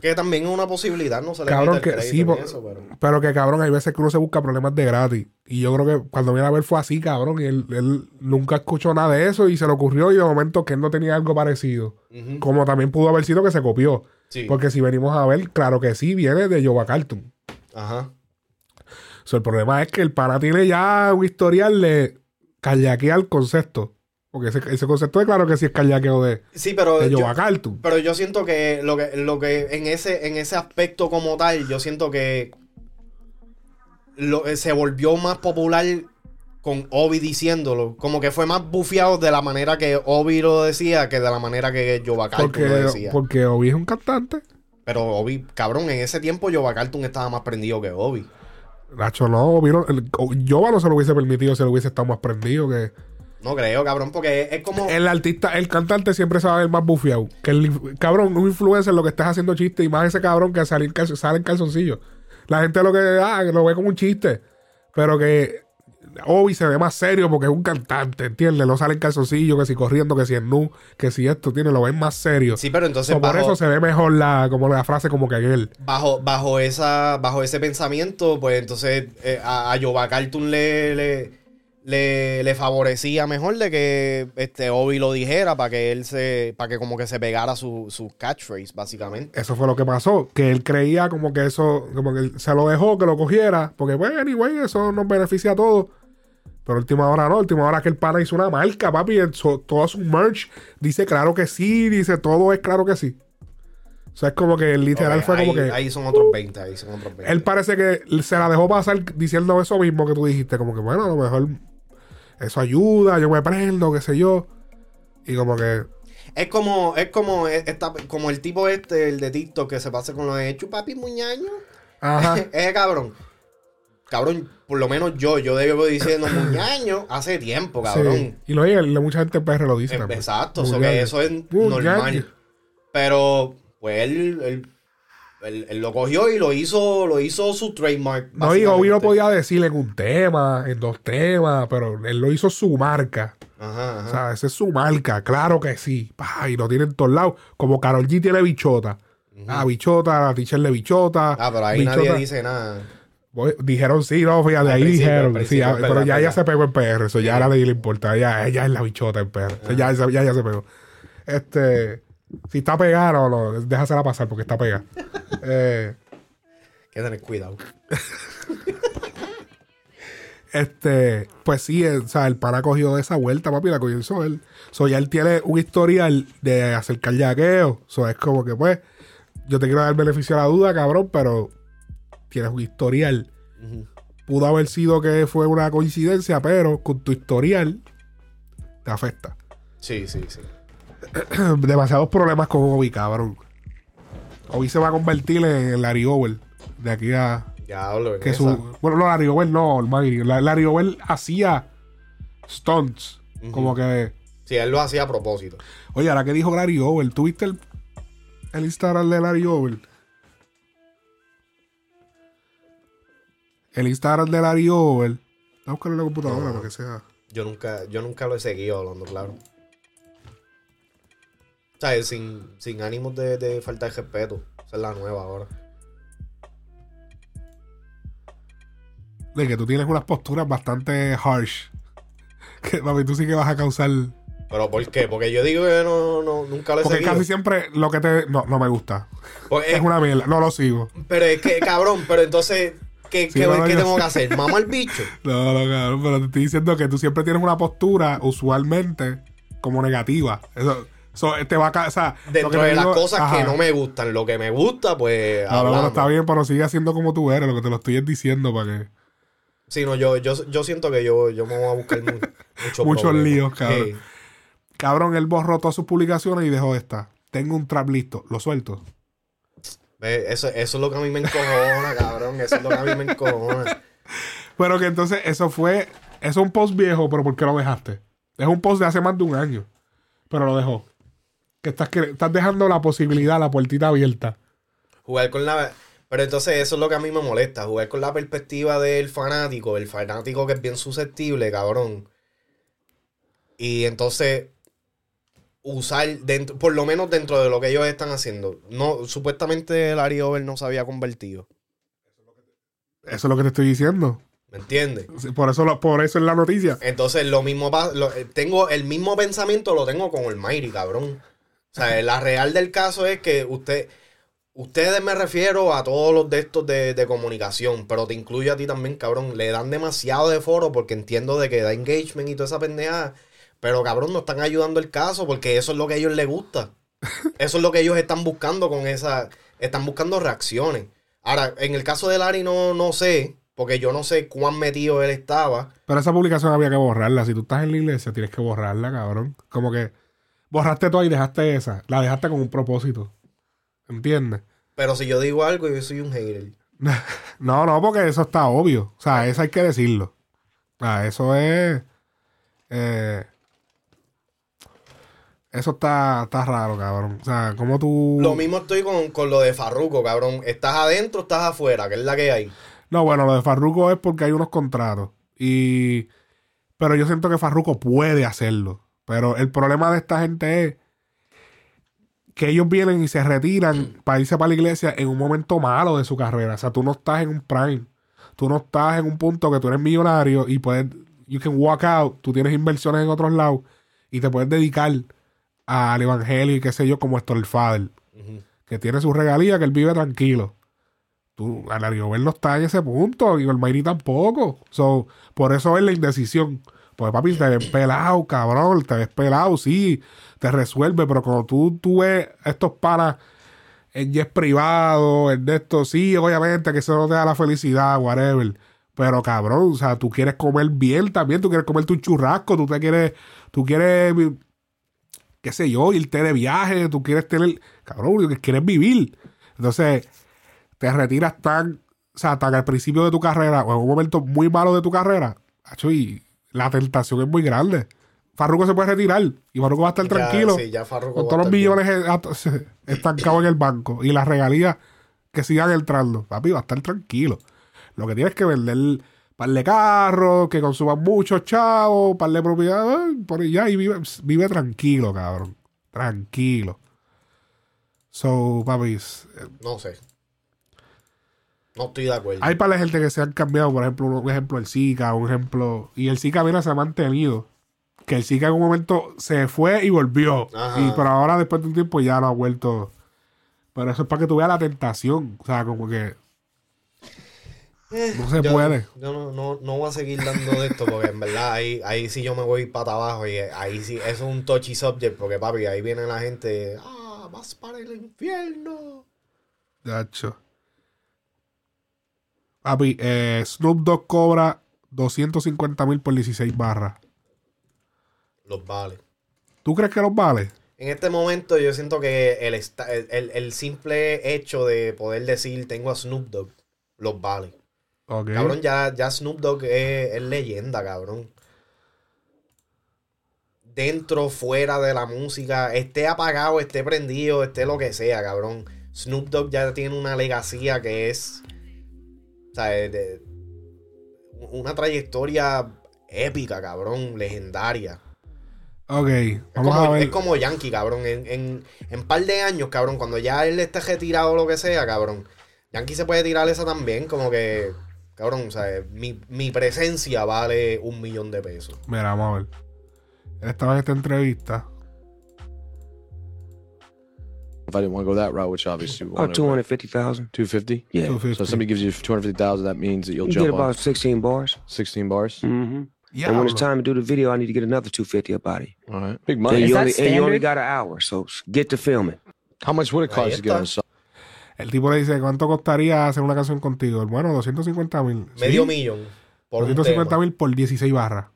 Que también es una posibilidad, no se le Cabrón, el que sí, eso, pero... Pero que cabrón, hay veces que uno se busca problemas de gratis. Y yo creo que cuando viene a ver fue así, cabrón. Y él, él nunca escuchó nada de eso y se le ocurrió y de momento que él no tenía algo parecido. Como también pudo haber sido que se copió. Sí. Porque si venimos a ver, claro que sí, viene de Jova Cartoon. Ajá. So, el problema es que el pana tiene ya un historial de kayakear concepto. Porque ese, ese concepto de claro que sí es kayakeo de, Sí, pero de yo, pero yo siento que lo que, lo que en ese, en ese aspecto como tal, yo siento que lo- eh, se volvió más popular con Obi diciéndolo. Como que fue más bufiado de la manera que Obi lo decía que de la manera que Jova Cartoon lo decía. porque Obi es un cantante. Pero Obi, cabrón, en ese tiempo Jova Cartoon estaba más prendido que Obi. Nacho, no, Obi no, el- Jova no se lo hubiese permitido si lo hubiese estado más prendido que... No creo, cabrón, porque es como... El artista, el cantante siempre se va a ver más bufiado. Que el cabrón, un influencer lo que estás haciendo chiste y más ese cabrón que sale en, calzo- sale en calzoncillo. La gente lo que ah, lo ve como un chiste. Pero que Obi se ve más serio porque es un cantante, ¿entiendes? No sale en calzoncillo, que si corriendo, que si en nu, que si esto, tiene, lo ven más serio. Sí, pero entonces So, por eso se ve mejor la, como la frase como que en él. bajo, bajo, esa, bajo ese pensamiento, pues entonces eh, a, a Cartoon le, le, le, le favorecía mejor de que este Obi lo dijera para que él se, para que como que se pegara su, su catchphrase, básicamente. Eso fue lo que pasó. Que él creía como que eso, como que se lo dejó, que lo cogiera. Porque, bueno, anyway, eso nos beneficia a todos. Pero última hora no, última hora que el pana hizo una marca, papi. el- so- todo su merch dice claro que sí, dice todo es claro que sí. O sea, es como que literal fue como que. ahí son otros 20, ahí son otros 20. Él parece que se la dejó pasar diciendo eso mismo que tú dijiste. Como que, bueno, a lo mejor eso ayuda, yo me prendo, qué sé yo. Y como que. Es como, es como, e- esta, como el tipo este, el de TikTok, que se pasa con lo de chupapi muñaño. Ajá. Ese cabrón. Cabrón, por lo menos yo, yo debo diciendo muñaño hace tiempo, cabrón. sí. Y lo oye, mucha gente en PR lo dice. Eh, también. Exacto, so Muñaño. que eso es normal. Pero, pues él, él, él- él lo cogió y lo hizo, lo hizo su trademark. No, y Obi lo podía decir en un tema, en dos temas, pero él lo hizo su marca. Ajá, O sea, esa es su marca, claro que sí. Pa, y lo tiene en todos lados. Como Carol G tiene bichota. Ah, bichota, la teacher de bichota. Ah, pero ahí bichota. nadie dice nada. Voy- dijeron sí, no, fíjate, Al ahí dijeron. sí, ah, pero ya ella se pegó en PR, eso ya a nadie le importa. Ella, ella es la bichota en PR. Eso ya, ya, ya se pegó. Este, si está pegada, no, no, déjasela pasar porque está pegada. eh, Hay que tener cuidado. Este, pues sí, eh, o sea, el pana cogió esa vuelta, papi, la cogió hizo él. So, ya él tiene un historial de hacer yaqueo. So, es como que, pues, yo te quiero dar el beneficio a la duda, cabrón, pero tienes un historial. Pudo haber sido que fue una coincidencia, pero con tu historial te afecta. Sí, sí, sí. Demasiados problemas con Obi, cabrón. Obi se va a convertir en Larry Over de aquí a, Ya hablo que esa. su bueno no Larry Over no. La- Larry Over hacía stunts como que Sí, él lo hacía a propósito. oye ahora que dijo Larry Over ¿tuviste el, el Instagram de Larry Over? el Instagram de Larry Over Voy a buscarlo en la computadora No. para que sea Yo nunca, yo nunca lo he seguido hablando, claro. O sea, sin, sin ánimos de, de falta de respeto. Esa es la nueva ahora. de que tú tienes unas posturas bastante harsh que papi tú sí que vas a causar ¿Pero por qué? Porque yo digo que no, no, nunca lo he porque seguido. casi siempre lo que te no, no me gusta Porque- es una mierda no lo sigo Pero es que, cabrón, pero entonces, ¿qué, Sí, qué- no, qué tengo que hacer? ¿Mama al bicho? No, no, cabrón, pero te estoy diciendo que tú siempre tienes una postura, usualmente, como negativa. Eso, eso te va a o sea, lo que Dentro de las cosas que no me gustan. Lo que me gusta, pues. No, no, no, hablamos. está bien, pero sigue haciendo como tú eres, lo que te lo estoy es diciendo para que. Sí, no, yo, yo, yo siento que yo, yo me voy a buscar mu- mucho Muchos líos, cabrón. Sí. Cabrón, él borró todas sus publicaciones y dejó esta. Tengo un trap listo, lo suelto. Eso, eso es lo que a mí me encojona, cabrón. Eso es lo que a mí me encojona. Pero que entonces eso fue. Eso es un post viejo, pero ¿por qué lo dejaste? Es un post de hace más de un año. Pero lo dejó. Que estás, que- estás dejando la posibilidad, la puertita abierta. Jugar con la. Pero entonces eso es lo que a mí me molesta. Jugar con la perspectiva del fanático. El fanático que es bien susceptible, cabrón. Y entonces. usar, dentro, por lo menos dentro de lo que ellos están haciendo. No, supuestamente Larry Over no se había convertido. Eso es lo que te estoy diciendo. ¿Me entiendes? Por eso, lo- por eso es la noticia. Entonces, lo mismo lo- eh, tengo el mismo pensamiento lo tengo con el Mayri, cabrón. O sea, la real del caso es que usted, ustedes me refiero a todos los de estos de, de comunicación, pero te incluyo a ti también, cabrón. Le dan demasiado de foro porque entiendo de que da engagement y toda esa pendejada. Pero cabrón, no están ayudando el caso porque eso es lo que a ellos les gusta. Eso es lo que ellos están buscando con esa. Están buscando reacciones. Ahora, en el caso de Larry no, no sé, porque yo no sé cuán metido él estaba. Pero esa publicación había que borrarla. Si tú estás en la iglesia, tienes que borrarla, cabrón. Como que borraste toda y dejaste esa. La dejaste con un propósito. ¿Entiendes? Pero si yo digo algo, yo soy un hater. No, no, porque eso está obvio. O sea, eso hay que decirlo. O sea, eso es. eh, eso está, está raro, cabrón. O sea, como tú. Lo mismo estoy con, con lo de Farruko, cabrón. ¿Estás adentro o estás afuera? Que es la que hay. No, bueno, lo de Farruko es porque hay unos contratos. Y. Pero yo siento que Farruko puede hacerlo. Pero el problema de esta gente es que ellos vienen y se retiran para irse para la iglesia en un momento malo de su carrera. O sea, tú no estás en un prime. Tú no estás en un punto que tú eres millonario y puedes. You can walk out. Tú tienes inversiones en otros lados y te puedes dedicar al evangelio y qué sé yo, como esto el Father. Que tiene su regalía, que él vive tranquilo. Tú, Alario Ver no está en ese punto y Olmairi tampoco. So, por eso es la indecisión. Pues papi, te ves pelado, cabrón, te ves pelado, sí, te resuelve, pero cuando tú, tú ves estos panas en jet privado, en esto, sí, obviamente que eso no te da la felicidad, whatever. Pero cabrón, o sea, tú quieres comer bien también, tú quieres comer tu churrasco, tú te quieres, tú quieres, qué sé yo, irte de viaje, tú quieres tener, cabrón, quieres vivir. Entonces, te retiras tan, o sea, tan al principio de tu carrera o en un momento muy malo de tu carrera, y la tentación es muy grande. Farruko se puede retirar y Farruko va a estar Ya, tranquilo sí, ya Farruko con todos los millones eh, estancados en el banco y las regalías que sigan entrando. Papi, va a estar tranquilo. Lo que tienes que vender par de carros, que consuman muchos chavos, par de propiedades, por allá y vive, vive tranquilo, cabrón. Tranquilo. So, papi, eh, No sé. No estoy de acuerdo. hay para la gente que se han cambiado, por ejemplo, un ejemplo el Zika, un ejemplo. Y el Zika, mira, se ha mantenido. Que el Zika en un momento se fue y volvió. Ajá. Y pero ahora, después de un tiempo, ya no ha vuelto. Pero eso es para que tú veas la tentación. O sea, como que. No se Eh, yo, puede. Yo no, no, no voy a seguir dando de esto porque en verdad ahí, ahí sí yo me voy para abajo y ahí sí eso es un touchy subject porque papi, ahí viene la gente, ah, vas para el infierno. Gacho. Papi, eh, Snoop Dogg cobra 250 mil por 16 barras. Los vale. ¿Tú crees que los vale? En este momento yo siento que el, el, el- simple hecho de poder decir tengo a Snoop Dogg los vale. Ok. Cabrón, ya, ya Snoop Dogg es, es leyenda, cabrón. Dentro, fuera de la música, esté apagado, esté prendido, esté lo que sea, cabrón. Snoop Dogg ya tiene una legacía que es. O sea, de- de- una trayectoria épica, cabrón, legendaria. Ok. Es Vamos como, a ver. es como Yankee, cabrón. En, en, en par de años, cabrón, cuando ya él esté retirado o lo que sea, cabrón. Yankee se puede tirar esa también, como que, cabrón, o sea, mi, mi presencia vale un millón de pesos. Mira, vamos a ver. Él estaba en esta entrevista. If I didn't want to go that route, which obviously you About want two hundred fifty thousand. 250. Yeah, 250. So if somebody gives you 250,000, that means that you'll you jump get about on sixteen bars. 16 bars. Mm-hmm. Ya, And when it's time to do the video, I need to get another two fifty about it. All right. Big And money. you, that only, and you only standard? got an hour, so s- get to filming. How much would it cost to get on a song? El tipo le dice, ¿cuánto costaría hacer una canción contigo? Bueno, 250 mil. Medio millón. Por un 250 tema. mil por 16 barras.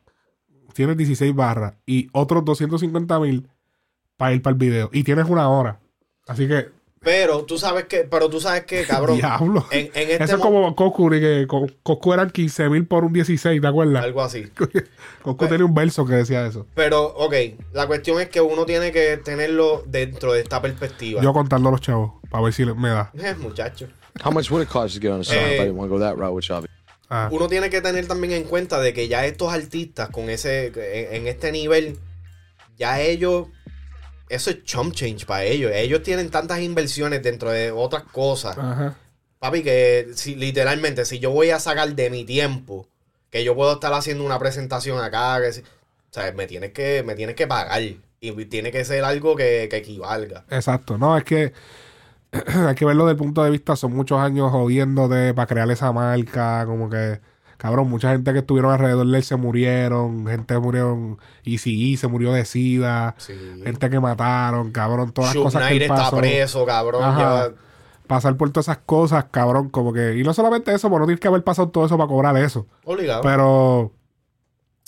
Tienes 16 barras. Y otros 250 mil para ir para el video. Y tienes una hora. Así que, Pero tú sabes que, pero tú sabes que, cabrón. diablo. En, en este Eso es mo- como Coscu, que Co- Coscu eran 15 mil por un 16, ¿te acuerdas? Algo así. Coscu tenía un verso que decía eso. Pero, ok, la cuestión es que uno tiene que tenerlo dentro de esta perspectiva. Yo contando a los chavos, para ver si me da. Eh, muchacho. How much would it cost to get on a song if I didn't want to go that route, which obviously Ah, uno tiene que tener también en cuenta de que ya estos artistas con ese en, en este nivel ya ellos eso es chump change para ellos. Ellos tienen tantas inversiones dentro de otras cosas. Ajá. Papi, que si, literalmente, si yo voy a sacar de mi tiempo, que yo puedo estar haciendo una presentación acá, que o sea, me tienes que, me tienes que pagar. Y tiene que ser algo que, que equivalga. Exacto, no, es que hay que verlo desde el punto de vista, son muchos años jodiendo de para crear esa marca, como que, cabrón, mucha gente que estuvieron alrededor de él se murieron, gente murieron, y sí, se murió de sida, Sí. gente que mataron, cabrón, todas las cosas que Knight él está pasó. preso, cabrón. Lleva- Pasar por todas esas cosas, cabrón, como que, y no solamente eso, pues no tienes que haber pasado todo eso para cobrar eso, obligado. Pero,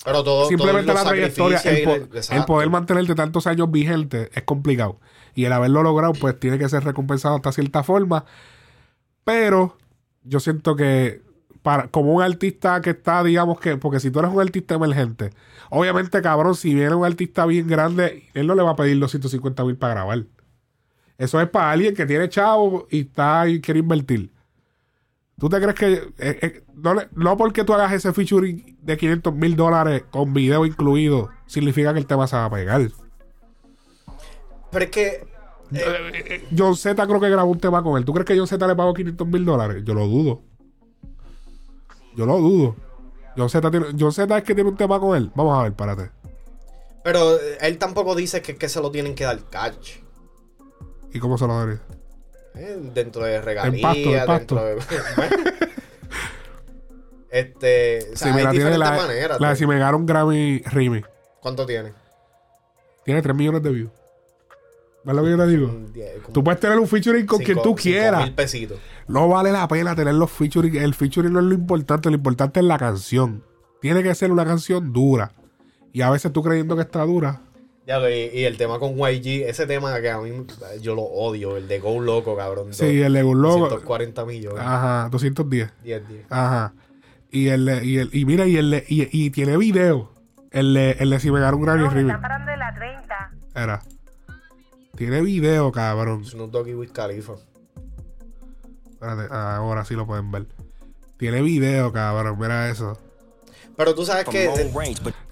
pero todo, simplemente la trayectoria, el, po- el poder mantenerte tantos años vigente es complicado. Y el haberlo logrado, pues tiene que ser recompensado hasta cierta forma. Pero yo siento que para, como un artista que está, digamos que, porque si tú eres un artista emergente, obviamente, cabrón, si viene un artista bien grande, él no le va a pedir los 150 mil para grabar. Eso es para alguien que tiene chavo y está y quiere invertir. ¿Tú te crees que eh, eh, no, le- no porque tú hagas ese featuring de 500 mil dólares con video incluido significa que el tema se va a pegar? Pero es que Eh, eh, John Z creo que grabó un tema con él. ¿Tú crees que John Z le pagó 500 mil dólares? Yo lo dudo. Yo lo dudo. John Z, tiene, John Z es que tiene un tema con él. Vamos a ver, párate. Pero eh, él tampoco dice que, que se lo tienen que dar catch. ¿Y cómo se lo daría? Eh, dentro de regalías, pasto, en pasto. dentro de. Este. O sea, Si me hay la tiene diferentes la, maneras. la de si me un Grammy Rimi. ¿Cuánto tiene? Tiene 3 millones de views. ¿Ves lo que yo te digo? Como Tú puedes tener un featuring con quien tú quieras. mil pesitos. No vale la pena tener los featuring. El featuring no es lo importante. Lo importante es la canción. Tiene que ser una canción dura. Y a veces tú creyendo que está dura. Ya, y, y el tema con YG, ese tema que a mí yo lo odio, el de Go Loco, cabrón. Sí, el de Go Loco. 140 millones. Ajá, 210. 10, 10. Ajá. Y el, y el, y mira, y el, y, y tiene video. El de, el de si me un Grammy No, me Remix. está parando en la 30. Era. Tiene video, cabrón. Snoop Dogg y Wiz Khalifa. Espérate, ahora sí lo pueden ver. Tiene video, cabrón. Mira eso. Pero tú sabes que. eh,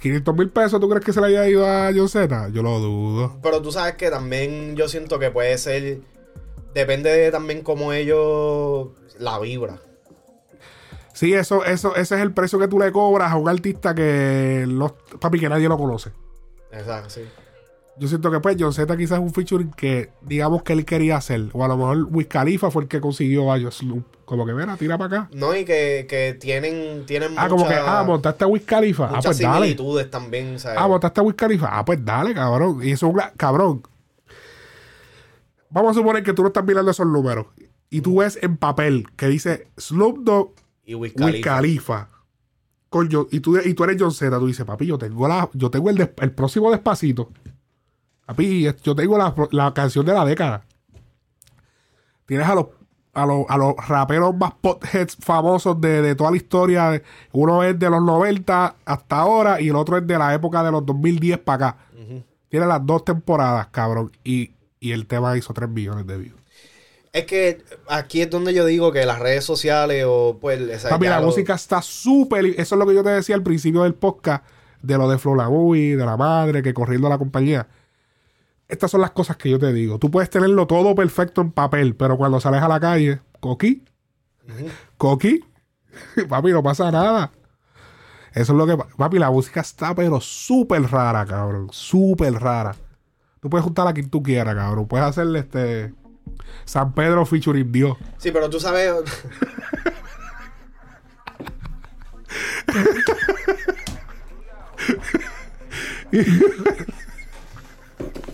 500 mil pesos, ¿tú crees que se le haya ido a John? Yo lo dudo. Pero tú sabes que también yo siento que puede ser. Depende de también cómo ellos. La vibra. Sí, eso, eso, ese es el precio que tú le cobras a un artista que los, papi, que nadie lo conoce. Exacto, sí. Yo siento que pues John Z quizás es un featuring que digamos que él quería hacer. O a lo mejor Wiz Khalifa fue el que consiguió a Snoop. Como que mira, tira para acá. No, y que, que tienen, tienen Ah, como que, ah, montaste a Wiz Khalifa. Ah, pues dale. similitudes también, ¿sabes? Ah, montaste a Wiz Khalifa. Ah, pues dale, cabrón. Y eso es un cabrón. Vamos a suponer que tú no estás mirando esos números. Y tú ves en papel que dice Snoop Dogg, y Wiz Wiz Khalifa. Khalifa. Coño, y tú, y tú eres John Z. Tú dices, papi, yo tengo, la, yo tengo el, des- el próximo despacito. Papi, yo tengo la, la canción de la década. Tienes a los, a los, a los raperos más potheads famosos de, de toda la historia. Uno es de los 90 hasta ahora y el otro es de la época de los 2010 para acá. Tiene las dos temporadas, cabrón. Y, y el tema hizo 3 millones de views. Es que aquí es donde yo digo que las redes sociales o pues... esa- Papi, la lo- música está súper. Eso es lo que yo te decía al principio del podcast. De lo de Flow La Movie, de la madre, que corriendo la compañía. Estas son las cosas que yo te digo. Tú puedes tenerlo todo perfecto en papel, pero cuando sales a la calle, coqui, coqui, papi, no pasa nada. Eso es lo que. Papi, la música está, pero súper rara, cabrón. Súper rara. Tú puedes juntar a quien tú quieras, cabrón. Puedes hacerle este. San Pedro featuring Dios. Sí, pero tú sabes...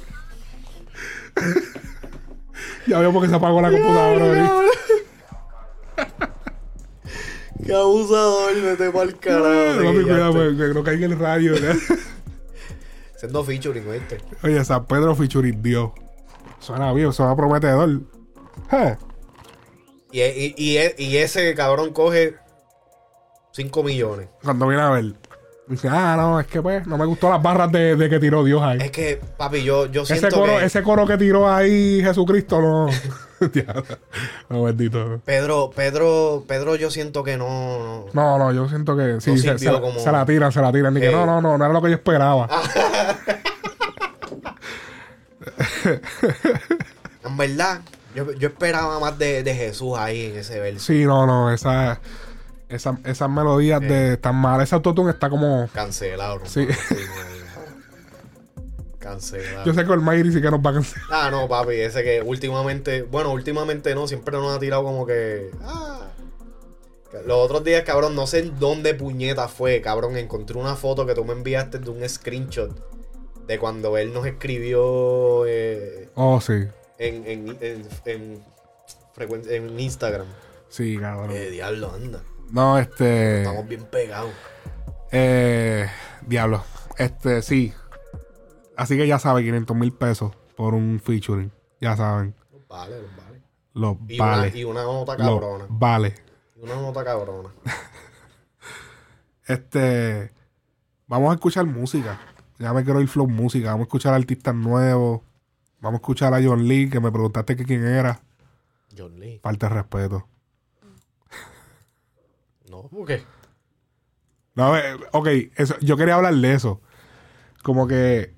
Ya veo porque se apagó la computadora. Qué abusador, vete pa'l carajo. Que ya cuidado, estoy- pues, que no caiga en el radio. ¿no? Siendo featuring, ¿viste? Oye, San Pedro featuring Dios. Suena bien, suena prometedor. Eh, Y, y, y, y ese cabrón coge 5 millones. Cuando viene a ver. Dice, ah, no, es que pues, no me gustó las barras de, de que tiró Dios ahí. Es que, papi, yo, yo siento Ese coro, que ese coro que tiró ahí Jesucristo, no. No, bendito. Pedro, Pedro, Pedro, yo siento que no... no. No, no, yo siento que sí, No se, se la- como- se la tiran, se la tiran. No, no, no, no era lo que yo esperaba. En verdad, yo, yo esperaba más de, de Jesús ahí en ese verso. Sí, no, no, esa, esa, esas melodías de tan mal. Ese autotune está como. Cancelado, hermano. Sí. Cancelado. Yo sé que el Mayri sí que nos va a cancelar. Ah, no, papi, ese que últimamente, bueno, últimamente no, siempre nos ha tirado como que. Ah. Los otros días, cabrón, no sé en dónde puñeta fue, cabrón. Encontré una foto que tú me enviaste de un screenshot de cuando él nos escribió eh, Oh, sí. en, en, en, en, frecuen- en Instagram. Sí, cabrón. Eh, diablo, anda. No, este. Estamos bien pegados. Eh, diablo. Este, sí. Así que ya saben, 500 mil pesos por un featuring. Ya saben. Vale, vale. Los Y, vale. una, y una nota Los cabrona. vale. Y una nota cabrona. Este. Vamos a escuchar música. Ya me quiero ir flow música. Vamos a escuchar artistas nuevos. Vamos a escuchar a John Lee, que me preguntaste que quién era. John Lee. Falta de respeto. No, ¿por qué? No, eh, ok, eso, yo quería hablar de eso. Como que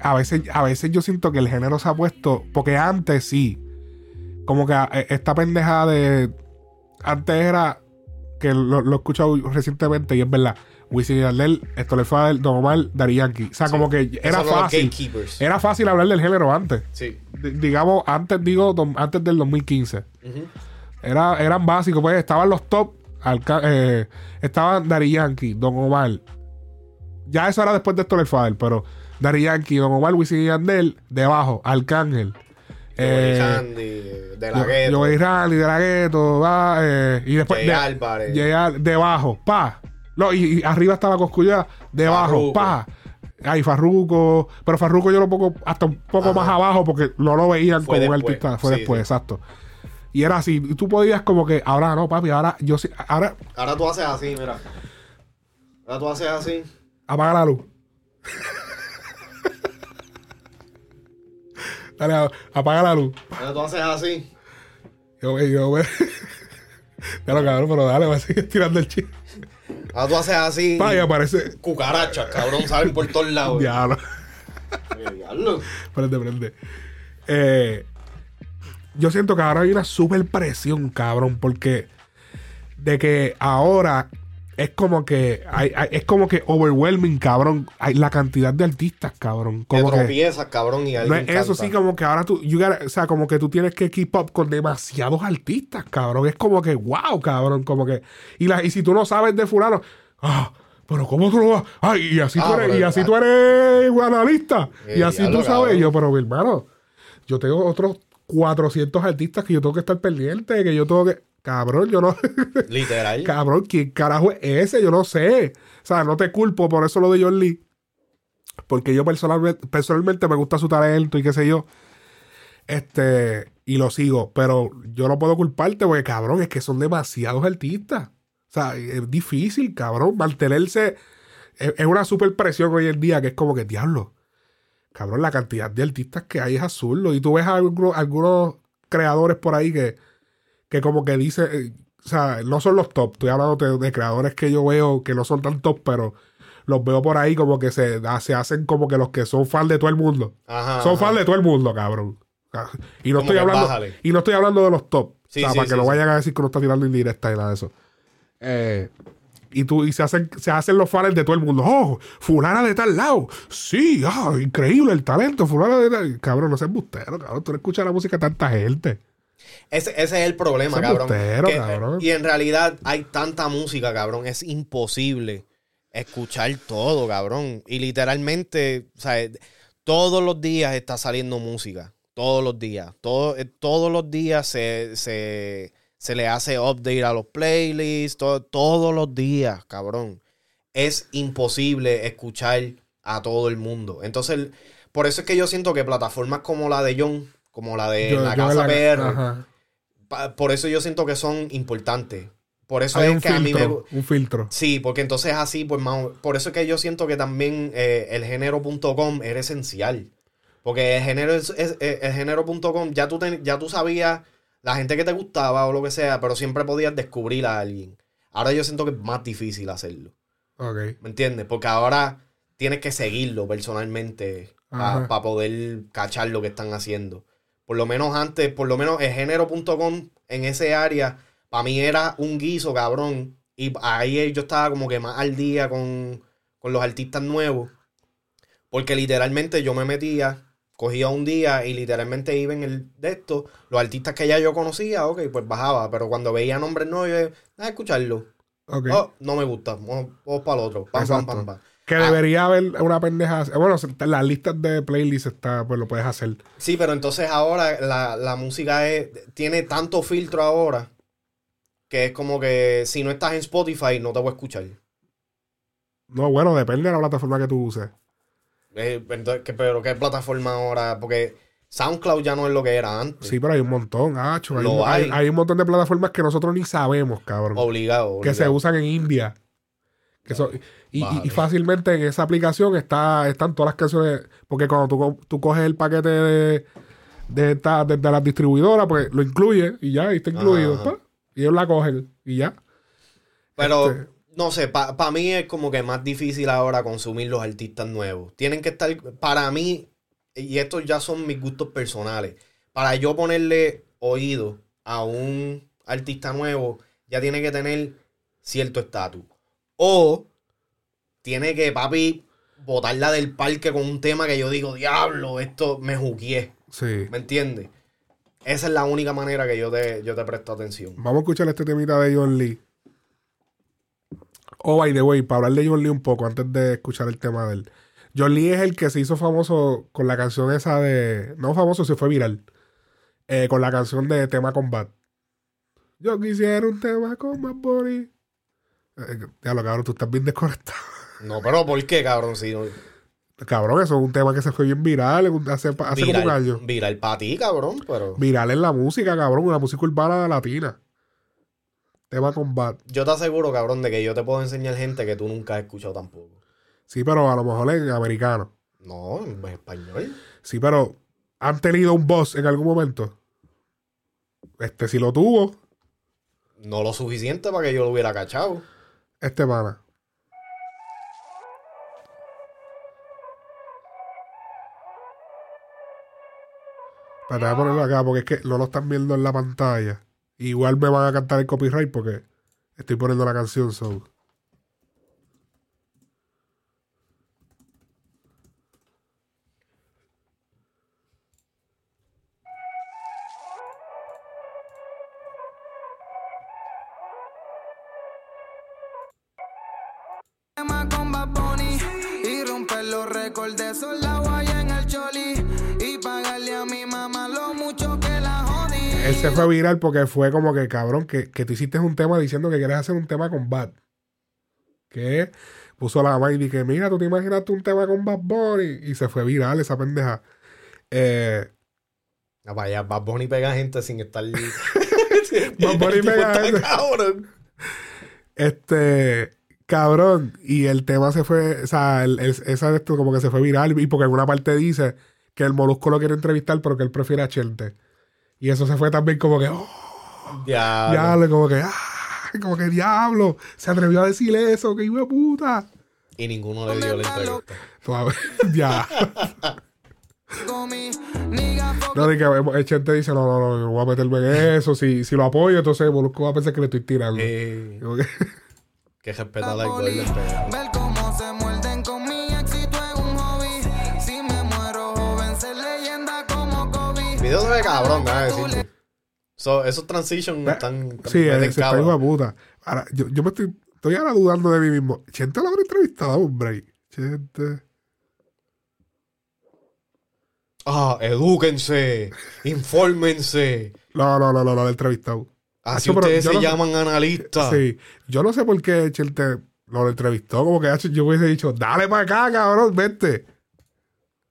a veces, a veces yo siento que el género se ha puesto. Porque antes sí. Como que eh, esta pendeja de. Antes era. Que lo, lo he escuchado recientemente y es verdad. Wisin y Yandel, Esto le fue Don Omar, Yankee. O sea, como que era fácil. Era fácil hablar del género antes. Sí. D- digamos, antes digo, antes del 2015. Ujú. Era, eran básicos, pues estaban los top. Alca- eh, estaban Dari Yankee, Don Omar. Ya eso era después de Stoller Father, pero Dari Yankee, Don Omar, Wisin y Yandel, debajo, Arcángel. Eh, de la gueto. Joey Randy, de la gueto, eh, y después Jay de- Álvarez. Jay debajo, pa. No, y, y arriba estaba Coscuya, debajo, Farruko. pa. Ay, Farruco, pero Farruco yo lo pongo hasta un poco Ajá. más abajo porque no lo veían Fue como un artista. Fue sí, después, sí. exacto. Y era así, y tú podías como que, ahora no, papi, ahora yo sí, ahora Ahora tú haces así, mira. Ahora tú haces así. apaga la luz. Dale, apaga la luz. Ahora tú haces así. Yo, yo, Ya lo cabrón, pero dale, va a seguir tirando el chiste. Ahora tú haces así. Pa, y aparece. Cucarachas, cabrón, salen por todos lados. Diablo. Diablo. Prende, prende. Eh, yo siento que ahora hay una super presión, cabrón, porque de que ahora es como que hay- hay- es como que overwhelming, cabrón. Hay la cantidad de artistas, cabrón. Te Como que, tropiezas, cabrón, y no alguien es eso canta. sí, como que ahora tú, you gotta- o sea, como que tú tienes que keep up con demasiados artistas, cabrón. Es como que, wow, cabrón, como que. Y, la, y si tú no sabes de fulano, ah, pero ¿cómo tú lo vas? Ay, y así, Ah, tú, eres, pero- y así tú eres analista. Eh, y así tú sabes. cabrón. Yo, pero mi hermano, yo tengo otros 400 artistas que yo tengo que estar pendiente, que yo tengo que. Cabrón, yo no. Literal. Cabrón, ¿quién carajo es ese? Yo no sé. O sea, no te culpo por eso lo de John Lee. Porque yo personalmente, personalmente me gusta su talento y qué sé yo. Este, y lo sigo. Pero yo no puedo culparte porque, cabrón, es que son demasiados artistas. O sea, es difícil, cabrón, mantenerse. Es, es una super presión hoy en día que es como que, diablo. Cabrón, la cantidad de artistas que hay es azul. Y tú ves a algunos, algunos creadores por ahí que, que como que dicen, eh, o sea, no son los top. Estoy hablando de, de creadores que yo veo que no son tan top, pero los veo por ahí como que se, se hacen como que los que son fan de todo el mundo. Ajá. son ajá. fan de todo el mundo, cabrón. Y no Como estoy hablando bájale. y no estoy hablando de los top. Sí, o sea, sí, para que no vayan a decir que no está tirando indirecta y nada de eso. Eh, y tú, y se hacen, se hacen los fans de todo el mundo. Oh, fulana de tal lado. Sí, ah, increíble el talento, fulana de tal. Cabrón, no seas bustero, cabrón. Tú no escuchas la música de tanta gente. Ese, ese es el problema, cabrón. Que- cabrón. Y en realidad hay tanta música, cabrón. Es imposible escuchar todo, cabrón. Y literalmente, o sea, todos los días está saliendo música. Todos los días. Todo- eh, todos los días se, se, se le hace update a los playlists. todo- todos los días, cabrón. Es imposible escuchar a todo el mundo. Entonces, por eso es que yo siento que plataformas como la de John, como la de Yo- La yo Casa PR, Ajá. Pa- por eso yo siento que son importantes. Por eso Hay es que a mí me... un filtro. Sí, porque entonces así, pues más, por eso es que yo siento que también eh, el género.com era esencial. Porque el género es, es- eh, el género.com ya tú ten- ya tú sabías la gente que te gustaba o lo que sea, pero siempre podías descubrir a alguien. Ahora yo siento que es más difícil hacerlo. Ok. ¿Me entiendes? Porque ahora tienes que seguirlo personalmente para poder cachar lo que están haciendo. Por lo menos antes, por lo menos el género.com en ese área, para mí era un guiso, cabrón. Y ahí yo estaba como que más al día con, con los artistas nuevos. Porque literalmente yo me metía, cogía un día y literalmente iba en el de esto. Los artistas que ya yo conocía, ok, pues bajaba. Pero cuando veía nombres nuevos, yo a escucharlo. Ok. Oh, no me gusta. Vamos, vamos para el otro. Pam, pam, Exacto. pam, pam. que ah. debería haber una pendeja. Bueno, en las listas de playlist está, pues lo puedes hacer. Sí, pero entonces ahora la, la música es, tiene tanto filtro ahora que es como que si no estás en Spotify no te voy a escuchar. No, bueno, depende de la plataforma que tú uses. Eh, entonces, ¿qué- pero ¿qué plataforma ahora? Porque SoundCloud ya no es lo que era antes. Sí, pero hay un montón, hacho. Hay, un- hay- hay. hay un montón de plataformas que nosotros ni sabemos, cabrón. Obligado. que se obligado. usan en India. Que son- y, fácilmente en esa aplicación está, están todas las canciones. Porque cuando tú, tú coges el paquete de, de, esta- de- de las distribuidoras, pues lo incluye y ya, y está incluido. Ajá. pa, y ellos la cogen y ya. Pero Este- no sé, para mí es como que más difícil ahora consumir los artistas nuevos. Tienen que estar, para mí, y estos ya son mis gustos personales, para yo ponerle oído a un artista nuevo, ya tiene que tener cierto estatus. O tiene que, papi, botarla del parque con un tema que yo digo, diablo, esto me jugué. Sí. ¿Me entiendes? Esa es la única manera que yo te, yo te presto atención. Vamos a escuchar este temita de John Lee. Oh, by the way, para hablar de John Lee un poco antes de escuchar el tema de él. John Lee es el que se hizo famoso con la canción esa de. No famoso, se fue viral. Eh, con la canción de Tema Combat. Yo quisiera un tema con más body. Eh, ya lo cabrón, tú estás bien desconectado. No, pero ¿por qué, cabrón? Si no, Cabrón, eso es un tema que se fue bien viral hace, como un año. viral para ti, cabrón, pero Viral en la música, cabrón, una música urbana latina. Tema Combat. yo te aseguro, cabrón, de que yo te puedo enseñar gente que tú nunca has escuchado tampoco. Sí, pero a lo mejor en americano. No, en español. Sí, pero ¿han tenido un boss en algún momento? Este, si lo tuvo, No lo suficiente para que yo lo hubiera cachado. este pana. Para voy a ponerlo acá porque es que no lo están viendo en la pantalla. Igual me van a cantar el copyright porque estoy poniendo la canción. So. Se fue viral porque fue como que, cabrón, que, que tú hiciste un tema diciendo que quieres hacer un tema con Bad. Que puso la mano y dije, mira, tú te imaginaste un tema con Bad Bunny. Y se fue viral esa pendeja. Eh, Ah, Vaya, Bad Bunny pega gente sin estar. Bad Bunny pega gente. cabrón. este, cabrón. Y el tema se fue, o sea, el- el- esa de esto como que se fue viral. Y porque en una parte dice que el Molusco lo quiere entrevistar, pero que él prefiere a Chente. Y eso se fue también como que, oh, Ya. diablo, como que, ah, como que diablo. Se atrevió a decir eso, que hijo de puta. Y ninguno le dio la entrevista. Ya. No, de que el Chente dice, no, no, no, no voy a meterme en eso. Si, si lo apoyo, entonces Molusco va a pensar que le estoy tirando. Eh, Como que- respeta la la Video se ve cabrón. So, esos transitions están. sí, ese está hijo de puta. Ahora, yo, yo me estoy, estoy ahora dudando de mí mismo. Chente lo habrá entrevistado, hombre. Chente. Ah, edúquense, infórmense. No, no, no, no, lo he entrevistado. Así Hacho, ustedes se no sé- llaman analistas. Sí. Yo no sé por qué Chente lo entrevistó. Como que yo hubiese dicho, dale para acá, cabrón, vente.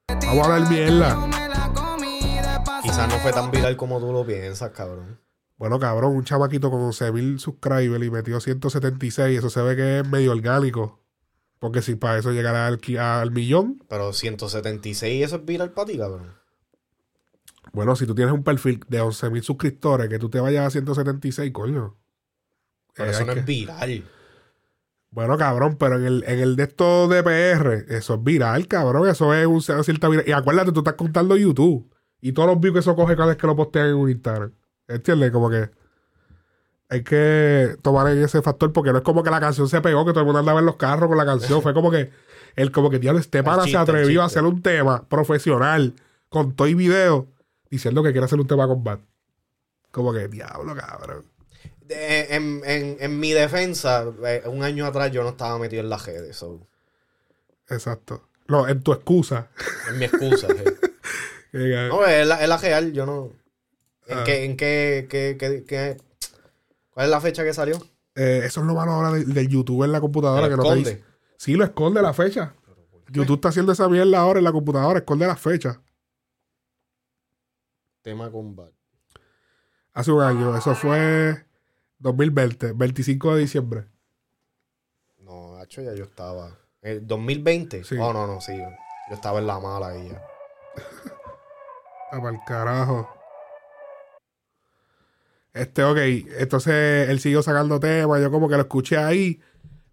Vamos a hablar mierda. Quizás no fue tan viral como tú lo piensas, cabrón. Bueno, cabrón, un chamaquito con 11.000 subscribers y metió 176. Eso se ve que es medio orgánico. Porque si para eso llegara al, millón, Pero 176, eso es viral para ti, cabrón. bueno, si tú tienes un perfil de 11.000 suscriptores, que tú te vayas a 176, coño. Pero Eh, eso no que- es viral. Bueno, cabrón, pero en el, en el de estos de PR, eso es viral, cabrón. Eso es un cierta viral. Y acuérdate, tú estás contando YouTube. Y todos los views que eso coge cada vez que lo postean en un Instagram. ¿Entiendes? Como que hay que tomar en ese factor porque no es como que la canción se pegó, que todo el mundo andaba en los carros con la canción. Fue como que el como que diablo, este pana se atrevió a hacer un tema profesional con todo y video diciendo que quiere hacer un tema con Bad. Como que diablo, cabrón. De- en, en- en mi defensa, eh, un año atrás yo no estaba metido en las redes. so, Exacto. No, en tu excusa. es mi excusa. sí. No, es la, es la real, yo no. ¿En Ah. qué, en qué, qué, qué- qué- ¿Cuál es la fecha que salió? eh, eso es lo malo ahora del, del YouTube en la computadora. Lo que no te esconde. dice. Sí, lo esconde la fecha. YouTube está haciendo esa mierda ahora en la computadora, esconde la fecha. Tema combat. Hace un año, eso fue 2020, 25 de diciembre. No, hacho, ya yo estaba. ¿El 2020? Sí. Oh, no, no, sí. Yo estaba en la mala ahí ya. Ah, para el carajo. Este, ok. Entonces él siguió sacando temas. Yo como que lo escuché ahí.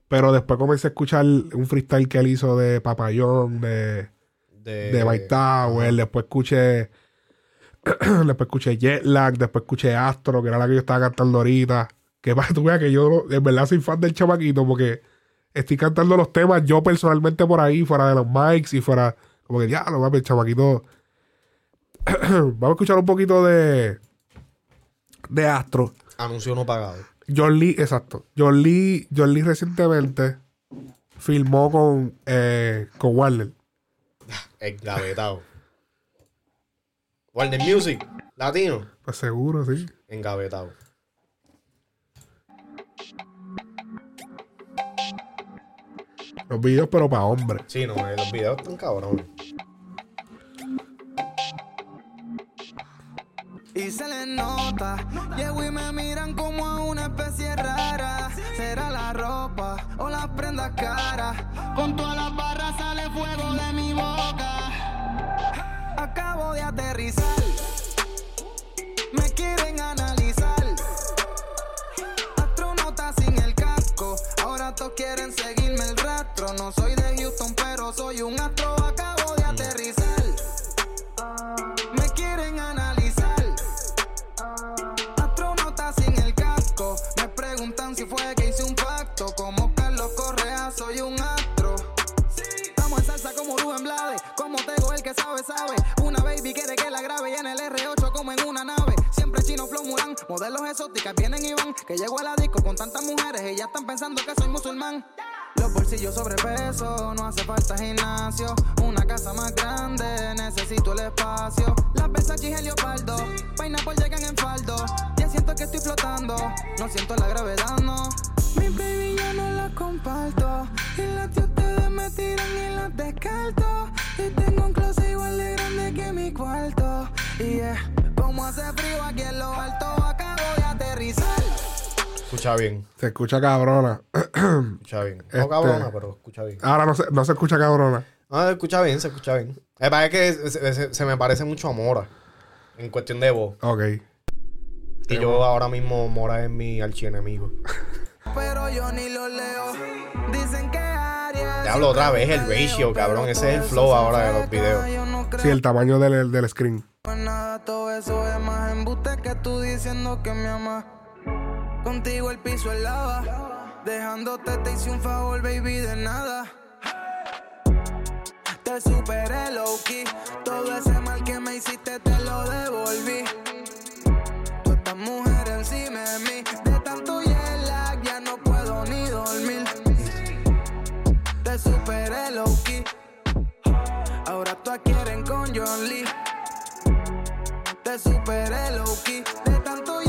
Pero después comencé a escuchar un freestyle que él hizo de Papayón, de, De, de White Tower. Después escuché. después escuché Jetlag. Después escuché Astro, que era la que yo estaba cantando ahorita. Que para tú veas que yo en verdad soy fan del chamaquito porque estoy cantando los temas yo personalmente por ahí, fuera de los mics y fuera. Como que diablo, papi, el chamaquito. Vamos a escuchar un poquito de. De Astro. Anuncio no pagado. John Lee, exacto. John Lee, John Lee recientemente filmó con, eh, con Warner. Engavetado. Warner Music, latino. Pues seguro, sí. Engavetado. Los videos, pero para hombres. Sí, no, eh, los videos están cabrones. Y se les nota, llego y me miran como a una especie rara. Será la ropa o las prendas caras. Con todas las barras sale fuego de mi boca. Acabo de aterrizar, me quieren analizar. Astronauta sin el casco, ahora todos quieren seguirme el rastro. No soy Una baby quiere que la grabe y en el R8 como en una nave. Siempre chino flow Mulan. Modelos exóticas vienen y van. Que llego a la disco con tantas mujeres y ya están pensando que soy musulmán. Los bolsillos sobrepeso, no hace falta gimnasio. Una casa más grande, necesito el espacio. Las Versace y el leopardo, Pineapple llegan en faldo. Ya siento que estoy flotando, no siento la gravedad, no. Mi baby yo no la comparto. Y las de ustedes me tiran y las descarto. Y tengo un closet igual de mi cuarto. Y yeah, como hace frío aquí en lo alto, acabo de aterrizar. Escucha bien, Se escucha cabrona. escucha bien. No Este- cabrona, pero escucha bien. Ahora no se, no se escucha cabrona. No, se escucha bien, se escucha bien. Me parece que se, se- se me parece mucho a Mora. En cuestión de voz. Ok. Y yo ahora mismo Mora es mi archienemigo. pero yo ni lo leo. Dicen que Hablo otra vez, el ratio, cabrón. Ese es el flow ahora de los videos. Sí, el tamaño del, del screen. en nada, todo eso es más embuste que tú diciendo que me amas. Contigo el piso es lava. Dejándote te hice un favor, baby, de nada. Te superé low key. Todo ese mal que me hiciste te lo devolví. Tú estás mujer encima de mí. De tanto hiela ya no puedo ni dormir. Te superé low key. Ahora tú quieren con John Lee. Te superé low key. De tanto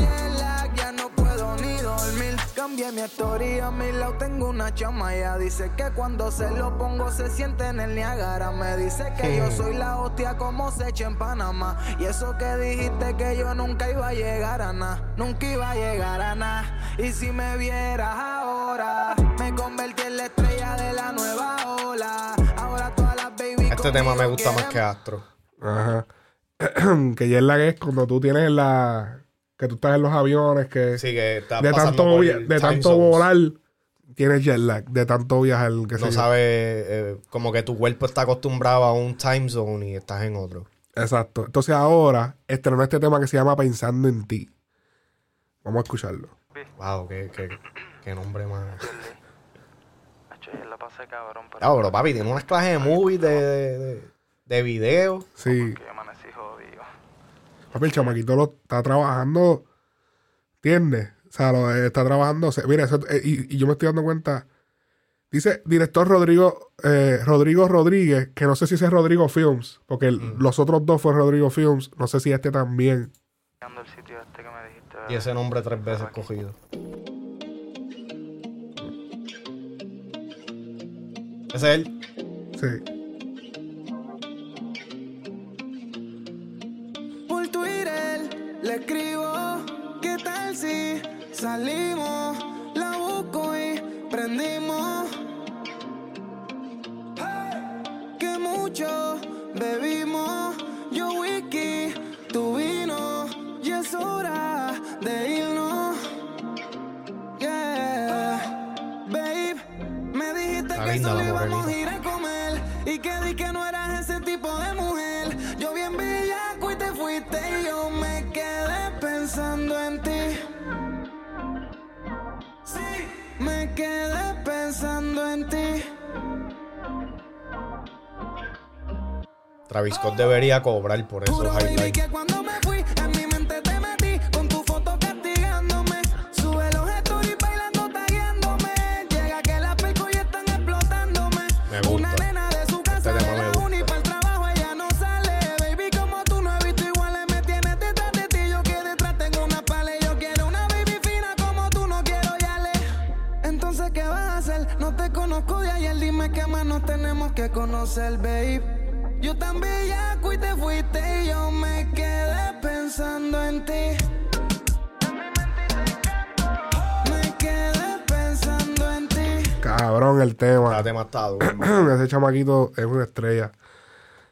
Cambié mi historia, a mi lado tengo una chama. Ella dice que cuando se lo pongo se siente en el Niagara. Me dice que yo soy la hostia como se echa en Panamá. Y eso que dijiste que yo nunca iba a llegar a nada. Nunca iba a llegar a nada. Y si me vieras ahora, me convertí en la estrella de la nueva ola. Ahora todas las baby Este tema me gusta más que Astro. Ajá. que ya es la que es cuando tú tienes la. Que tú estás en los aviones, que Sí, que está de pasando tanto, de tanto volar, tiene jet lag de tanto viajar. Que No sabes, eh, como que tu cuerpo está acostumbrado a un time zone y estás en otro. Exacto. Entonces ahora estrenó este tema que se llama Pensando en ti. Vamos a escucharlo. Wow, qué, qué, qué nombre más. Cabrón, pero Ah, pero papi, tiene unas clases de movies, de, de, de, de video. Sí. que yo amanecí jodido. Papi, el chamaquito lo está trabajando. ¿Entiendes? O sea, lo, está trabajando. se- mira, eso, eh, y, y yo me estoy dando cuenta. Dice director Rodrigo eh, Rodrigo Rodríguez, que no sé si ese es Rodrigo Films, porque el- Mm. los otros dos fue Rodrigo Films. No sé si este también. Sitio este que me dijiste. Y ese nombre tres veces cogido. Ese es él. Sí. Salimos? Una pala y yo quiero una baby fina como tú no quiero yale. Entonces, ¿qué vas a hacer? No te conozco de ayer, dime qué más nos tenemos que conocer, babe. Yo tan bellaco y te fuiste y yo me quedé pensando en ti. Me quedé pensando en ti. Cabrón el tema. Cada tema está duro. Ese chamaquito es una estrella.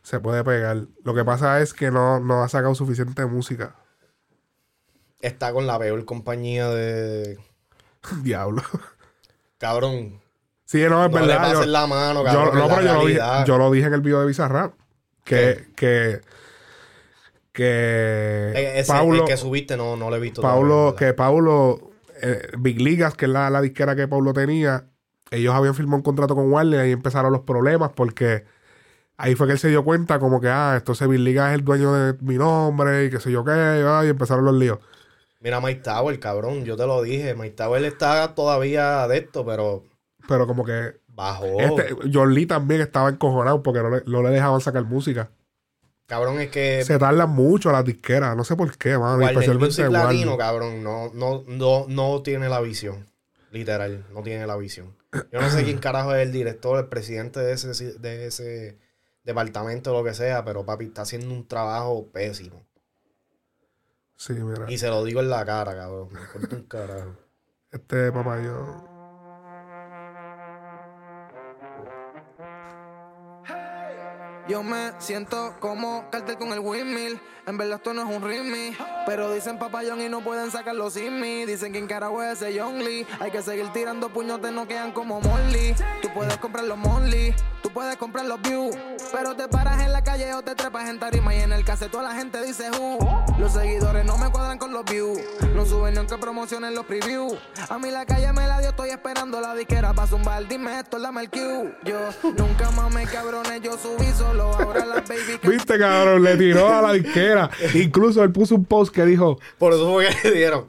Se puede pegar. Lo que pasa es que no, no ha sacado suficiente música. Está con la peor compañía de. Diablo. Cabrón. Sí, no, es No le verdad. pases yo- la mano, yo, cabrón. no, es la pero yo lo, dije, yo lo dije en el video de Bizarrap. Que, que, que ese, Paulo, el que subiste no, no lo he visto. Paulo, todavía, que Paulo, eh, Big Ligas, que es la, la disquera que Paulo tenía, ellos habían firmado un contrato con Warner y ahí empezaron los problemas porque ahí fue que él se dio cuenta como que, ah, entonces Big Ligas es el dueño de mi nombre y qué sé yo qué, ah, y empezaron los líos. Mira Mike Tower, cabrón. Yo te lo dije. Mike Tower está todavía de esto, pero Pero como que bajó. este, John Lee también estaba encojonado porque no le, no le dejaban sacar música. Cabrón, es que Se tardan mucho las disqueras, no sé por qué, mano, especialmente Warner. Latino, cabrón, no, no, no, no tiene la visión. Literal, no tiene la visión. Yo no sé quién carajo es el director, el presidente de ese, de ese departamento, lo que sea, pero papi está haciendo un trabajo pésimo. Sí, mira. Y se lo digo en la cara, cabrón. Me un carajo. Este papá yo. Yo me siento como cartel con el windmill. En verdad esto no es un ritmi. Pero dicen papayón y no pueden sacarlo sin mí. Dicen que en carajo es ese Lee. Hay que seguir tirando puñotes, no quedan como Molly. Tú puedes comprar los Monly, tú puedes comprar los views. Pero te paras en la calle o te trepas en tarima. Y en el cassette toda la gente dice who. Los seguidores no me cuadran con los views. No suben ni aunque promocionen los previews. A mí la calle me la dio, estoy esperando la disquera para zumbar. Dime esto, dame el cue. Yo nunca mamé cabrones, yo subí solo. Ahora las baby que Viste, cabrón, le tiró a la disquera. Incluso él puso un post que dijo, Por eso fue que le dieron.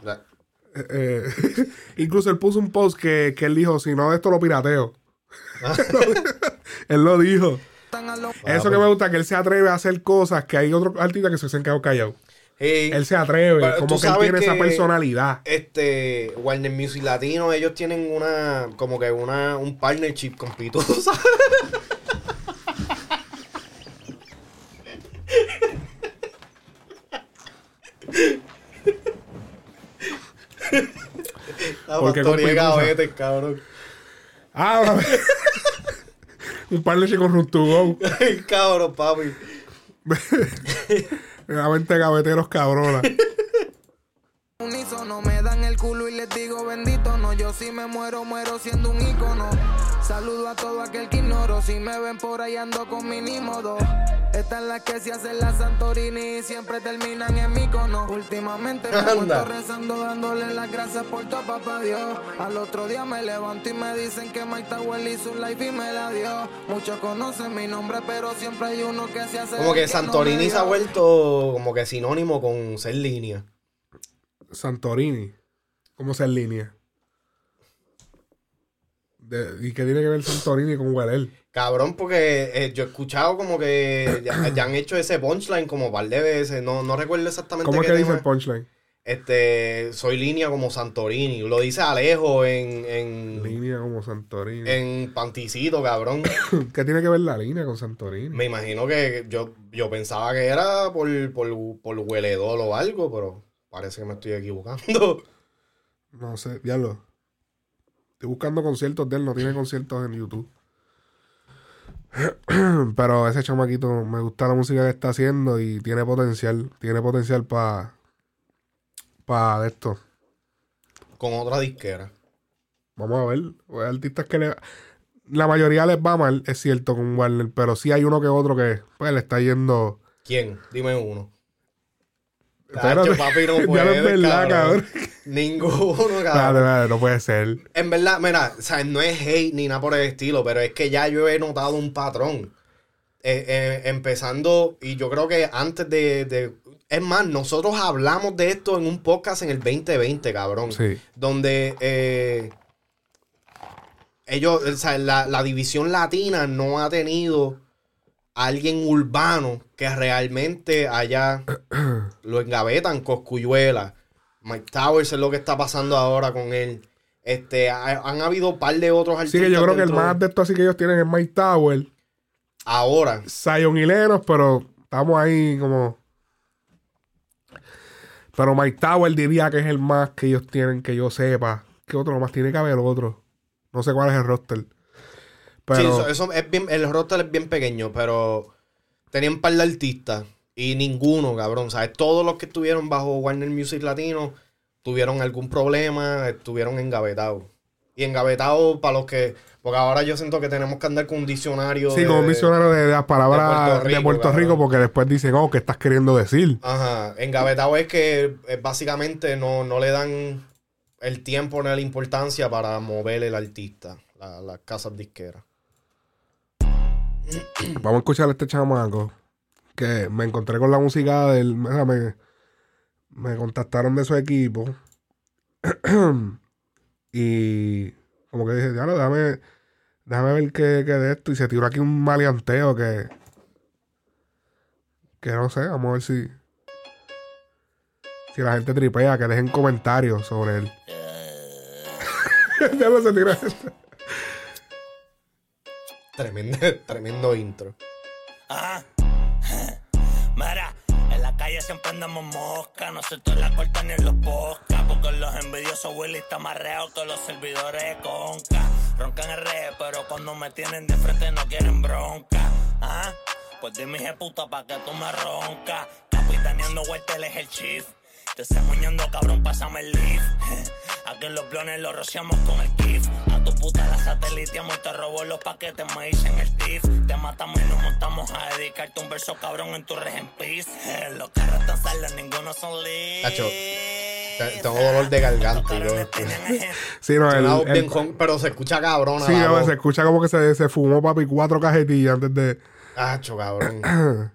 eh, incluso él puso un post que, que él dijo, si no de esto lo pirateo. él lo dijo. Eso que me gusta, que él se atreve a hacer cosas que hay otros artistas que se han quedado callados. Hey, Él se atreve, Pero como que él tiene esa personalidad. este Warner Music Latino, ellos tienen una, como que una, un partnership con Pitusa. La ¿Por qué con factoría de Pitusa? gavetes, cabrón. Ah, una vez- un partnership con Run to Go. Ay, cabrón, papi. Una mente gaveteros cabrona. unísono me da dan el culo y les digo bendito no. Yo si me muero, muero siendo un ícono. Saludo a todo aquel que ignoro. Si me ven por ahí ando con mi modo. Estas las que se hacen la Santorini y siempre terminan en mi cono. Últimamente me Anda. encuentro rezando, dándole las gracias por todo, papá Dios. Al otro día me levanto y me dicen que Mike Tower hizo un live y me la dio. Muchos conocen mi nombre, pero siempre hay uno que se hace. Como el que no me Santorini se ha vuelto como que sinónimo con ser línea. Santorini. ¿Cómo se en línea? De- ¿Y qué tiene que ver Santorini con Weller? Cabrón, porque eh, yo he escuchado como que ya, ya han hecho ese punchline como un par de veces. No, no recuerdo exactamente ¿Cómo es qué que dice el punchline? Este, soy línea como Santorini. Lo dice Alejo en, en, Línea como Santorini. en Panticito, cabrón. ¿Qué tiene que ver la línea con Santorini? Me imagino que yo, yo pensaba que era por, por, por hueledol o algo, pero parece que me estoy equivocando. No sé, diablo. Estoy buscando conciertos de él, no tiene conciertos en YouTube. Pero ese chamaquito me gusta la música que está haciendo y tiene potencial. Tiene potencial para. Para esto. Con otra disquera. Vamos a ver. Hay artistas que le. La mayoría les va mal, es cierto, con Warner. Pero sí hay uno que otro que pues, le está yendo. ¿Quién? Dime uno. Tacho, papi, no Ya puede, no es verdad, cabrón. Ninguno, cabrón. Espérate, espérate, no puede ser. En verdad, mira, o sea, no es hate ni nada por el estilo, pero es que ya yo he notado un patrón. Eh, eh, empezando, y yo creo que antes de, de- Es más, nosotros hablamos de esto en un podcast en el 2020, cabrón. Sí. Donde eh, ellos, o sea, la, la división latina no ha tenido a alguien urbano que realmente haya lo engavetan Coscuyuela. Mike Towers es lo que está pasando ahora con él. Este, ha- han habido un par de otros Sí, artistas. que yo creo que el más de esto así que ellos tienen es Mike Tower. Ahora. Zion y Lenos, pero estamos ahí como. Pero Mike Tower diría que es el más que ellos tienen, que yo sepa. ¿Qué otro más tiene que haber otro? No sé cuál es el roster. Pero Sí, eso, eso es bien, el roster es bien pequeño, pero tenían un par de artistas y ninguno, cabrón. ¿sabes? Todos los que estuvieron bajo Warner Music Latino tuvieron algún problema, estuvieron engavetados. Y engavetados para los que. Porque ahora yo siento que tenemos que andar con un diccionario. sí, de- como un diccionario de, de las palabras de de Puerto Rico, porque después dicen, oh, ¿qué estás queriendo decir? Ajá. Engavetado es que eh, básicamente no, no le dan el tiempo ni la importancia para mover el artista, la- las casas disqueras. Vamos a escuchar a este chamaco que me encontré con la música del. Me, me contactaron de su equipo. y como que dije, ya no, déjame, déjame ver qué, qué de esto. Y se tiró aquí un maleanteo que. Que no sé, vamos a ver si. Si la gente tripea, que dejen comentarios sobre él. ya no se tira esto. Tremendo, tremendo intro. Ajá. Mira, en la calle siempre andamos mosca, no se te la corta ni en los podcasts, porque los envidiosos Willy está más real que los servidores de conca. Roncan el rey, pero cuando me tienen de frente no quieren bronca. Ajá. Pues dime, hija puta, pa' que tú me roncas. Capitaneando Huertel es el chief. Te estoy muñando, cabrón, pásame el leaf. Aquí en los blones los rociamos con el kif. A tu puta la sateliteamos y te robo los paquetes, me dicen el tif. Te matamos y nos montamos a dedicarte un verso cabrón en tu regen peace. Eh, Los carros tan salos, ninguno son lit. Tengo dolor de garganta. Sí, no, el- el- pero se escucha cabrón. sí, a ver, se escucha como que se, se fumó papi cuatro cajetillas antes de. Acho, cabrón.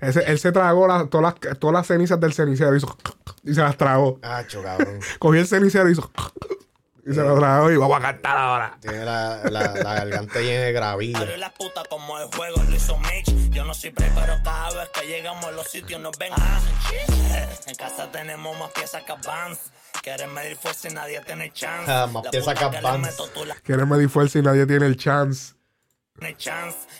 Las Ese, él se tragó la- todas, las, todas las cenizas del cenicero hizo, y se las tragó. Acho, cabrón. Cogió el cenicero y hizo y se las tragó y vamos a cantar ahora. Tiene la, la, la garganta llena de gravilla. Abre la puta como el juego lo hizo Mitch. Yo no soy pre, pero cada vez que llegamos a los sitios nos ven. Ah, en casa tenemos más piezas que Vans. Quieren medir fuerza y nadie tiene chance. Ah, medir fuerza y nadie tiene el chance.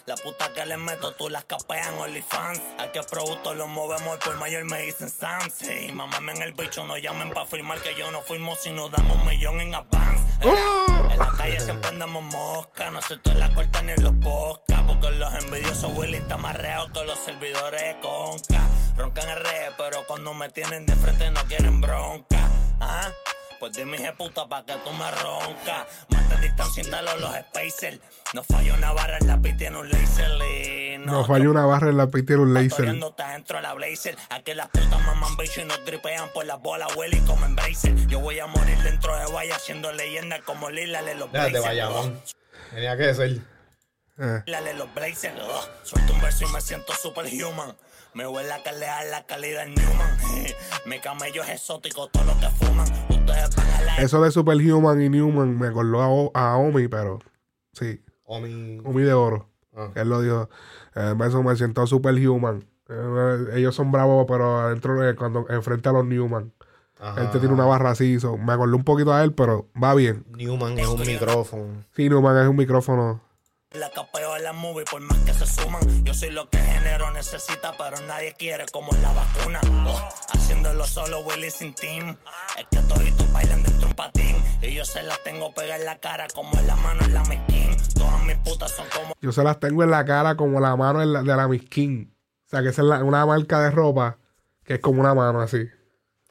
La puta que le meto, tú las capean OnlyFans. Aquí el producto lo movemos y por mayor me dicen Sam. Sí, mamame en el bicho, no llamen para firmar que yo no fuimos si nos damos un millón en avance. En la calle siempre andamos mosca, no se te la cortan ni en los podcasts. Porque los envidiosos Willy está más real que los servidores de conca. Roncan en redes, pero cuando me tienen de frente no quieren bronca. ¿Ah? Pues dime, hija puta, pa' que tú me roncas. Mata distancia, instalo los spacers. No falla una barra, el lápiz tiene un laser. y No falló una barra en la pista y un laser. Dentro de la blazer. Aquí las putas maman bicho y nos dripean por las bolas, Willy como en bracer. Yo voy a morir dentro de valla haciendo leyenda como Lila de los Déjate, Blazers. Bayamón. Tenía que ser. Eh. La de los Blazers. Suelto un verso y me siento superhuman. Me huele a calidad la calidad Newman. Mi camello es exótico, todo lo que fuman. Ustedes van a la Eso de Superhuman y Newman me acordó a, O- a Omi, pero sí, Omi. Omi de oro. Ah. Él lo dijo. Eh, eso me siento Superhuman. Eh, ellos son bravos, pero adentro, de- cuando enfrente a los Newman. Ajá. Él te tiene una barra así. so, me acordó un poquito a él, pero va bien. Newman es un micrófono. Sí, Newman es un micrófono. La capeo en la movie por más que se suman. Yo soy lo que género necesita, pero nadie quiere como la vacuna. Oh, haciéndolo solo Willy sin team. Es que toditos bailan dentro de un patín. Y yo se las tengo pegadas en la cara como en la mano en la miskin. Todas mis putas son como Yo se las tengo en la cara como la mano en la- de la Miss King. O sea, que esa es la- una marca de ropa que es como una mano así.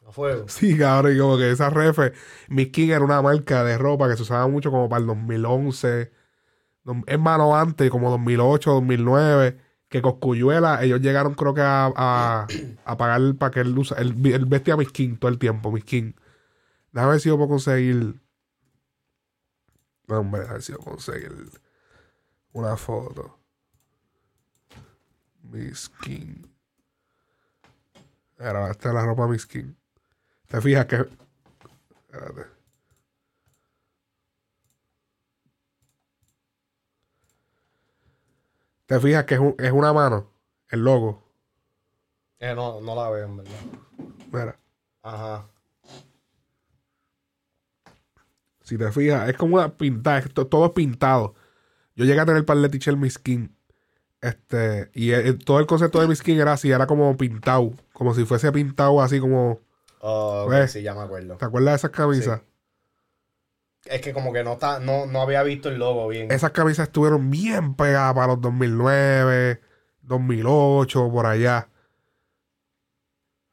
A fuego. Sí, cabrón, y como que esa refe, Miss King era una marca de ropa que se usaba mucho como para el 2011, dom- es malo antes, como 2008, 2009, que Coscuyuela, ellos llegaron creo que a, a, pagar para que él, usa, él, él vestía King todo el tiempo, Miss King. Déjame ver si yo puedo conseguir... No, hombre, déjame ver si yo puedo conseguir una foto. Miss King. Era, esta es la ropa Miss King. ¿Te fijas que.? Espérate. ¿Te fijas que es, un- es una mano? El logo. Eh, no, no la veo, en verdad. Mira. Ajá. Si te fijas, es como una pintada. es to- todo es pintado. Yo llegué a tener par de t-shirt Miss King. Este. Y eh, todo el concepto de Miss King era así, era como pintado. Como si fuese pintado así como. Oh, ok, ¿Ves? sí, ya me acuerdo. ¿Te acuerdas de esas camisas? Es que como que no está, no, no había visto el logo bien. Esas camisas estuvieron bien pegadas para los 2009, 2008, por allá.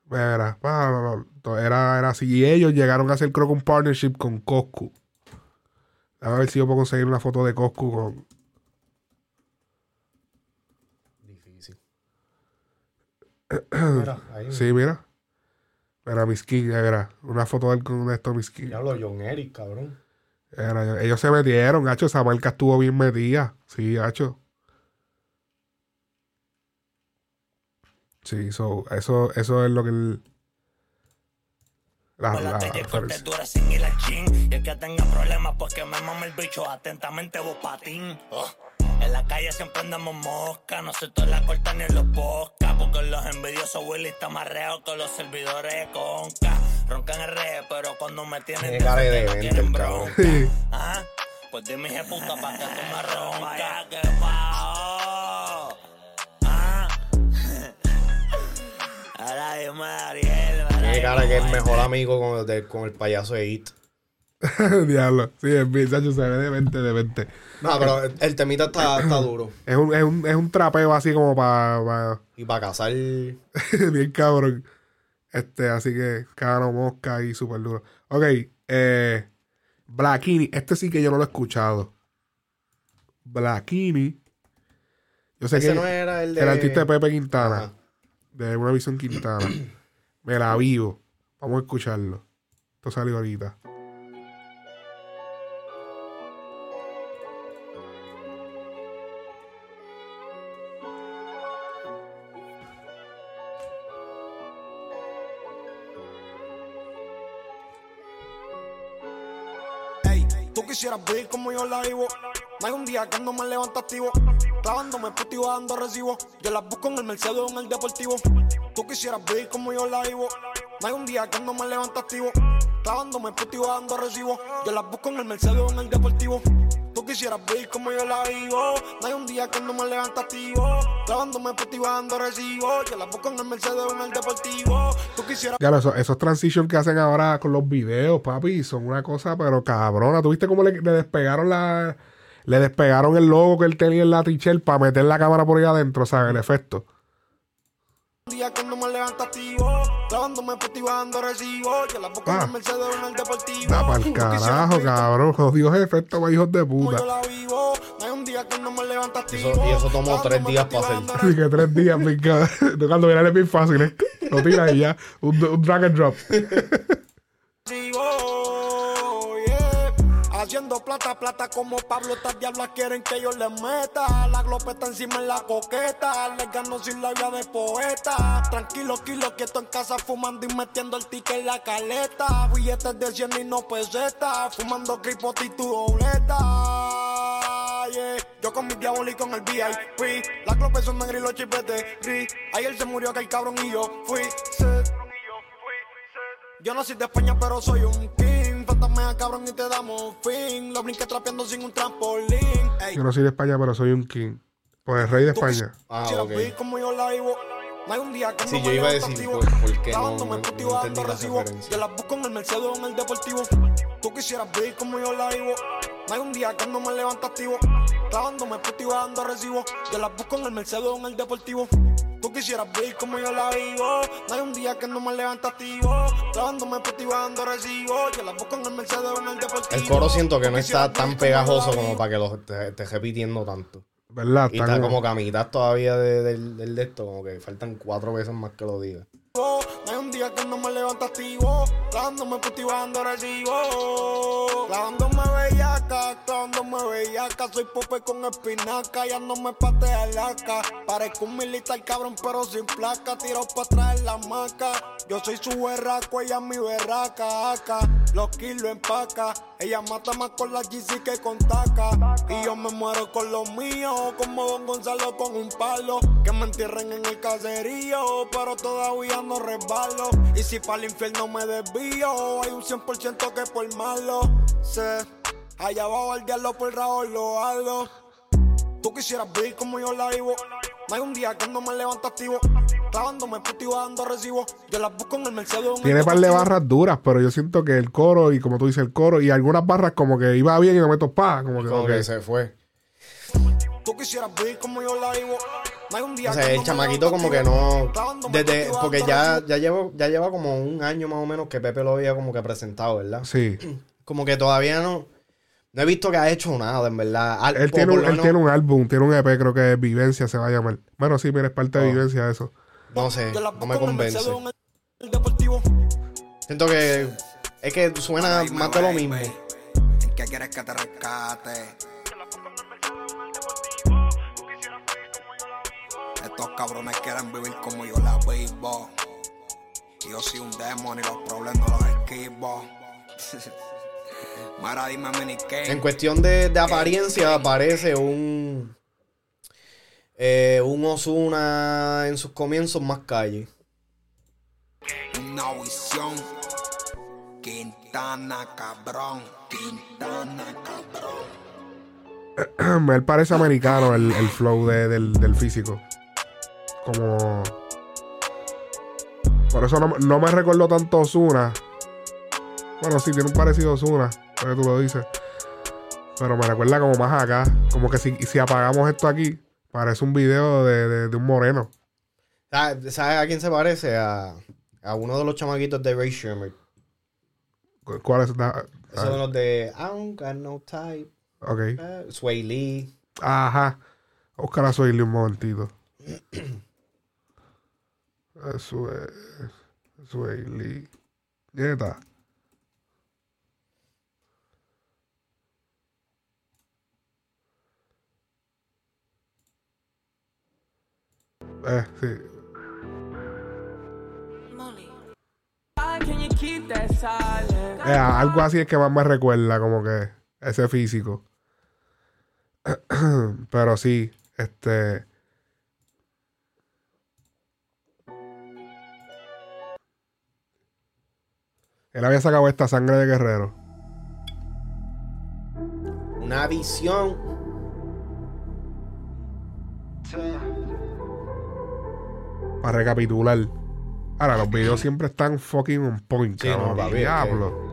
Era, era, era así. Y ellos llegaron a hacer, creo que un partnership con Coscu. A ver si yo puedo conseguir una foto de Coscu con. Difícil. Mira, ahí. Sí, mira. Era Miss King, era. Una foto de él con esto, Miss King. Diablo, John Eric, cabrón. Era- ellos se metieron, gacho. Esa marca estuvo bien metida. Sí, gacho. Sí, so, eso, eso es lo que él. La, la la calle corte referencia. dura sin ir al chin. Y el que tenga problemas, que me mame el bicho atentamente vos patín. Oh. En la calle siempre andamos mosca, no se toda la corta ni en los podcasts. Porque los envidiosos Willy está más reo que los servidores de conca. Roncan en redes, pero cuando me tienen Tiene cara de quieren el bronca. Ah, pues dime, hija puta, pa' que tú me roncas. que pao. Ah. Ahora dime, Ariel. Tiene cara que es mejor amigo con, el de- con el payaso de It. Diablo. Sí, es bien, gacho, se ve de 20, de 20. No, pero el, el temita está, está duro. Es un, es, un, es un trapeo así como para. Y para cazar. bien cabrón. Este, así que, caro mosca y súper duro. Ok, eh. Blackini. Este sí que yo no lo he escuchado. Blackini. Yo sé Ese que no era el de. el artista de Pepe Quintana. Ajá. De una visión Quintana. Me la vivo. Vamos a escucharlo. Esto salió ahorita. Quisieras vivir como yo la vivo. No hay un día que no me levanto activo. Clavándome puto y dando recibo. Yo las busco en el Mercedes o en el Deportivo. Tú quisieras vivir como yo la vivo. No hay un día que no me levanto activo. Clavándome puto y recibo. Yo las busco en el Mercedes o en el Deportivo. Tú quisieras vivir como yo la vivo. No hay un día que no me levanto activo. Clavándome puto y dando recibo. Yo las busco en el Mercedes o en el Deportivo. Tú quisieras Ya, esos, esos transitions que hacen ahora con los videos, papi, son una cosa, pero cabrona. ¿Tuviste cómo le, le despegaron la. Le despegaron el logo que él tenía en la t-shirt para meter la cámara por ahí adentro, ¿sabes? El efecto. día que no me levanta activo, clavándome postivando recibo. Yo la en Ah. el Mercedes en el Deportivo. Da pa'l carajo, cabrón. Jodidos efectos, pa' hijos de puta. yo la vivo. No hay un día que no me levanta activo. Eso- y eso tomó tres días pa' hacer. Así que tres días, pica. Cuando viene es bien fácil, ¿eh? Lo tiras y ya. Un, un drag and drop. Haciendo plata, plata como Pablo, estas diablas quieren que yo les meta. La glopeta encima en la coqueta, les gano sin la vida de poeta. Tranquilo, kilo, quieto en casa fumando y metiendo el ticket en la caleta. Billetes de 100 y no pesetas, fumando cripoti tu dobleta. Yeah. Yo con mi diablo y con el VIP. La glopeta son negros y los. Ayer se murió aquel cabrón y yo fui. Yo no soy de España, pero soy un king. Fantasmea, cabrón, y te damos fin. Lo brinqué trapeando sin un trampolín. Ey, Yo no soy de España, pero soy un king. Pues el rey de España. Ah, quisiera ok. ver como yo la vivo. No hay un día que Sí, no yo me iba a decir. ¿por- por qué no- Clavándome no- positivo, no dando entendí la recibo. referencia? Yo las busco en el Mercedes o en el Deportivo. Tú quisieras ver como yo la vivo. No hay un día que no me levanto activo. Clavándome positivo, dando recibo. Yo las busco en el Mercedes o en el Deportivo. Tú quisieras ver como yo la vivo. No hay un día que no me levanto activo. Clavándome positivo, dando recibo. Yo las busco en el Mercedes o en el Deportivo. El coro siento que no está tan la pegajoso como para que lo esté esté repitiendo tanto. ¿Verdad? Y Está como- que a mitad todavía de- del, del de esto, como que faltan cuatro veces más que lo diga. No hay un día que no me levanto activo, clavándome postivando recibo. Clavándome bellaca, clavándome bellaca. Soy pope con espinaca, ya no me patea laca. Parezco un militar cabrón, pero sin placa. Tiro para atrás la maca. Yo soy su berraco, ella mi berraca. Acá, los kilos empaca. Ella mata más con la GC que con taca. Y yo me muero con los míos, como Don Gonzalo con un palo. Que me entierren en el caserío, pero todavía no resbalo. Y si para el infierno me desvío, hay un 100% que por malo. Sé, allá abajo al diablo por Raúl lo hago. Tú quisieras ver como yo la vivo. No hay un día que no me levanto activo. Clavándome positivo, dando recibo. Yo las busco en el Mercedes. o en el Tiene par de barras duras, pero yo siento que el coro, y como tú dices, el coro, y algunas barras como que iba bien y me meto pa. Como que, Como que se fue. Tú quisieras ver como yo la vivo. No hay un día O sea, el chamaquito como que no... Desde, porque ya, ya, llevo, ya lleva como un año más o menos que Pepe lo había como que presentado, ¿verdad? Sí. Como que todavía no... No he visto que ha hecho nada, en verdad. Al- Él, tiene un, él menos- tiene un álbum, tiene un EP, creo que es Vivencia se va a llamar. Bueno, sí, mira, es parte de Oh. Vivencia eso. No sé, no me convence. Siento que... Es que suena más de lo mismo. ¿En qué quieres que te rescate? Estos cabrones quieren vivir como yo la vivo. Yo soy un demonio y los problemas los esquivo. Mara, dime, mini En cuestión de, de apariencia parece un... eh, un Osuna en sus comienzos más calle. Una visión. Quintana, cabrón. Quintana, cabrón. él parece americano el, el flow de- del, del físico. Como. Por eso no, no me recuerdo tanto Osuna. Bueno, sí, tiene un parecido a Osuna, porque tú lo dices. Pero me recuerda como más acá. Como que si, si apagamos esto aquí, parece un video de, de- de un moreno. ¿Sabes a quién se parece? A, a uno de los chamaquitos de Ray Sherman. ¿Cu- ¿Cuál es? Esos son los de I don't got no type. ok. eh, Sway Lee. Ajá. Oscar a Soyli un momentito. Eso es. Sueli. Nieta. Eh, sí. Eh, algo así es que más me recuerda, como que ese físico. Pero sí, este. Él había sacado esta sangre de guerrero. Una visión. Para recapitular. Ahora, los videos siempre están fucking on point, Sí, no, cabrón. que- Diablo.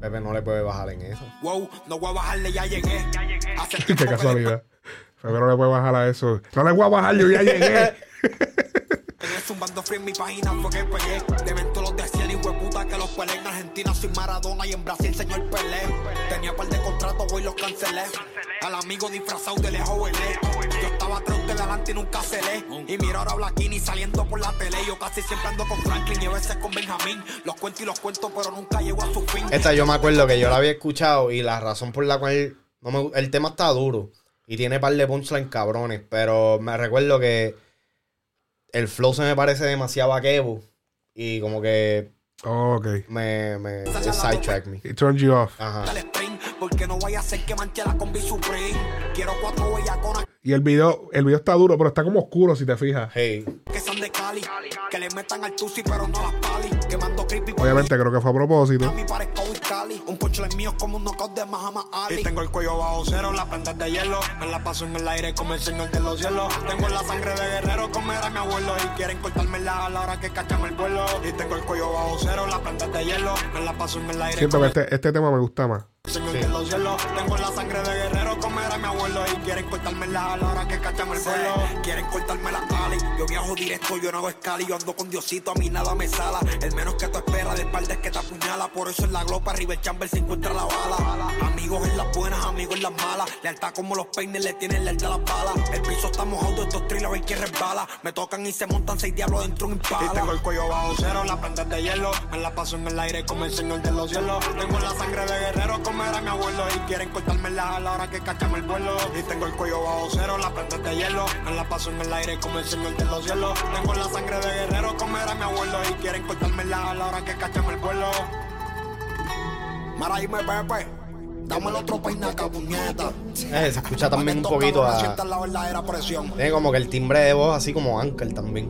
Pepe no le puede bajar en eso. Wow, no voy a bajarle, ya llegué. Hace Qué casualidad. Pero no le puede bajar a eso. No le voy a bajar, yo ya llegué. Tenía zumbando free en mi página fue que pegué. De evento los de 100 y puta que los peleé en Argentina soy Maradona y en Brasil señor Pelé. Tenía par de contratos, hoy los cancelé. Al amigo disfrazado de lejos huele. Yo estaba atrás de adelante y nunca celé. Y mira ahora Blackini saliendo por la tele. Yo casi siempre ando con Franklin y a veces con Benjamín. Los cuento y los cuento, pero nunca llego a su fin. Esta yo me acuerdo que yo la había escuchado y la razón por la cual no me el tema está duro y tiene par de punchlines cabrones, pero me recuerdo que el flow se me parece demasiado a Kevo y como que Oh, ok. me, me it sidetrack me. It turned you off. Ajá. Y el video, el video está duro, pero está como oscuro si te fijas. Hey. que son de Cali. Que le metan al Tusi, pero no las pali. Quemando creepy por Obviamente creo que fue a propósito. Khali. Un punchline mío es como un knockout de Mahama Ali. Y tengo el cuello bajo cero, las plantas de hielo. Me la paso en el aire como el señor de los cielos. Tengo la sangre de guerrero como era mi abuelo. Y quieren cortarme la a la hora que cachan el vuelo. Y tengo el cuello bajo cero, las plantas de hielo. Me la paso en el aire Siento que este, este tema me gusta más. El señor de los cielos. Tengo la sangre de guerrero como era mi abuelo. Y quieren cortarme la la hora que cachan el vuelo. Quieren cortarme la ali. Yo viajo directo, yo no hago escala. y Yo ando con Diosito, a mí nada me sala. El menos que tú esperas del par es que te apuñala. Por eso en la glopa el chamber se encuentra la bala. Amigos en las buenas, amigos en las malas. Lealtad como los peines le tienen lealtad a las balas. El piso está mojado de estos thrillers, hay que resbala. Me tocan y se montan seis diablos dentro de un impala. Y tengo el cuello bajo cero, las plantas de hielo. Me la paso en el aire como el señor de los cielos. Tengo la sangre de guerrero como era mi abuelo. Y quieren cortarme la a la hora que cachamos el vuelo. Y tengo el cuello bajo cero, las plantas de hielo. Me la paso en el aire como el señor de los cielos. Tengo la sangre de guerrero como era mi abuelo. Y quieren cortarme la a la hora que cachamos el vuelo. Mara, dime, Pepe. Dame el otro peinaca, puñeta. Eh, se escucha también un poquito a la tiene como que el timbre de voz así como Anker también.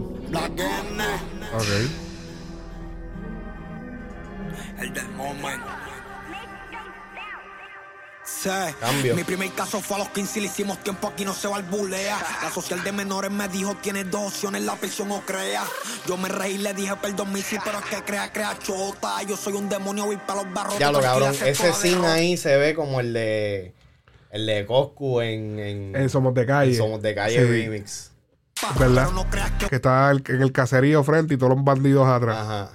Ok. el del moment. Sí. Cambio. Mi primer caso fue a los 15 y le hicimos tiempo, aquí no se balbulea. La social de menores me dijo, tienes dos opciones, la prisión o crea. Yo me reí y le dije, perdón, mi sí, pero es que crea, crea chota. Yo soy un demonio, voy para los barrotes. Ya lo cabrón, ese derrota. ahí se ve como el de el de Coscu en, en, En Somos de Calle. en Somos de Calle Sí. Remix. ¿Verdad? Pero no creas que Que está en el caserío frente y todos los bandidos atrás. Ajá.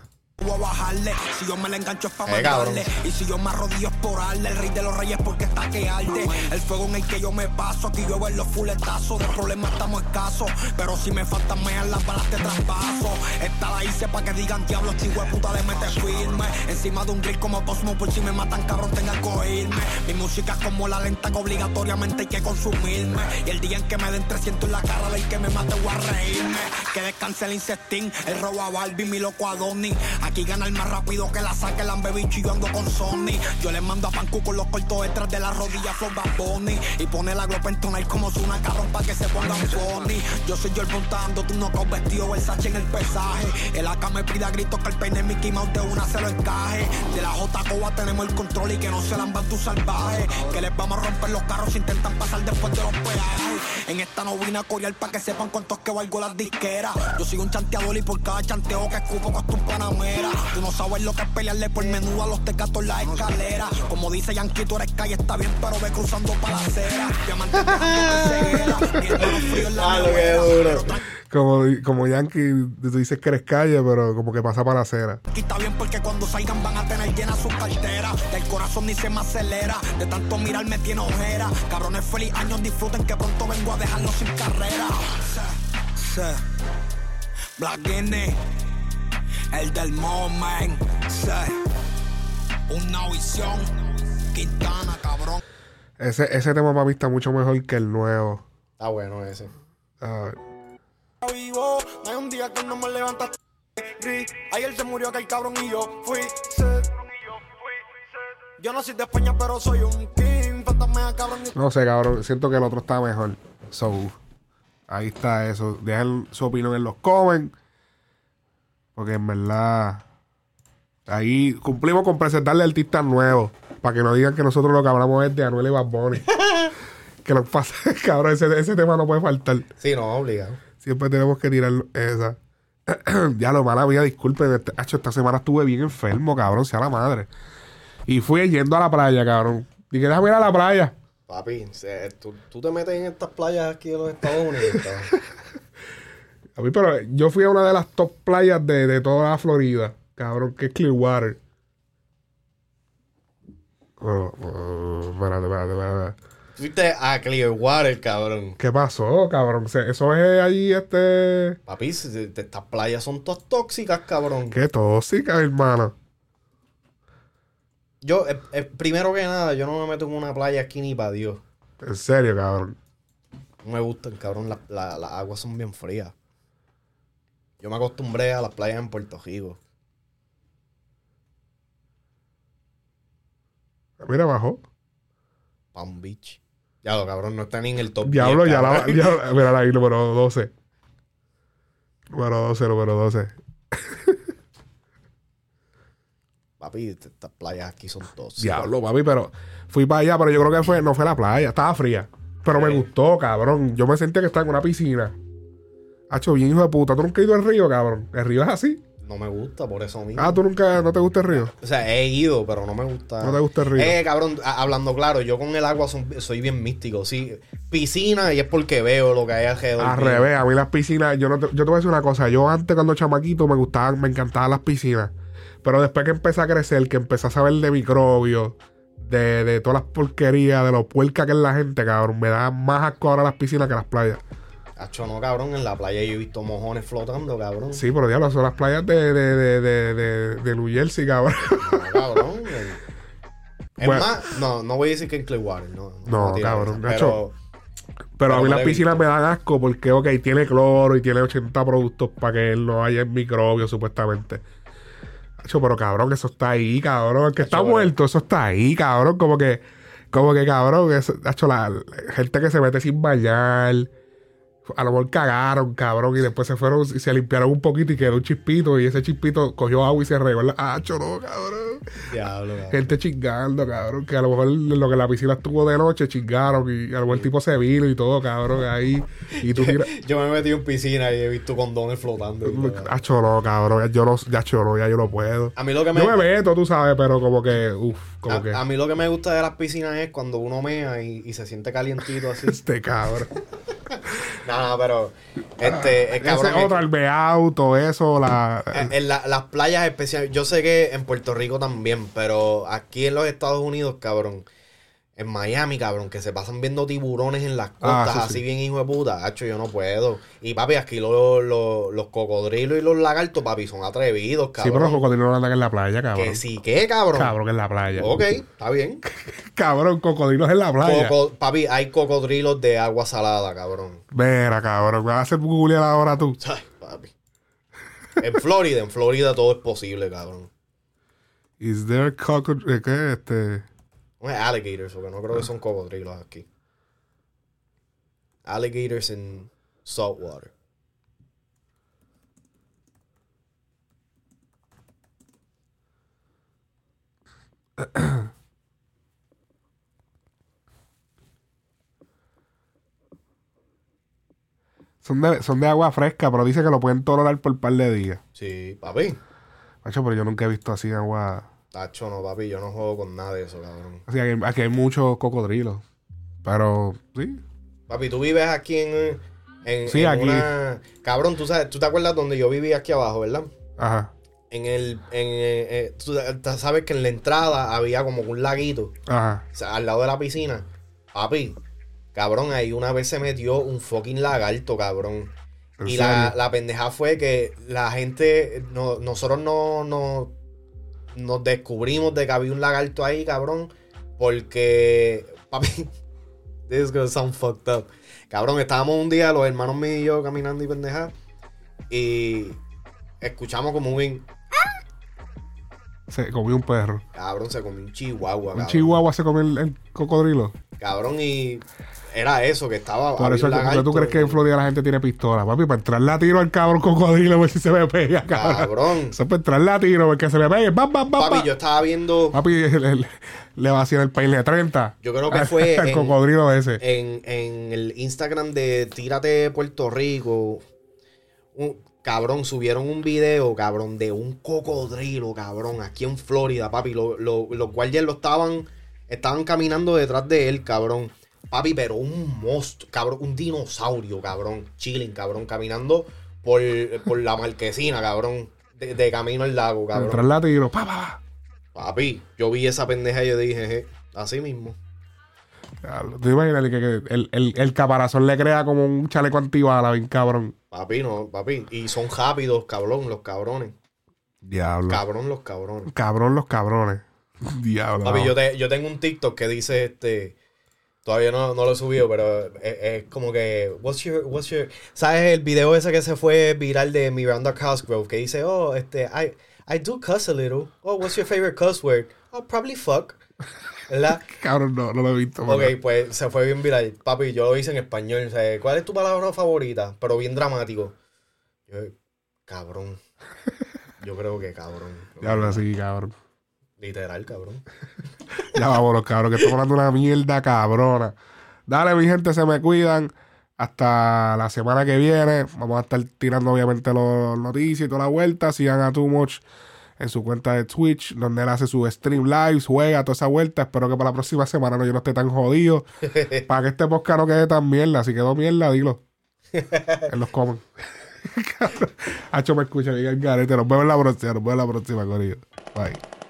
A bajarle. Si yo me la engancho es para Eh, matarle. Y si yo me arrodillo es por darle. El rey de los reyes porque está que arde. El fuego en el que yo me paso. Aquí yo veo los fuletazos. De problemas estamos escasos. Pero si me faltan me las balas te traspaso. Esta la hice para que digan diablo, chico de puta le mete firme. Encima de un grill como Cosmo por si me matan cabrón tenga que oírme. Mi música es como la lenta que obligatoriamente hay que consumirme. Y el día en que me den 300 en la cara del que me mate voy a reírme. Que descanse el insectín, el robo a Barbie, mi loco a Donny. Aquí gana el más rápido que la saque el ambebicho y yo ando con Sony. Yo le mando a Pancu con los cortos detrás de la rodilla, Flow Bunny. Y pone la glopa en tonal como una cabrón pa' que se ponga un funny. Yo soy yo el montando, tú no con vestido Versace en el pesaje. El acá me pide a gritos que el peine Mickey Mouse de una se lo encaje. De la J Coba tenemos el control y que no se la van tu salvaje. Que les vamos a romper los carros si intentan pasar después de los peajes. En esta no vine a corear pa' que sepan cuántos que valgo las disqueras. Yo soy un chanteador y por cada chanteo que escupo costo un panamera. Tú no sabes lo que es pelearle por menudo a los tecatos en la escalera. Como dice Yankee, tú eres calle, está bien, pero ve cruzando para la acera. En la Ah, lo que duro. Como, como Yankee, tú dices que eres calle, pero como que pasa para la acera. Aquí está bien porque cuando salgan van a tener llena su cartera. Del corazón ni se me acelera. De tanto mirar me tiene ojera. Cabrones feliz años disfruten que pronto vengo a dejarlos sin carrera. Black Guinea, el del moment. Sí. Una visión. Quintana, cabrón. Ese, ese tema para mí está mucho mejor que el nuevo. Está bueno ese. Ah, vivo. No hay un día que no me levantaste. Ayer se murió aquel cabrón y yo fui. Yo no soy de España, pero soy un king. Fantasma cabrón. y- no sé, cabrón. Siento que el otro está mejor. So, ahí está eso. Dejen su opinión en los comments. Porque en verdad. Ahí cumplimos con presentarle artistas nuevos. Para que no digan que nosotros lo que hablamos es de Anuel y Bad Bunny. que lo que pasa, cabrón, ese, ese tema no puede faltar. Sí, no, obligado. Siempre tenemos que tirar esa. ya lo mala mía, disculpen. Este, esta semana estuve bien enfermo, cabrón, sea la madre. Y fui yendo a la playa, cabrón. Dije, déjame ir a la playa. Papi, tú, tú te metes en estas playas aquí en los Estados Unidos. cabrón. A mí, pero yo fui a una de las top playas de, de toda la Florida, cabrón, que es Clearwater. Oh, espérate, espérate, espérate. Fuiste a Clearwater, cabrón. ¿Qué pasó, cabrón? Eso es allí, este. Papi, estas playas son todas tóxicas, cabrón. Qué tóxica, hermano. Yo, eh, eh, primero que nada, yo no me meto en una playa aquí ni para Dios. En serio, cabrón. No me gustan, cabrón. la- la- Las aguas son bien frías. Yo me acostumbré a las playas en Puerto Rico. Mira, bajó. Palm Beach. Ya lo cabrón, no está ni en el top. Diablo, 10, ya la. Ya, mira ahí, número 12. Número 12, número 12. Papi, estas playas aquí son tóxicas. Diablo, papi, pero fui para allá, pero yo creo que fue, no fue la playa, estaba fría. Pero me gustó, cabrón. Yo me sentía que estaba en una piscina. Hacho, bien hijo de puta. ¿Tú nunca has ido al río, cabrón? ¿El río es así? No me gusta por eso mismo. Ah, ¿tú nunca, no te gusta el río? O sea, he ido, pero no me gusta. No te gusta el río. Eh, cabrón, hablando claro, yo con el agua son- soy bien místico. Sí, piscina y es porque veo lo que hay alrededor. Al revés, a mí las piscinas, yo, no te, yo te voy a decir una cosa, yo antes cuando chamaquito me gustaban, me encantaban las piscinas, pero después que empecé a crecer, que empecé a saber de microbios, de, de todas las porquerías, de lo puerca que es la gente, cabrón, me da más asco ahora las piscinas que las playas. Acho, no, cabrón, en la playa yo he visto mojones flotando, cabrón. Sí, pero diablo, son las playas de, de, de, de, de, de New Jersey, cabrón. No, cabrón. Es Bueno. más, no, no voy a decir que en Clearwater, no. No, cabrón, esa. Pero, Pero a mí las piscinas me dan asco porque, ok, tiene cloro y tiene 80 productos para que no haya microbios, supuestamente. Hacho, pero cabrón, eso está ahí, cabrón. Que está Hacho, muerto, eso está ahí, cabrón. Como que, como que, cabrón, eso, hacho, la, la gente que se mete sin bañar. A lo mejor cagaron, cabrón, y después se fueron y se limpiaron un poquito y quedó un chispito. Y ese chispito cogió agua y se regó. en la- Hacho, no, cabrón. diablo, cabrón. Gente chingando, cabrón. Que a lo mejor lo que la piscina estuvo de noche chingaron. Y a lo mejor el tipo se vino y todo, cabrón. Ahí. Y tú tiras. Yo me he metido en piscina y he visto condones flotando. Hacho, no, cabrón. Yo no, ya, cho, no, ya yo no puedo. A mí lo que me, Yo me meto, tú sabes, pero como que. Uff, como a, que. a mí lo que me gusta de las piscinas es cuando uno mea y, y se siente calientito así. Este cabrón. No, no, pero este, es cabrón. Ese es- otro, el eso, la. En, en la- las playas especiales, yo sé que en Puerto Rico también, pero aquí en los Estados Unidos, cabrón, en Miami, cabrón, que se pasan viendo tiburones en las Ah, costas, sí, así sí. bien hijo de puta, hacho, yo no puedo. Y papi, aquí lo- lo- los cocodrilos y los lagartos, papi, son atrevidos, sí, pero los cabrón. cocodrilos no andan en la playa, cabrón. que sí, ¿qué, cabrón? Cabrón, en la playa. Ok, está bien. Cabrón, cocodrilos en la playa. Coco- papi, hay cocodrilos de agua salada, cabrón. Mira, cabrón. Vas a hacer googlear ahora tú. Ay, papi. En Florida, en Florida todo es posible, cabrón. Is there cocodrilo? ¿Qué? Este. No es alligators, porque no creo que son cocodrilos aquí. Alligators in salt water. Son de, son de agua fresca, pero dice que lo pueden tolerar por un par de días. Sí, papi. Macho, pero yo nunca he visto así agua. Tacho, no, papi. Yo no juego con nada de eso, cabrón. Así que aquí, hay muchos cocodrilos. Pero, sí. Papi, tú vives aquí en. en Sí, en aquí. una- Cabrón, ¿tú, sabes, tú te acuerdas donde yo vivía aquí abajo, ¿verdad? Ajá. En el. En, eh, eh, tú sabes que en la entrada había como un laguito. Ajá. O sea, al lado de la piscina. Papi, cabrón, ahí una vez se metió un fucking lagarto, cabrón. ¿En Y la, la pendeja fue que la gente, no- nosotros no, no nos descubrimos de que había un lagarto ahí, cabrón. Porque, papi, this is gonna sound fucked up. Cabrón, estábamos un día, los hermanos míos y yo caminando y pendeja. Y escuchamos como un, Se comió un perro. cabrón, se comió un chihuahua, Un cabrón. chihuahua se comió el, el cocodrilo. Cabrón, y era eso, que estaba. Por eso que porque tú crees que en Florida la gente tiene pistola. Papi, para entrarle a tiro al cabrón cocodrilo a ver si se me pega, cabrón. Cabrón. Eso es para entrarle a tiro, porque se me pegue. ¡Bam, bam, bam, Papi, yo estaba viendo Papi, le, le- le vacía el país de 30. Yo creo que fue el en- cocodrilo ese. en, en el Instagram de Tírate Puerto Rico. Un, cabrón, subieron un video, cabrón, de un cocodrilo, cabrón, aquí en Florida, papi. Lo- lo- los guardias lo estaban, estaban caminando detrás de él, cabrón. Papi, pero un monstruo, cabrón, un dinosaurio, cabrón, chilling, cabrón, caminando por, por la marquesina, cabrón. De, de camino al lago, cabrón. la tiro. Pa, pa, pa. Papi, yo vi esa pendeja y yo dije, "Je, así mismo. ¿Tú imaginas que, que el, el, el caparazón le crea como un chaleco antibala, bien cabrón? Papi, no, papi. Y son rápidos, cabrón, los cabrones. Diablo. Cabrón, los cabrones. Cabrón los cabrones. Diablo. Papi, yo, te- yo tengo un TikTok que dice este. Todavía no, no lo he subido, pero es, es como que. What's your, what's your. ¿Sabes el video ese que se fue viral de Miranda Cosgrove? Que dice, oh, este. I, I do cuss a little. Oh, what's your favorite cuss word? Oh, probably fuck. ¿Verdad? Cabrón, no, no lo he visto. Ok, pues se fue bien viral. Papi, yo lo hice en español. o sea, ¿Cuál es tu palabra favorita? Pero bien dramático. Yo, cabrón. Yo creo que cabrón. Diablo así, cabrón. Literal, cabrón. Ya vámonos, cabrón, que estamos hablando una mierda cabrona. Dale, mi gente, se me cuidan. Hasta la semana que viene. Vamos a estar tirando, obviamente, los noticias y toda la vuelta. Sigan a Too Much en su cuenta de Twitch, donde él hace su stream lives, juega toda esa vuelta. Espero que para la próxima semana no, yo no esté tan jodido. para que este podcast no quede tan mierda. Si quedó mierda, dilo. en los comments. Hacho me escucha, diga el garete. Nos vemos en la próxima. Nos vemos en la próxima, Corillo. Bye.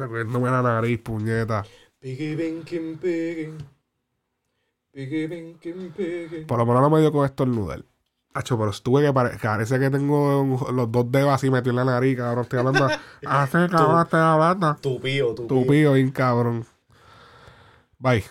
Recuérdame la nariz, puñeta. Por lo menos no me dio con estornudar. Hacho, pero estuve que pare- parece que tengo un- los dos dedos así metidos en la nariz, cabrón. Estoy hablando. Así, cabrón, estoy hablando. Tu pío, tu pío. Tu pío, bien cabrón. Bye.